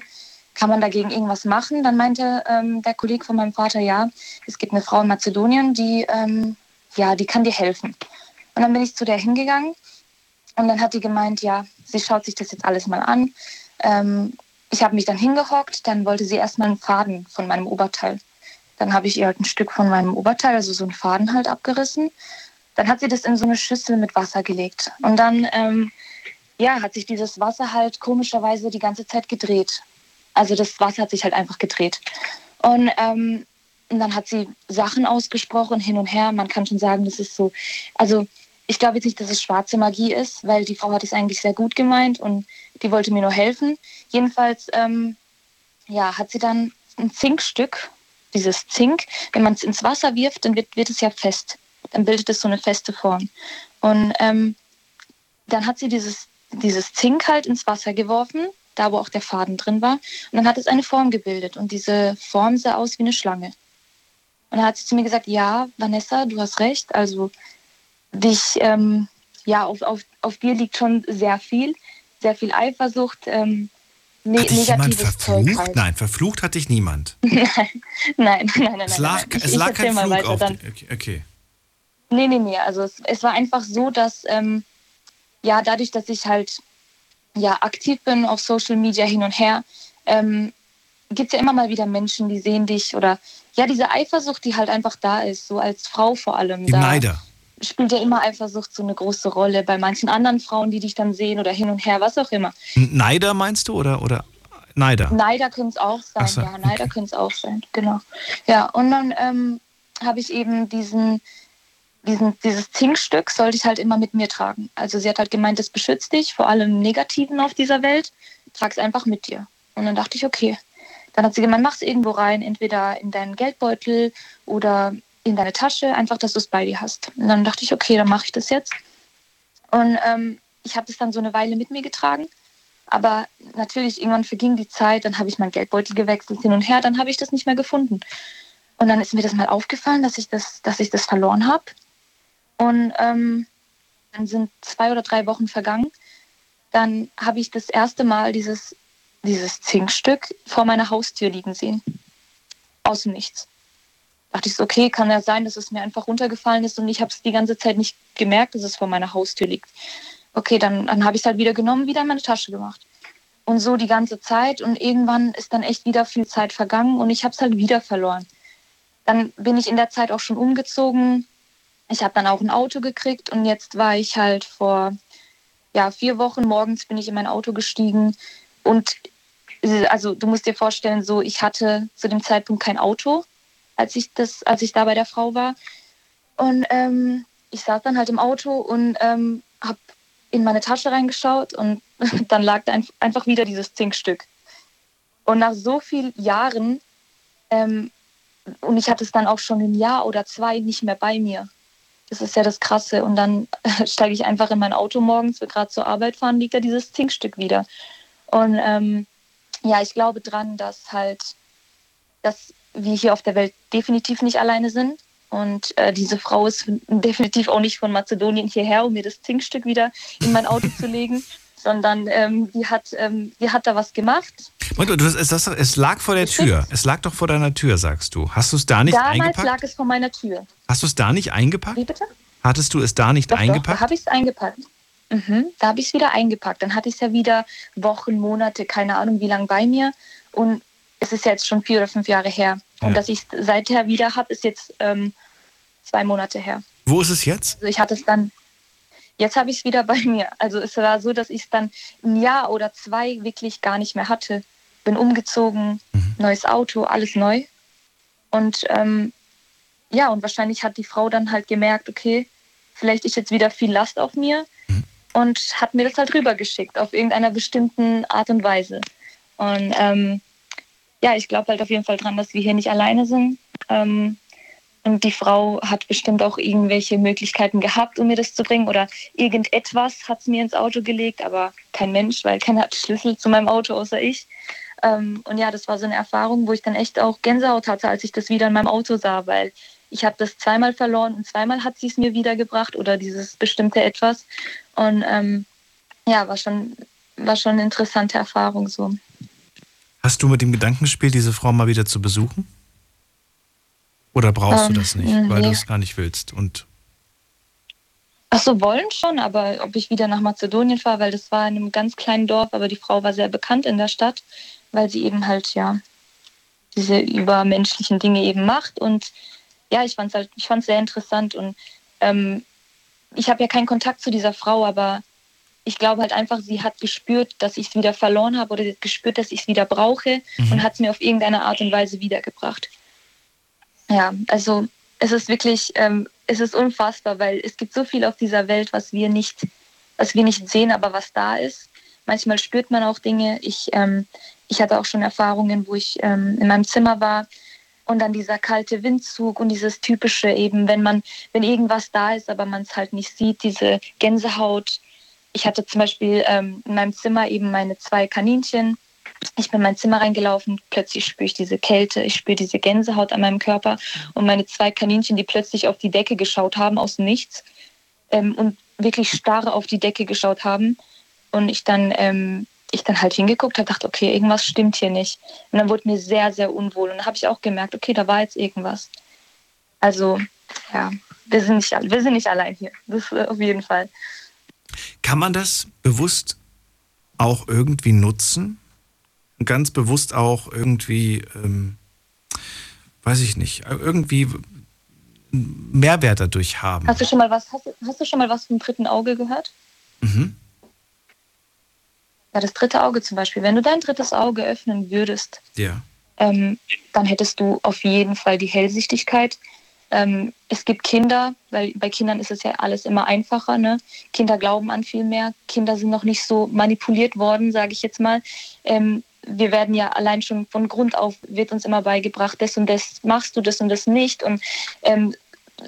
kann man dagegen irgendwas machen? Dann meinte ähm, der Kollege von meinem Vater, ja, es gibt eine Frau in Mazedonien, die, ähm, ja, die kann dir helfen. Und dann bin ich zu der hingegangen und dann hat die gemeint, ja, sie schaut sich das jetzt alles mal an. Ähm, ich habe mich dann hingehockt, dann wollte sie erstmal einen Faden von meinem Oberteil. Dann habe ich ihr halt ein Stück von meinem Oberteil, also so einen Faden halt abgerissen. Dann hat sie das in so eine Schüssel mit Wasser gelegt. Und dann ähm, ja, hat sich dieses Wasser halt komischerweise die ganze Zeit gedreht. Also das Wasser hat sich halt einfach gedreht. Und, ähm, und dann hat sie Sachen ausgesprochen, hin und her. Man kann schon sagen, das ist so. Also ich glaube jetzt nicht, dass es schwarze Magie ist, weil die Frau hat es eigentlich sehr gut gemeint und die wollte mir nur helfen. Jedenfalls ähm, ja, hat sie dann ein Zinkstück, dieses Zink, wenn man es ins Wasser wirft, dann wird, wird es ja fest. Dann bildet es so eine feste Form. Und ähm, dann hat sie dieses, dieses Zink halt ins Wasser geworfen, da wo auch der Faden drin war. Und dann hat es eine Form gebildet. Und diese Form sah aus wie eine Schlange. Und dann hat sie zu mir gesagt, ja, Vanessa, du hast recht. Also dich, ähm, ja, auf, auf, auf dir liegt schon sehr viel, sehr viel Eifersucht, ähm, ne Hat dich jemand negatives Zeug verflucht? halt. Nein, verflucht hat dich niemand. *laughs* nein, nein, nein, nein. Es lag, nein. Ich, es ich lag kein Flug weiter, auf dann, okay. Nee, nee, nee. Also es, es war einfach so, dass ähm, ja dadurch, dass ich halt ja aktiv bin auf Social Media hin und her, ähm, gibt es ja immer mal wieder Menschen, die sehen dich oder ja diese Eifersucht, die halt einfach da ist, so als Frau vor allem. Die da Neider. spielt ja immer Eifersucht so eine große Rolle bei manchen anderen Frauen, die dich dann sehen oder hin und her, was auch immer. Neider meinst du oder, oder Neider? Neider können es auch sein, so, ja, Neider können es auch sein, genau. Ja, und dann ähm, habe ich eben diesen, diesen, dieses Zinkstück sollte ich halt immer mit mir tragen. Also sie hat halt gemeint, das beschützt dich vor allem Negativen auf dieser Welt, trag es einfach mit dir. Und dann dachte ich, okay. Dann hat sie gemeint, mach es irgendwo rein, entweder in deinen Geldbeutel oder in deine Tasche, einfach, dass du es bei dir hast. Und dann dachte ich, okay, dann mache ich das jetzt. Und ähm, ich habe das dann so eine Weile mit mir getragen. Aber natürlich, irgendwann verging die Zeit, dann habe ich meinen Geldbeutel gewechselt hin und her, dann habe ich das nicht mehr gefunden. Und dann ist mir das mal aufgefallen, dass ich das, dass ich das verloren habe. Und ähm, dann sind zwei oder drei Wochen vergangen. Dann habe ich das erste Mal dieses, dieses Zinkstück vor meiner Haustür liegen sehen. Aus dem Nichts. Dachte ich so, okay, kann ja sein, dass es mir einfach runtergefallen ist und ich habe es die ganze Zeit nicht gemerkt, dass es vor meiner Haustür liegt. Okay, dann, dann habe ich es halt wieder genommen, wieder in meine Tasche gemacht. Und so die ganze Zeit und irgendwann ist dann echt wieder viel Zeit vergangen und ich habe es halt wieder verloren. Dann bin ich in der Zeit auch schon umgezogen. Ich habe dann auch ein Auto gekriegt und jetzt war ich halt vor ja, vier Wochen morgens bin ich in mein Auto gestiegen und also du musst dir vorstellen, so ich hatte zu dem Zeitpunkt kein Auto, als ich das, als ich da bei der Frau war. Und ähm, ich saß dann halt im Auto und ähm, habe in meine Tasche reingeschaut und *laughs* dann lag da ein, einfach wieder dieses Zinkstück. Und nach so vielen Jahren, ähm, und ich hatte es dann auch schon ein Jahr oder zwei nicht mehr bei mir. Das ist ja das Krasse. Und dann *laughs* steige ich einfach in mein Auto morgens, will gerade zur Arbeit fahren, liegt da dieses Zinkstück wieder. Und ähm, ja, ich glaube dran, dass halt, dass wir hier auf der Welt definitiv nicht alleine sind. Und äh, diese Frau ist *laughs* definitiv auch nicht von Mazedonien hierher, um mir das Zinkstück wieder in mein Auto zu legen, sondern ähm, die, hat, ähm, die hat da was gemacht. Und, du, es, das, es lag vor der Tür. Es lag doch vor deiner Tür, sagst du. Hast du es da nicht Damals eingepackt? lag es vor meiner Tür. Hast du es da nicht eingepackt? Wie bitte? Hattest du es da nicht Doch, eingepackt? Doch, da habe ich es eingepackt. Mhm, da habe ich es wieder eingepackt. Dann hatte ich es ja wieder Wochen, Monate, keine Ahnung wie lange bei mir. Und es ist ja jetzt schon vier oder fünf Jahre her. Und dass ich es seither wieder habe, ist jetzt ähm, zwei Monate her. Wo ist es jetzt? Also ich hatte es dann, jetzt habe ich es wieder *laughs* bei mir. Also es war so, dass ich es dann ein Jahr oder zwei wirklich gar nicht mehr hatte. Bin umgezogen, neues Auto, alles neu. Und ähm, ja, und wahrscheinlich hat die Frau dann halt gemerkt, okay, vielleicht ist jetzt wieder viel Last auf mir und hat mir das halt rübergeschickt auf irgendeiner bestimmten Art und Weise. Und ähm, ja, ich glaube halt auf jeden Fall dran, dass wir hier nicht alleine sind. Ähm, und die Frau hat bestimmt auch irgendwelche Möglichkeiten gehabt, um mir das zu bringen. Oder irgendetwas hat es mir ins Auto gelegt, aber kein Mensch, weil keiner hat Schlüssel zu meinem Auto außer ich. Ähm, und ja, das war so eine Erfahrung, wo ich dann echt auch Gänsehaut hatte, als ich das wieder in meinem Auto sah, weil ich habe das zweimal verloren und zweimal hat sie es mir wiedergebracht oder dieses bestimmte Etwas. Und ähm, ja, war schon, war schon eine interessante Erfahrung so. Hast du mit dem Gedanken gespielt, diese Frau mal wieder zu besuchen? Oder brauchst Ähm, du das nicht, weil nee. du es gar nicht willst? Und Ach so, wollen schon, aber ob ich wieder nach Mazedonien fahre, weil das war in einem ganz kleinen Dorf, aber die Frau war sehr bekannt in der Stadt, weil sie eben halt, ja, diese übermenschlichen Dinge eben macht. Und ja, ich fand es halt, ich fand's sehr interessant und ähm, ich habe ja keinen Kontakt zu dieser Frau, aber ich glaube halt einfach, sie hat gespürt, dass ich es wieder verloren habe oder sie hat gespürt, dass ich es wieder brauche und hat es mir auf irgendeine Art und Weise wiedergebracht. Ja, also es ist wirklich, ähm, es ist unfassbar, weil es gibt so viel auf dieser Welt, was wir nicht, was wir nicht sehen, aber was da ist. Manchmal spürt man auch Dinge. Ich, ähm, ich hatte auch schon Erfahrungen, wo ich ähm, in meinem Zimmer war und dann dieser kalte Windzug und dieses typische eben, wenn man, wenn irgendwas da ist, aber man es halt nicht sieht, diese Gänsehaut. Ich hatte zum Beispiel ähm, in meinem Zimmer eben meine zwei Kaninchen. Ich bin in mein Zimmer reingelaufen, plötzlich spüre ich diese Kälte, ich spüre diese Gänsehaut an meinem Körper und meine zwei Kaninchen, die plötzlich auf die Decke geschaut haben aus dem Nichts ähm, und wirklich starr auf die Decke geschaut haben und ich dann ähm, ich dann halt hingeguckt habe, dachte, okay, irgendwas stimmt hier nicht. Und dann wurde mir sehr, sehr unwohl. Und dann habe ich auch gemerkt, okay, da war jetzt irgendwas. Also, ja, wir sind nicht, wir sind nicht allein hier. Das äh, auf jeden Fall. kann man das bewusst auch irgendwie nutzen? Ganz bewusst auch irgendwie, ähm, weiß ich nicht, irgendwie Mehrwert dadurch haben. Hast du schon mal was, hast, du- hast du schon mal was vom dritten Auge gehört? Mhm. Ja, das dritte Auge zum Beispiel. Wenn du dein drittes Auge öffnen würdest, Ja. ähm, dann hättest du auf jeden Fall die Hellsichtigkeit. Ähm, es gibt Kinder, weil bei Kindern ist es ja alles immer einfacher. Ne? Kinder glauben an viel mehr. Kinder sind noch nicht so manipuliert worden, sage ich jetzt mal. Ähm, wir werden ja allein schon von Grund auf, wird uns immer beigebracht, das und das machst du, das und das nicht. Und ähm,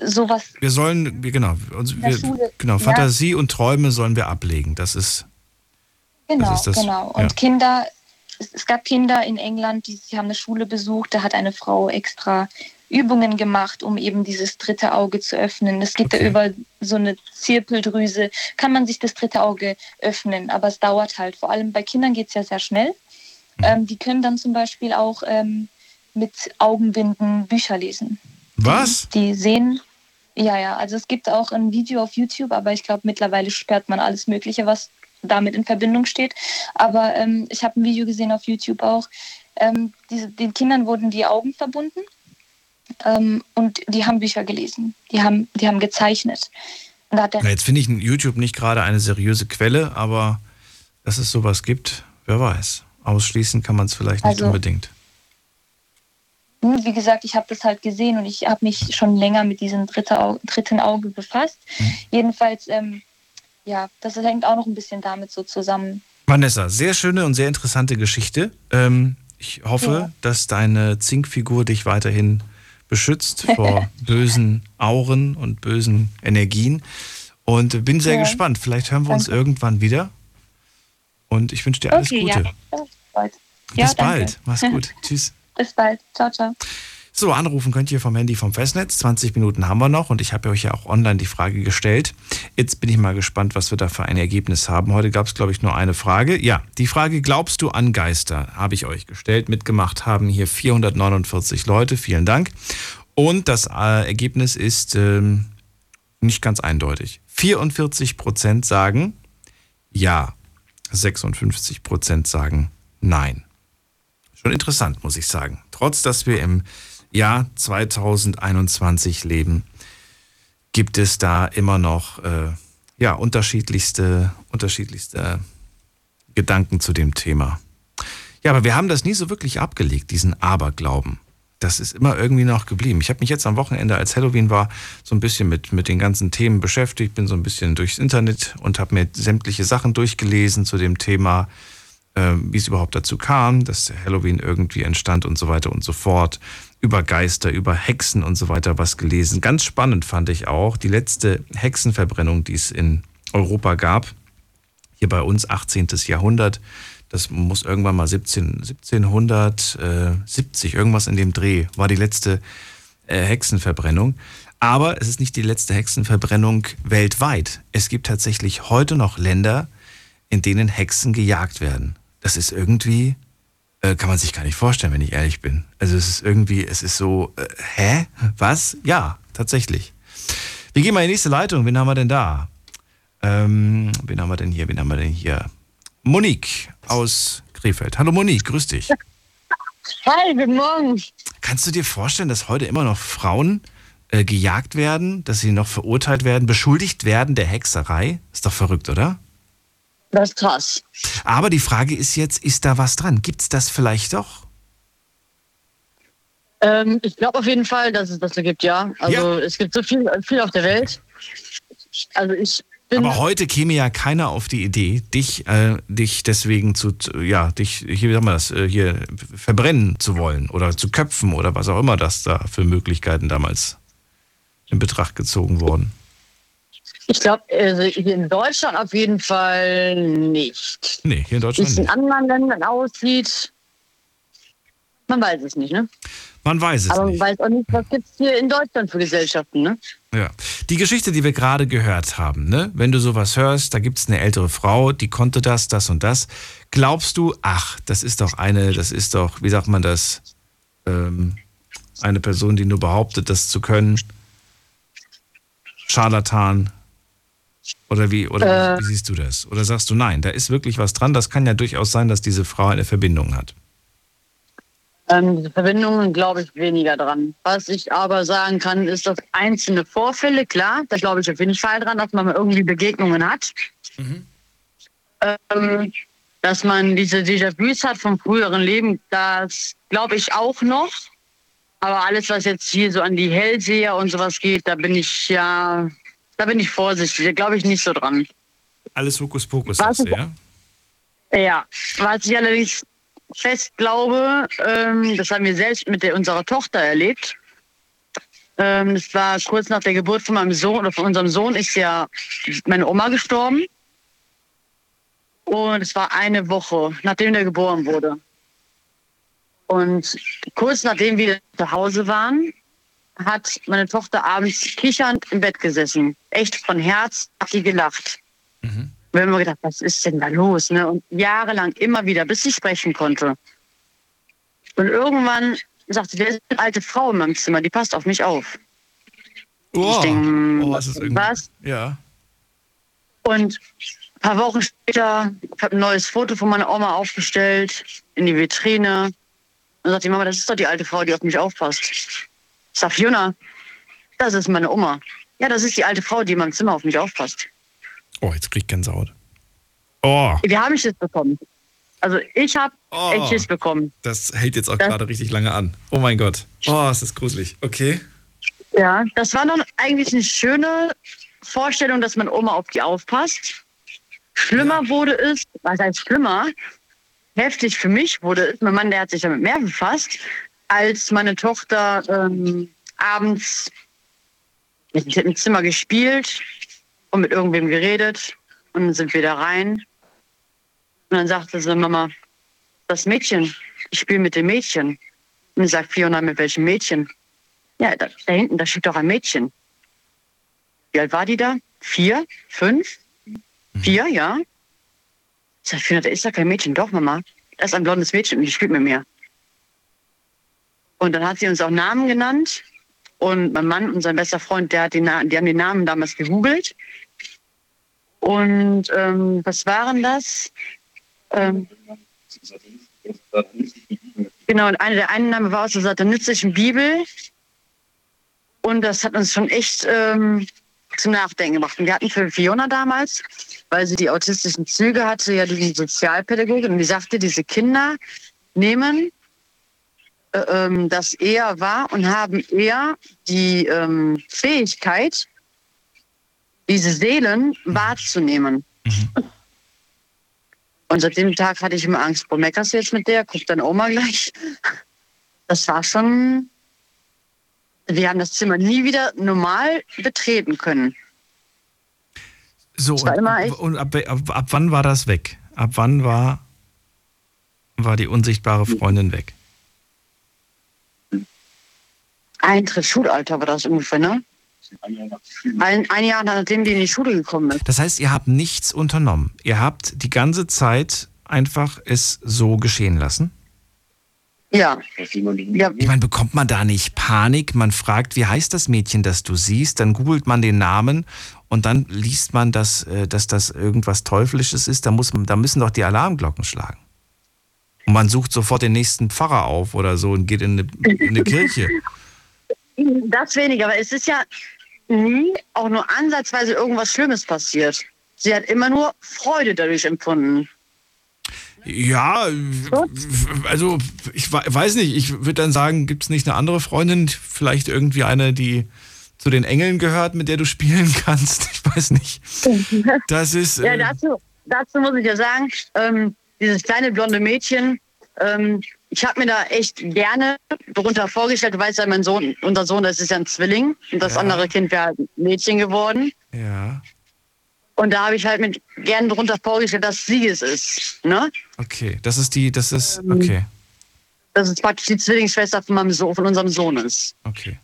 sowas Wir sollen, genau, uns, der wir, Schule, genau, ja. Fantasie und Träume sollen wir ablegen. Das ist, Genau, ist das, genau. Und ja. Kinder, es, es gab Kinder in England, die, die haben eine Schule besucht, da hat eine Frau extra Übungen gemacht, um eben dieses dritte Auge zu öffnen. Es geht Okay. da über so eine Zirpeldrüse, kann man sich das dritte Auge öffnen, aber es dauert halt. Vor allem bei Kindern geht es ja sehr schnell. Ähm, die können dann zum Beispiel auch ähm, mit Augenbinden Bücher lesen. Was? Die sehen, ja, ja, also es gibt auch ein Video auf YouTube, aber ich glaube, mittlerweile sperrt man alles Mögliche, was damit in Verbindung steht. Aber ähm, ich habe ein Video gesehen auf YouTube auch. Ähm, diese, den Kindern wurden die Augen verbunden ähm, und die haben Bücher gelesen. Die haben, die haben gezeichnet. Na, jetzt finde ich YouTube nicht gerade eine seriöse Quelle, aber dass es sowas gibt, wer weiß. Ausschließen kann man es vielleicht nicht Also- unbedingt. Wie gesagt, ich habe das halt gesehen und ich habe mich schon länger mit diesem dritte Au dritten Auge befasst. Jedenfalls, ähm, ja, das hängt auch noch ein bisschen damit so zusammen. Vanessa, sehr schöne und sehr interessante Geschichte. Ähm, ich hoffe, Ja. dass deine Zinkfigur dich weiterhin beschützt *laughs* vor bösen Auren und bösen Energien. Und bin sehr Ja. gespannt. Vielleicht hören wir uns irgendwann wieder. Und ich wünsche dir alles okay, Gute. ja. Bis bald. Ja, Bis danke. bald. Mach's gut. *laughs* Tschüss. Bis bald. Ciao, ciao. So, anrufen könnt ihr vom Handy vom Festnetz. 20 Minuten haben wir noch und ich habe euch ja auch online die Frage gestellt. Jetzt bin ich mal gespannt, was wir da für ein Ergebnis haben. Heute gab es, glaube ich, nur eine Frage. Ja, die Frage, glaubst du an Geister, habe ich euch gestellt. Mitgemacht haben hier 449 Leute. Vielen Dank. Und das äh, Ergebnis ist ähm, nicht ganz eindeutig. 44 Prozent sagen ja, 56 Prozent sagen nein. Schon interessant, muss ich sagen. Trotz, dass wir im Jahr 2021 leben, gibt es da immer noch äh, ja, unterschiedlichste, unterschiedlichste Gedanken zu dem Thema. Ja, aber wir haben das nie so wirklich abgelegt, diesen Aberglauben. Das ist immer irgendwie noch geblieben. Ich habe mich jetzt am Wochenende, als Halloween war, so ein bisschen mit, mit den ganzen Themen beschäftigt, bin so ein bisschen durchs Internet und habe mir sämtliche Sachen durchgelesen zu dem Thema, äh, wie es überhaupt dazu kam, dass Halloween irgendwie entstand und so weiter und so fort. Über Geister, über Hexen und so weiter was gelesen. Ganz spannend fand ich auch die letzte Hexenverbrennung, die es in Europa gab. Hier bei uns 18. Jahrhundert. Das muss irgendwann mal 17, 1770, irgendwas in dem Dreh, war die letzte äh, Hexenverbrennung. Aber es ist nicht die letzte Hexenverbrennung weltweit. Es gibt tatsächlich heute noch Länder, in denen Hexen gejagt werden. Das ist irgendwie, äh, kann man sich gar nicht vorstellen, wenn ich ehrlich bin. Also es ist irgendwie, es ist so, äh, hä? Was? Ja, tatsächlich. Wir gehen mal in die nächste Leitung. Wen haben wir denn da? Ähm, wen haben wir denn hier? Wen haben wir denn hier? Monique aus Krefeld. Hallo Monique, grüß dich. Hi, guten Morgen. Kannst du dir vorstellen, dass heute immer noch Frauen äh, gejagt werden, dass sie noch verurteilt werden, beschuldigt werden der Hexerei? Ist doch verrückt, oder? Das ist krass. Aber die Frage ist jetzt, ist da was dran? Gibt es das vielleicht doch? Ähm, ich glaube auf jeden Fall, dass es das so gibt, ja. Also es gibt so viel, viel auf der Welt. Also ich. Aber heute käme ja keiner auf die Idee, dich, äh, dich deswegen zu, ja, dich, hier, wie sagen wir das, äh, hier verbrennen zu wollen oder zu köpfen oder was auch immer das da für Möglichkeiten damals in Betracht gezogen wurden. Ich glaube, also hier in Deutschland auf jeden Fall nicht. Nee, hier in Wie Deutschland es in anderen Ländern aussieht, man weiß es nicht, ne? Man weiß es Aber man nicht. weiß auch nicht, was gibt es hier in Deutschland für Gesellschaften, ne? Ja. Die Geschichte, die wir gerade gehört haben, ne? wenn du sowas hörst, da gibt es eine ältere Frau, die konnte das, das und das. Glaubst du, ach, das ist doch eine, das ist doch, wie sagt man das, ähm, eine Person, die nur behauptet, das zu können? Scharlatan? Oder wie, oder Äh. wie, wie siehst du das? Oder sagst du, nein, da ist wirklich was dran, das kann ja durchaus sein, dass diese Frau eine Verbindung hat. Ähm, diese Verbindungen glaube ich weniger dran. Was ich aber sagen kann, ist, dass einzelne Vorfälle, klar, da glaube ich auf jeden Fall dran, dass man irgendwie Begegnungen hat. Ähm, dass man diese Déjà-vus hat vom früheren Leben, das glaube ich auch noch. Aber alles, was jetzt hier so an die Hellseher und sowas geht, da bin ich ja, da bin ich vorsichtig. Da glaube ich nicht so dran. Alles Hokuspokus, Was ja? Ja, was ich allerdings fest glaube, ähm, das haben wir selbst mit der, unserer Tochter erlebt. Ähm, das war kurz nach der Geburt von meinem Sohn oder von unserem Sohn ist ja meine Oma gestorben. Und es war eine Woche, nachdem der geboren wurde. Und kurz nachdem wir zu Hause waren, hat meine Tochter abends kichernd im Bett gesessen. Echt von Herz hat sie gelacht. Mhm. Wir haben immer gedacht, was ist denn da los? Ne? Und jahrelang immer wieder, bis sie sprechen konnte. Und irgendwann sagte, wer ist eine alte Frau in meinem Zimmer, die passt auf mich auf. Oh, ich denke, oh, das ist irgendwie- was? Ja. Und ein paar Wochen später, ich habe ein neues Foto von meiner Oma aufgestellt in die Vitrine. Dann sagt die Mama, das ist doch die alte Frau, die auf mich aufpasst. Ich sag, Fiona, das ist meine Oma. Ja, das ist die alte Frau, die in meinem Zimmer auf mich aufpasst. Oh, jetzt krieg ich Gänsehaut. Oh, Wir haben Schiss bekommen. Also ich habe Oh. echt Schiss bekommen. das hält jetzt auch Das- gerade richtig lange an. Oh mein Gott. Oh, es ist gruselig. Okay. Ja, das war dann eigentlich eine schöne Vorstellung, dass meine Oma auf die aufpasst. Schlimmer wurde es, was heißt schlimmer? Heftig für mich wurde es, mein Mann, der hat sich damit mehr befasst, als meine Tochter ähm, abends ich hab im Zimmer gespielt und mit irgendwem geredet und dann sind wir da rein. Und dann sagte sie, Mama, das Mädchen, ich spiele mit dem Mädchen. Und ich sagt Fiona, mit welchem Mädchen? Ja, da, da hinten, da steht doch ein Mädchen. Wie alt war die da? Vier? Fünf? Vier, ja. Ich sag, Fiona, da ist doch kein Mädchen. Doch, Mama. Da ist ein blondes Mädchen und die spielt mit mir. Und dann hat sie uns auch Namen genannt. Und mein Mann und sein bester Freund, der hat die, Na die haben die Namen damals gegoogelt. Und ähm, was waren das? Ähm, genau, und eine der einen Name war aus der satanistischen Bibel. Und das hat uns schon echt ähm, zum Nachdenken gebracht. Und wir hatten für Fiona damals, weil sie die autistischen Züge hatte, ja die Sozialpädagogin. Und die sagte, diese Kinder nehmen ähm, das eher wahr und haben eher die ähm, Fähigkeit, diese Seelen wahrzunehmen. Und seit dem Tag hatte ich immer Angst, boah, meckerst du jetzt mit der? Guckt deine Oma gleich. Das war schon. Wir haben das Zimmer nie wieder normal betreten können. So, und, und ab, ab, ab wann war das weg? Ab wann war, war die unsichtbare Freundin weg? Eintritt Schulalter war das ungefähr, ne? Ein, ein Jahr nachdem die in die Schule gekommen ist. Das heißt, ihr habt nichts unternommen. Ihr habt die ganze Zeit einfach es so geschehen lassen? Ja. ja. Ich meine, bekommt man da nicht Panik? Man fragt, wie heißt das Mädchen, das du siehst? Dann googelt man den Namen und dann liest man, dass, äh, dass das irgendwas Teuflisches ist. Da, muss, da müssen doch die Alarmglocken schlagen. Und man sucht sofort den nächsten Pfarrer auf oder so und geht in eine, in eine Kirche. *laughs* Das weniger, aber es ist ja nie auch nur ansatzweise irgendwas Schlimmes passiert. Sie hat immer nur Freude dadurch empfunden. Ja, also ich we- weiß nicht, ich würde dann sagen, gibt es nicht eine andere Freundin, vielleicht irgendwie eine, die zu den Engeln gehört, mit der du spielen kannst? Ich weiß nicht. Das ist. Ja, äh, dazu, dazu muss ich ja sagen, ähm, dieses kleine blonde Mädchen, ähm, ich habe mir da echt gerne darunter vorgestellt, du weißt ja, mein Sohn, unser Sohn, das ist ja ein Zwilling und das Ja. andere Kind wäre halt ein Mädchen geworden. Ja, Und da habe ich halt mit gerne darunter vorgestellt, dass sie es ist. Ne? okay. Das ist die, das ist, okay, Dass es praktisch die Zwillingsschwester von, meinem Sohn, von unserem Sohn ist. okay.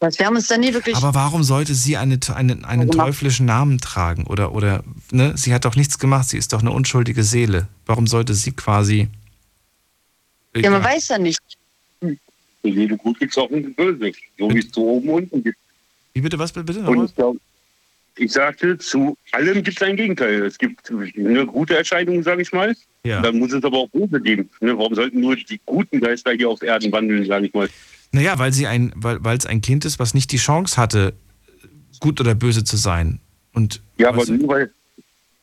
Das heißt, wir haben uns da nie wirklich. Aber warum sollte sie eine, einen, einen teuflischen Namen tragen? Oder, oder, ne? Sie hat doch nichts gemacht, sie ist doch eine unschuldige Seele. Warum sollte sie quasi. Ja, man weiß ja nicht. Für jede gut gibt es auch ein Böse. So wie es zu oben und unten gibt. Wie bitte, was bitte? Und ich, glaub, ich sagte, zu allem gibt es ein Gegenteil. Es gibt eine gute Erscheinung, sage ich mal. Ja. Dann muss es aber auch böse geben. Ne? Warum sollten nur die guten Geister hier auf Erden wandeln, sage ich mal. Naja, weil sie ein, weil, es ein Kind ist, was nicht die Chance hatte, gut oder böse zu sein. Und Ja, aber nur weil.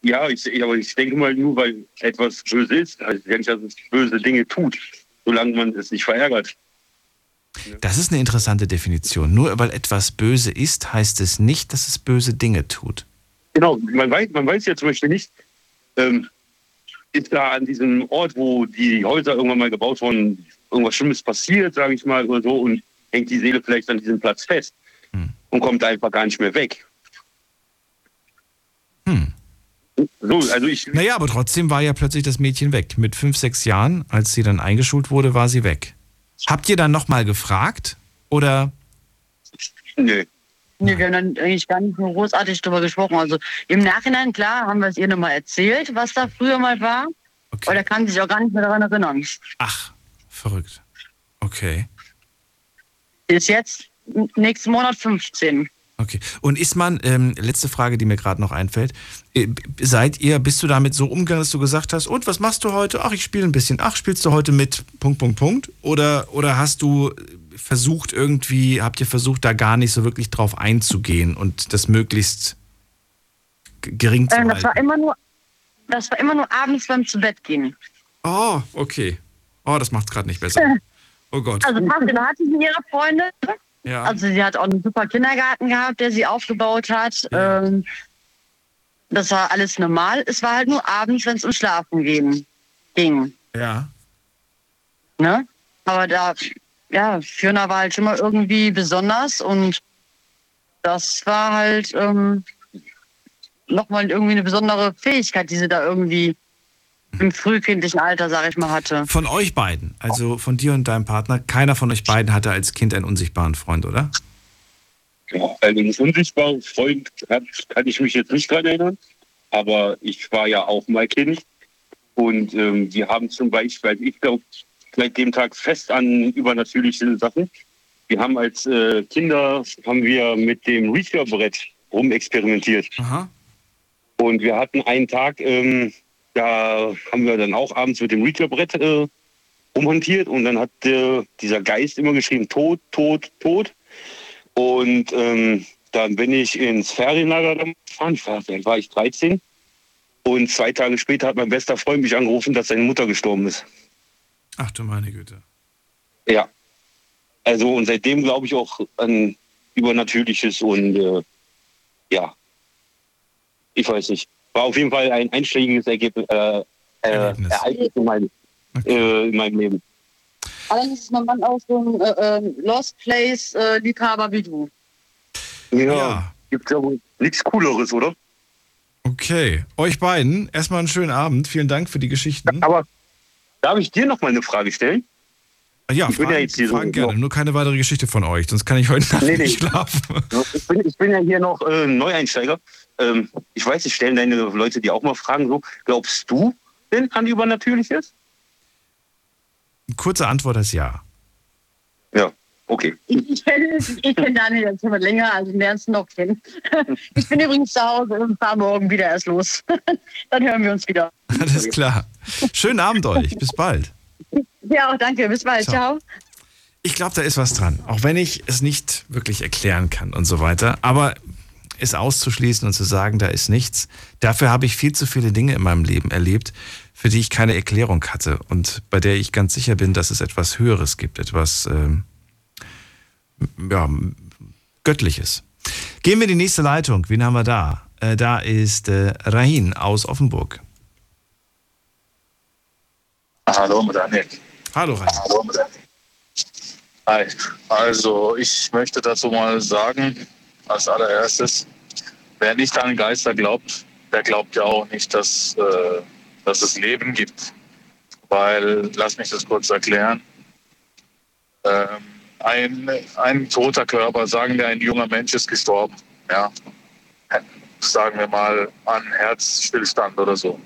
Ja, ich, aber ich denke mal, nur weil etwas böse ist, heißt ja nicht, dass es böse Dinge tut, solange man es nicht verärgert. das ist eine interessante Definition. Nur weil etwas böse ist, heißt es nicht, dass es böse Dinge tut. Genau, man weiß, man weiß ja zum Beispiel nicht, ähm, ist da an diesem Ort, wo die Häuser irgendwann mal gebaut wurden, irgendwas Schlimmes passiert, sage ich mal, oder so, und hängt die Seele vielleicht an diesem Platz fest und kommt einfach gar nicht mehr weg. So, also ich. Naja, aber trotzdem war ja plötzlich das Mädchen weg. Mit fünf, sechs Jahren, als sie dann eingeschult wurde, war sie weg. Habt ihr dann nochmal gefragt? Oder Nee. Nee, wir haben dann eigentlich gar nicht so großartig drüber gesprochen. Also im Nachhinein, klar, haben wir es ihr nochmal erzählt, was da früher mal war. Aber der kann sich auch gar nicht mehr daran erinnern. Verrückt. Okay. Ist jetzt nächsten Monat 15. Okay. Und ist man, ähm, letzte Frage, die mir gerade noch einfällt, äh, seid ihr, bist du damit so umgegangen, dass du gesagt hast, und was machst du heute? Ach, ich spiele ein bisschen. Ach, spielst du heute mit Punkt, Punkt, Punkt? Oder, oder hast du versucht irgendwie, habt ihr versucht, da gar nicht so wirklich drauf einzugehen und das möglichst gering zu Ähm, das halten? war immer nur, das war immer nur abends beim zu Bett gehen. Oh, okay. Oh, das macht's gerade nicht besser. *laughs* Oh Gott. Also tagsüber hatte sie ihre Freunde. Ja. Also sie hat auch einen super Kindergarten gehabt, der sie aufgebaut hat. Ähm, das war alles normal. Es war halt nur abends, wenn es um Schlafen gehen, ging. Ja. Ne? Aber da, ja, Fiona war halt schon mal irgendwie besonders und das war halt ähm, nochmal irgendwie eine besondere Fähigkeit, die sie da irgendwie im frühkindlichen Alter, sag ich mal, hatte. Von euch beiden, also von dir und deinem Partner, keiner von euch beiden hatte als Kind einen unsichtbaren Freund, oder? Ja, also einen unsichtbaren Freund hat, kann ich mich jetzt nicht dran erinnern. Aber ich war ja auch mal Kind. Und ähm, wir haben zum Beispiel, also ich glaube, seit dem Tag fest an übernatürliche Sachen. Wir haben als äh, Kinder haben wir mit dem Reacher-Brett rumexperimentiert. Und wir hatten einen Tag, ähm, da haben wir dann auch abends mit dem Reacher-Brett äh, rumhantiert und dann hat äh, dieser Geist immer geschrieben, tot, tot, tot. Und ähm, dann bin ich ins Ferienlager gefahren, ich war, dann war ich 13. Und zwei Tage später hat mein bester Freund mich angerufen, dass seine Mutter gestorben ist. Ach du meine Güte. Ja. Also und seitdem glaube ich auch an Übernatürliches und äh, ja, ich weiß nicht. War auf jeden Fall ein einschlägiges Ergebnis, äh, äh, Ereignis in meinem, äh, in meinem Leben. Allerdings ist mein Mann auch so ein äh, äh, Lost Place-Liebhaber wie du. Ja. Gibt ja wohl nichts Cooleres, oder? Okay. Euch beiden, erstmal einen schönen Abend. Vielen Dank für die Geschichten. Aber darf ich dir noch mal eine Frage stellen? Ja, ich bin fragen, ja jetzt hier fragen so, gerne. Nur keine weitere Geschichte von euch, sonst kann ich heute Nacht Nee, nee. nicht schlafen. Ich bin, ich bin ja hier noch äh, Neueinsteiger. Ähm, ich weiß, ich stellen deine Leute dir auch mal Fragen so. Glaubst du denn an Übernatürliches? Kurze Antwort ist ja. Ja, okay. Ich, ich kenne ich kenn Daniel jetzt schon mal länger, als ich den Ernst noch kenne. *laughs* Ich bin übrigens zu Hause und fahre morgen wieder erst los. *laughs* Dann hören wir uns wieder. *laughs* Alles klar. Schönen Abend euch. Bis bald. Ja, auch danke. Bis bald. Ciao. Ciao. Ich glaube, da ist was dran. Auch wenn ich es nicht wirklich erklären kann und so weiter. Aber es auszuschließen und zu sagen, da ist nichts. Dafür habe ich viel zu viele Dinge in meinem Leben erlebt, für die ich keine Erklärung hatte und bei der ich ganz sicher bin, dass es etwas Höheres gibt, etwas ähm, ja, Göttliches. Gehen wir in die nächste Leitung. Wen haben wir da? Äh, da ist äh, Rahin aus Offenburg. Hallo, Daniel. Hallo, Rahin. Hallo, Daniel. Hi. Also, ich möchte dazu mal sagen, als allererstes, wer nicht an Geister glaubt, der glaubt ja auch nicht, dass, äh, dass es Leben gibt. Weil, lass mich das kurz erklären. Ähm, ein, ein toter Körper, sagen wir, ein junger Mensch ist gestorben. Ja. Sagen wir mal an Herzstillstand oder so.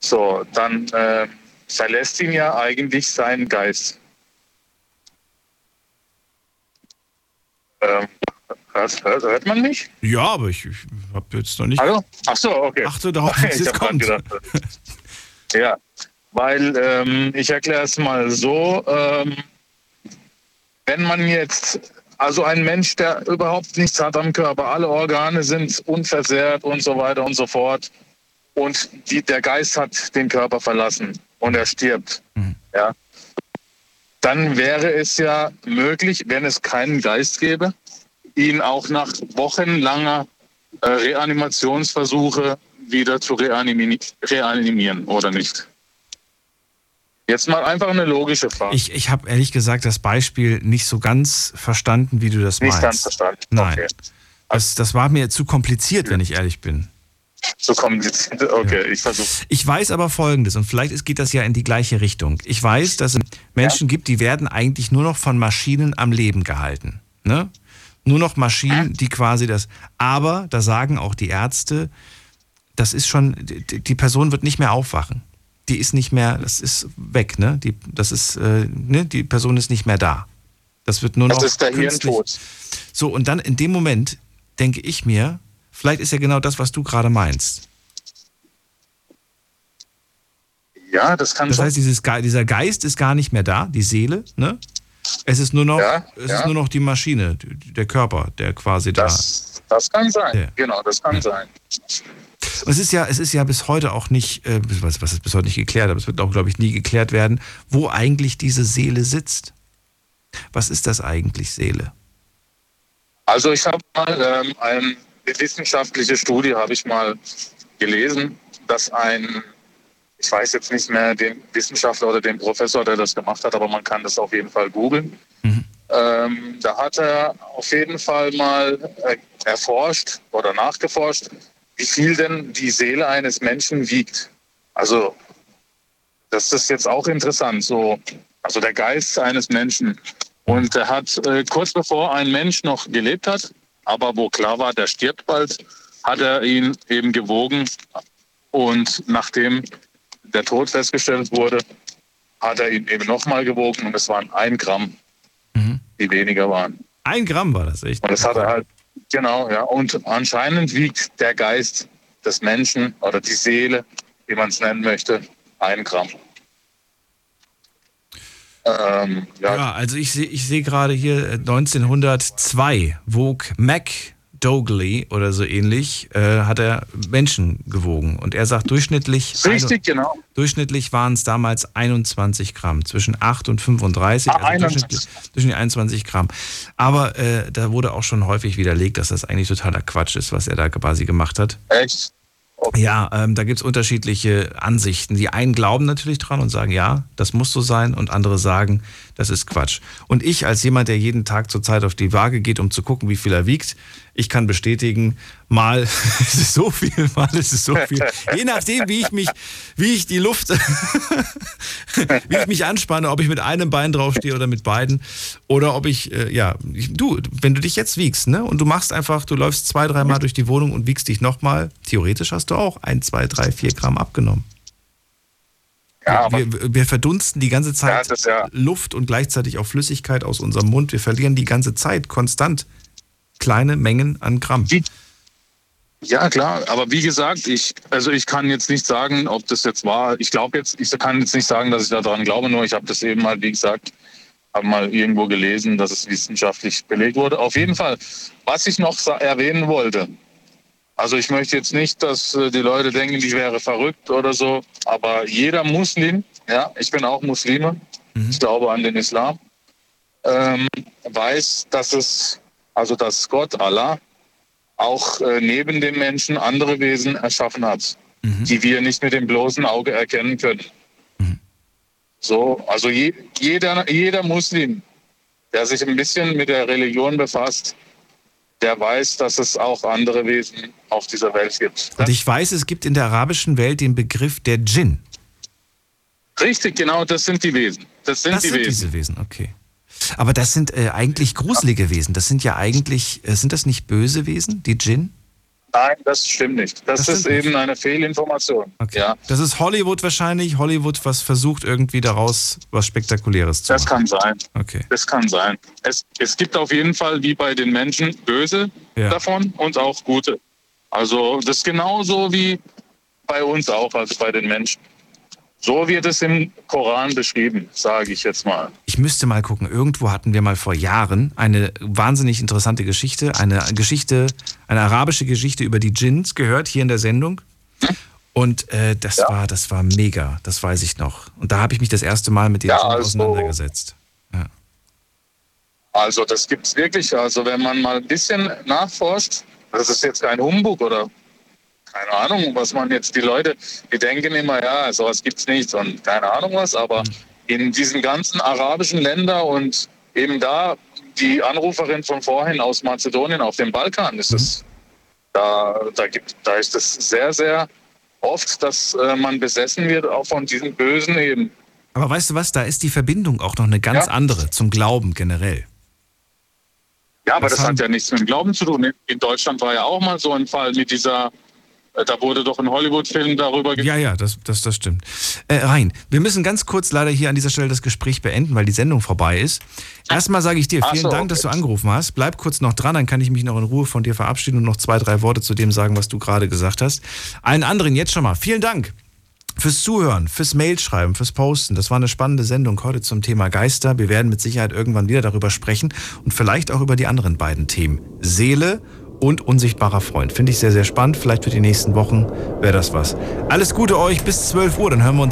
So, dann äh, verlässt ihn ja eigentlich sein Geist. Ähm, hört, hört, hört man mich? Ja, aber ich, ich habe jetzt noch nicht. Hallo? Ach so, okay. Achte darauf, dass Ich es kommt. gedacht, *laughs* Ja, weil ähm, ich erkläre es mal so, ähm, wenn man jetzt, also ein Mensch, der überhaupt nichts hat am Körper, alle Organe sind unversehrt und so weiter und so fort und die, der Geist hat den Körper verlassen und er stirbt, ja, dann wäre es ja möglich, wenn es keinen Geist gäbe, ihn auch nach wochenlanger äh, Reanimationsversuche wieder zu reanimi reanimieren oder nicht? Jetzt mal einfach eine logische Frage. Ich, ich habe ehrlich gesagt das Beispiel nicht so ganz verstanden, wie du das Nicht meinst. ganz verstanden. Nein. Das, das war mir zu kompliziert, wenn ich ehrlich bin. Zu kompliziert. *laughs* Okay, ich versuche. Ich weiß aber Folgendes, und vielleicht geht das ja in die gleiche Richtung. Ich weiß, dass es Menschen gibt, die werden eigentlich nur noch von Maschinen am Leben gehalten. Ne? Nur noch Maschinen, die quasi das. Aber da sagen auch die Ärzte, das ist schon, die, Person wird nicht mehr aufwachen. Die ist nicht mehr, das ist weg, ne? Die, das ist, äh, ne? Die Person ist nicht mehr da. Das wird nur noch. Das ist der künstlich- Hirntod. So, und dann in dem Moment denke ich mir, vielleicht ist ja genau das, was du gerade meinst. Ja, das kann Das heißt, dieses, dieser Geist ist gar nicht mehr da, die Seele, ne? Es ist nur noch, Ja, es ja. ist nur noch die Maschine, der Körper, der quasi da. Das kann sein. Ja. Genau, das kann sein. Und es ist ja, es ist ja bis heute auch nicht, äh, was, was ist bis heute nicht geklärt, aber es wird auch, glaube ich, nie geklärt werden, wo eigentlich diese Seele sitzt. Was ist das eigentlich, Seele? Also ich habe mal ähm, eine wissenschaftliche Studie habe ich mal gelesen, dass ein, ich weiß jetzt nicht mehr den Wissenschaftler oder den Professor, der das gemacht hat, aber man kann das auf jeden Fall googeln. Ähm, da hat er auf jeden Fall mal äh, erforscht oder nachgeforscht, wie viel denn die Seele eines Menschen wiegt. Also das ist jetzt auch interessant, so also der Geist eines Menschen. Und er hat äh, kurz bevor ein Mensch noch gelebt hat, aber wo klar war, der stirbt bald, hat er ihn eben gewogen. Und nachdem der Tod festgestellt wurde, hat er ihn eben nochmal gewogen und es waren ein Gramm, die weniger waren. Ein Gramm war das, echt? Und das hat er halt, genau, ja. Und anscheinend wiegt der Geist des Menschen oder die Seele, wie man es nennen möchte, ein Gramm. Ähm, ja, Ja, also ich sehe ich sehe gerade hier äh, 1902 wog Mac Dogley oder so ähnlich, äh, hat er Menschen gewogen. Und er sagt durchschnittlich. Richtig, genau. Durchschnittlich waren es damals 21 Gramm, zwischen 8 und 35, Ah, also 21. durchschnittlich, durchschnittlich 21 Gramm. Aber äh, da wurde auch schon häufig widerlegt, dass das eigentlich totaler Quatsch ist, was er da quasi gemacht hat. Echt? Ja, ähm, da gibt es unterschiedliche Ansichten. Die einen glauben natürlich dran und sagen, ja, das muss so sein, und andere sagen, das ist Quatsch. Und ich als jemand, der jeden Tag zur Zeit auf die Waage geht, um zu gucken, wie viel er wiegt, ich kann bestätigen, mal *laughs* ist es so viel, mal ist es so viel. *laughs* Je nachdem, wie ich mich, wie ich die Luft, *laughs* wie ich mich anspanne, ob ich mit einem Bein draufstehe oder mit beiden, oder ob ich, äh, ja, ich, du, wenn du dich jetzt wiegst, ne, und du machst einfach, du läufst zwei, dreimal durch die Wohnung und wiegst dich nochmal, theoretisch hast du auch ein, zwei, drei, vier Gramm abgenommen. Ja, wir, wir, verdunsten die ganze Zeit das ja- Luft und gleichzeitig auch Flüssigkeit aus unserem Mund. Wir verlieren die ganze Zeit konstant kleine Mengen an Gramm. Ja, klar, aber wie gesagt, ich, also ich kann jetzt nicht sagen, ob das jetzt war. Ich glaube jetzt, ich kann jetzt nicht sagen, dass ich daran glaube, nur ich habe das eben mal, wie gesagt, habe mal irgendwo gelesen, dass es wissenschaftlich belegt wurde. Auf jeden Fall, was ich noch erwähnen wollte, also ich möchte jetzt nicht, dass äh, die Leute denken, ich wäre verrückt oder so, aber jeder Muslim, ja, ich bin auch Muslime, ich glaube an den Islam, ähm, weiß, dass es, also dass Gott, Allah, auch äh, neben dem Menschen andere Wesen erschaffen hat, die wir nicht mit dem bloßen Auge erkennen können. So, also je, jeder, jeder Muslim, der sich ein bisschen mit der Religion befasst, der weiß, dass es auch andere Wesen auf dieser Welt gibt. Und ich weiß, es gibt in der arabischen Welt den Begriff der Djinn. Richtig, genau, das sind die Wesen. Das sind Das die sind Wesen. diese Wesen, okay. Aber das sind äh, eigentlich gruselige Wesen. Das sind ja eigentlich, äh, sind das nicht böse Wesen, die Djinn? Nein, das stimmt nicht. Das, Das ist eben eine Fehlinformation. Ja, Das ist Hollywood wahrscheinlich. Hollywood, was versucht irgendwie daraus was Spektakuläres zu das machen. kann sein. Okay. Das kann sein. Es, es gibt auf jeden Fall, wie bei den Menschen, böse Ja. davon und auch gute. Also das ist genauso wie bei uns auch, also bei den Menschen. So wird es im Koran beschrieben, sage ich jetzt mal. Ich müsste mal gucken. Irgendwo hatten wir mal vor Jahren eine wahnsinnig interessante Geschichte, eine Geschichte, eine arabische Geschichte über die Djinns gehört hier in der Sendung. Und äh, das war, das war mega. Das weiß ich noch. Und da habe ich mich das erste Mal mit den Ja, also- auseinandergesetzt. Also das gibt es wirklich. Also wenn man mal ein bisschen nachforscht, das ist jetzt kein Humbug oder keine Ahnung, was man jetzt, die Leute, die denken immer, ja, sowas gibt's nicht und keine Ahnung was, aber in diesen ganzen arabischen Ländern und eben da die Anruferin von vorhin aus Mazedonien auf dem Balkan ist es, da, da, gibt, da ist es sehr, sehr oft, dass äh, man besessen wird auch von diesen Bösen eben. Aber weißt du was, da ist die Verbindung auch noch eine ganz Ja. andere zum Glauben generell. Ja, aber das haben- hat ja nichts mit dem Glauben zu tun. In Deutschland war ja auch mal so ein Fall mit dieser, da wurde doch ein Hollywood-Film darüber Ja, ja, das, das, das stimmt. Äh, Rein, wir müssen ganz kurz leider hier an dieser Stelle das Gespräch beenden, weil die Sendung vorbei ist. Erstmal sage ich dir vielen so, Dank, okay. dass du angerufen hast. Bleib kurz noch dran, dann kann ich mich noch in Ruhe von dir verabschieden und noch zwei, drei Worte zu dem sagen, was du gerade gesagt hast. Allen anderen jetzt schon mal vielen Dank fürs Zuhören, fürs Mailschreiben, fürs Posten. Das war eine spannende Sendung heute zum Thema Geister. Wir werden mit Sicherheit irgendwann wieder darüber sprechen und vielleicht auch über die anderen beiden Themen. Seele und unsichtbarer Freund. Finde ich sehr, sehr spannend. Vielleicht für die nächsten Wochen wäre das was. Alles Gute euch bis 12 Uhr, dann hören wir uns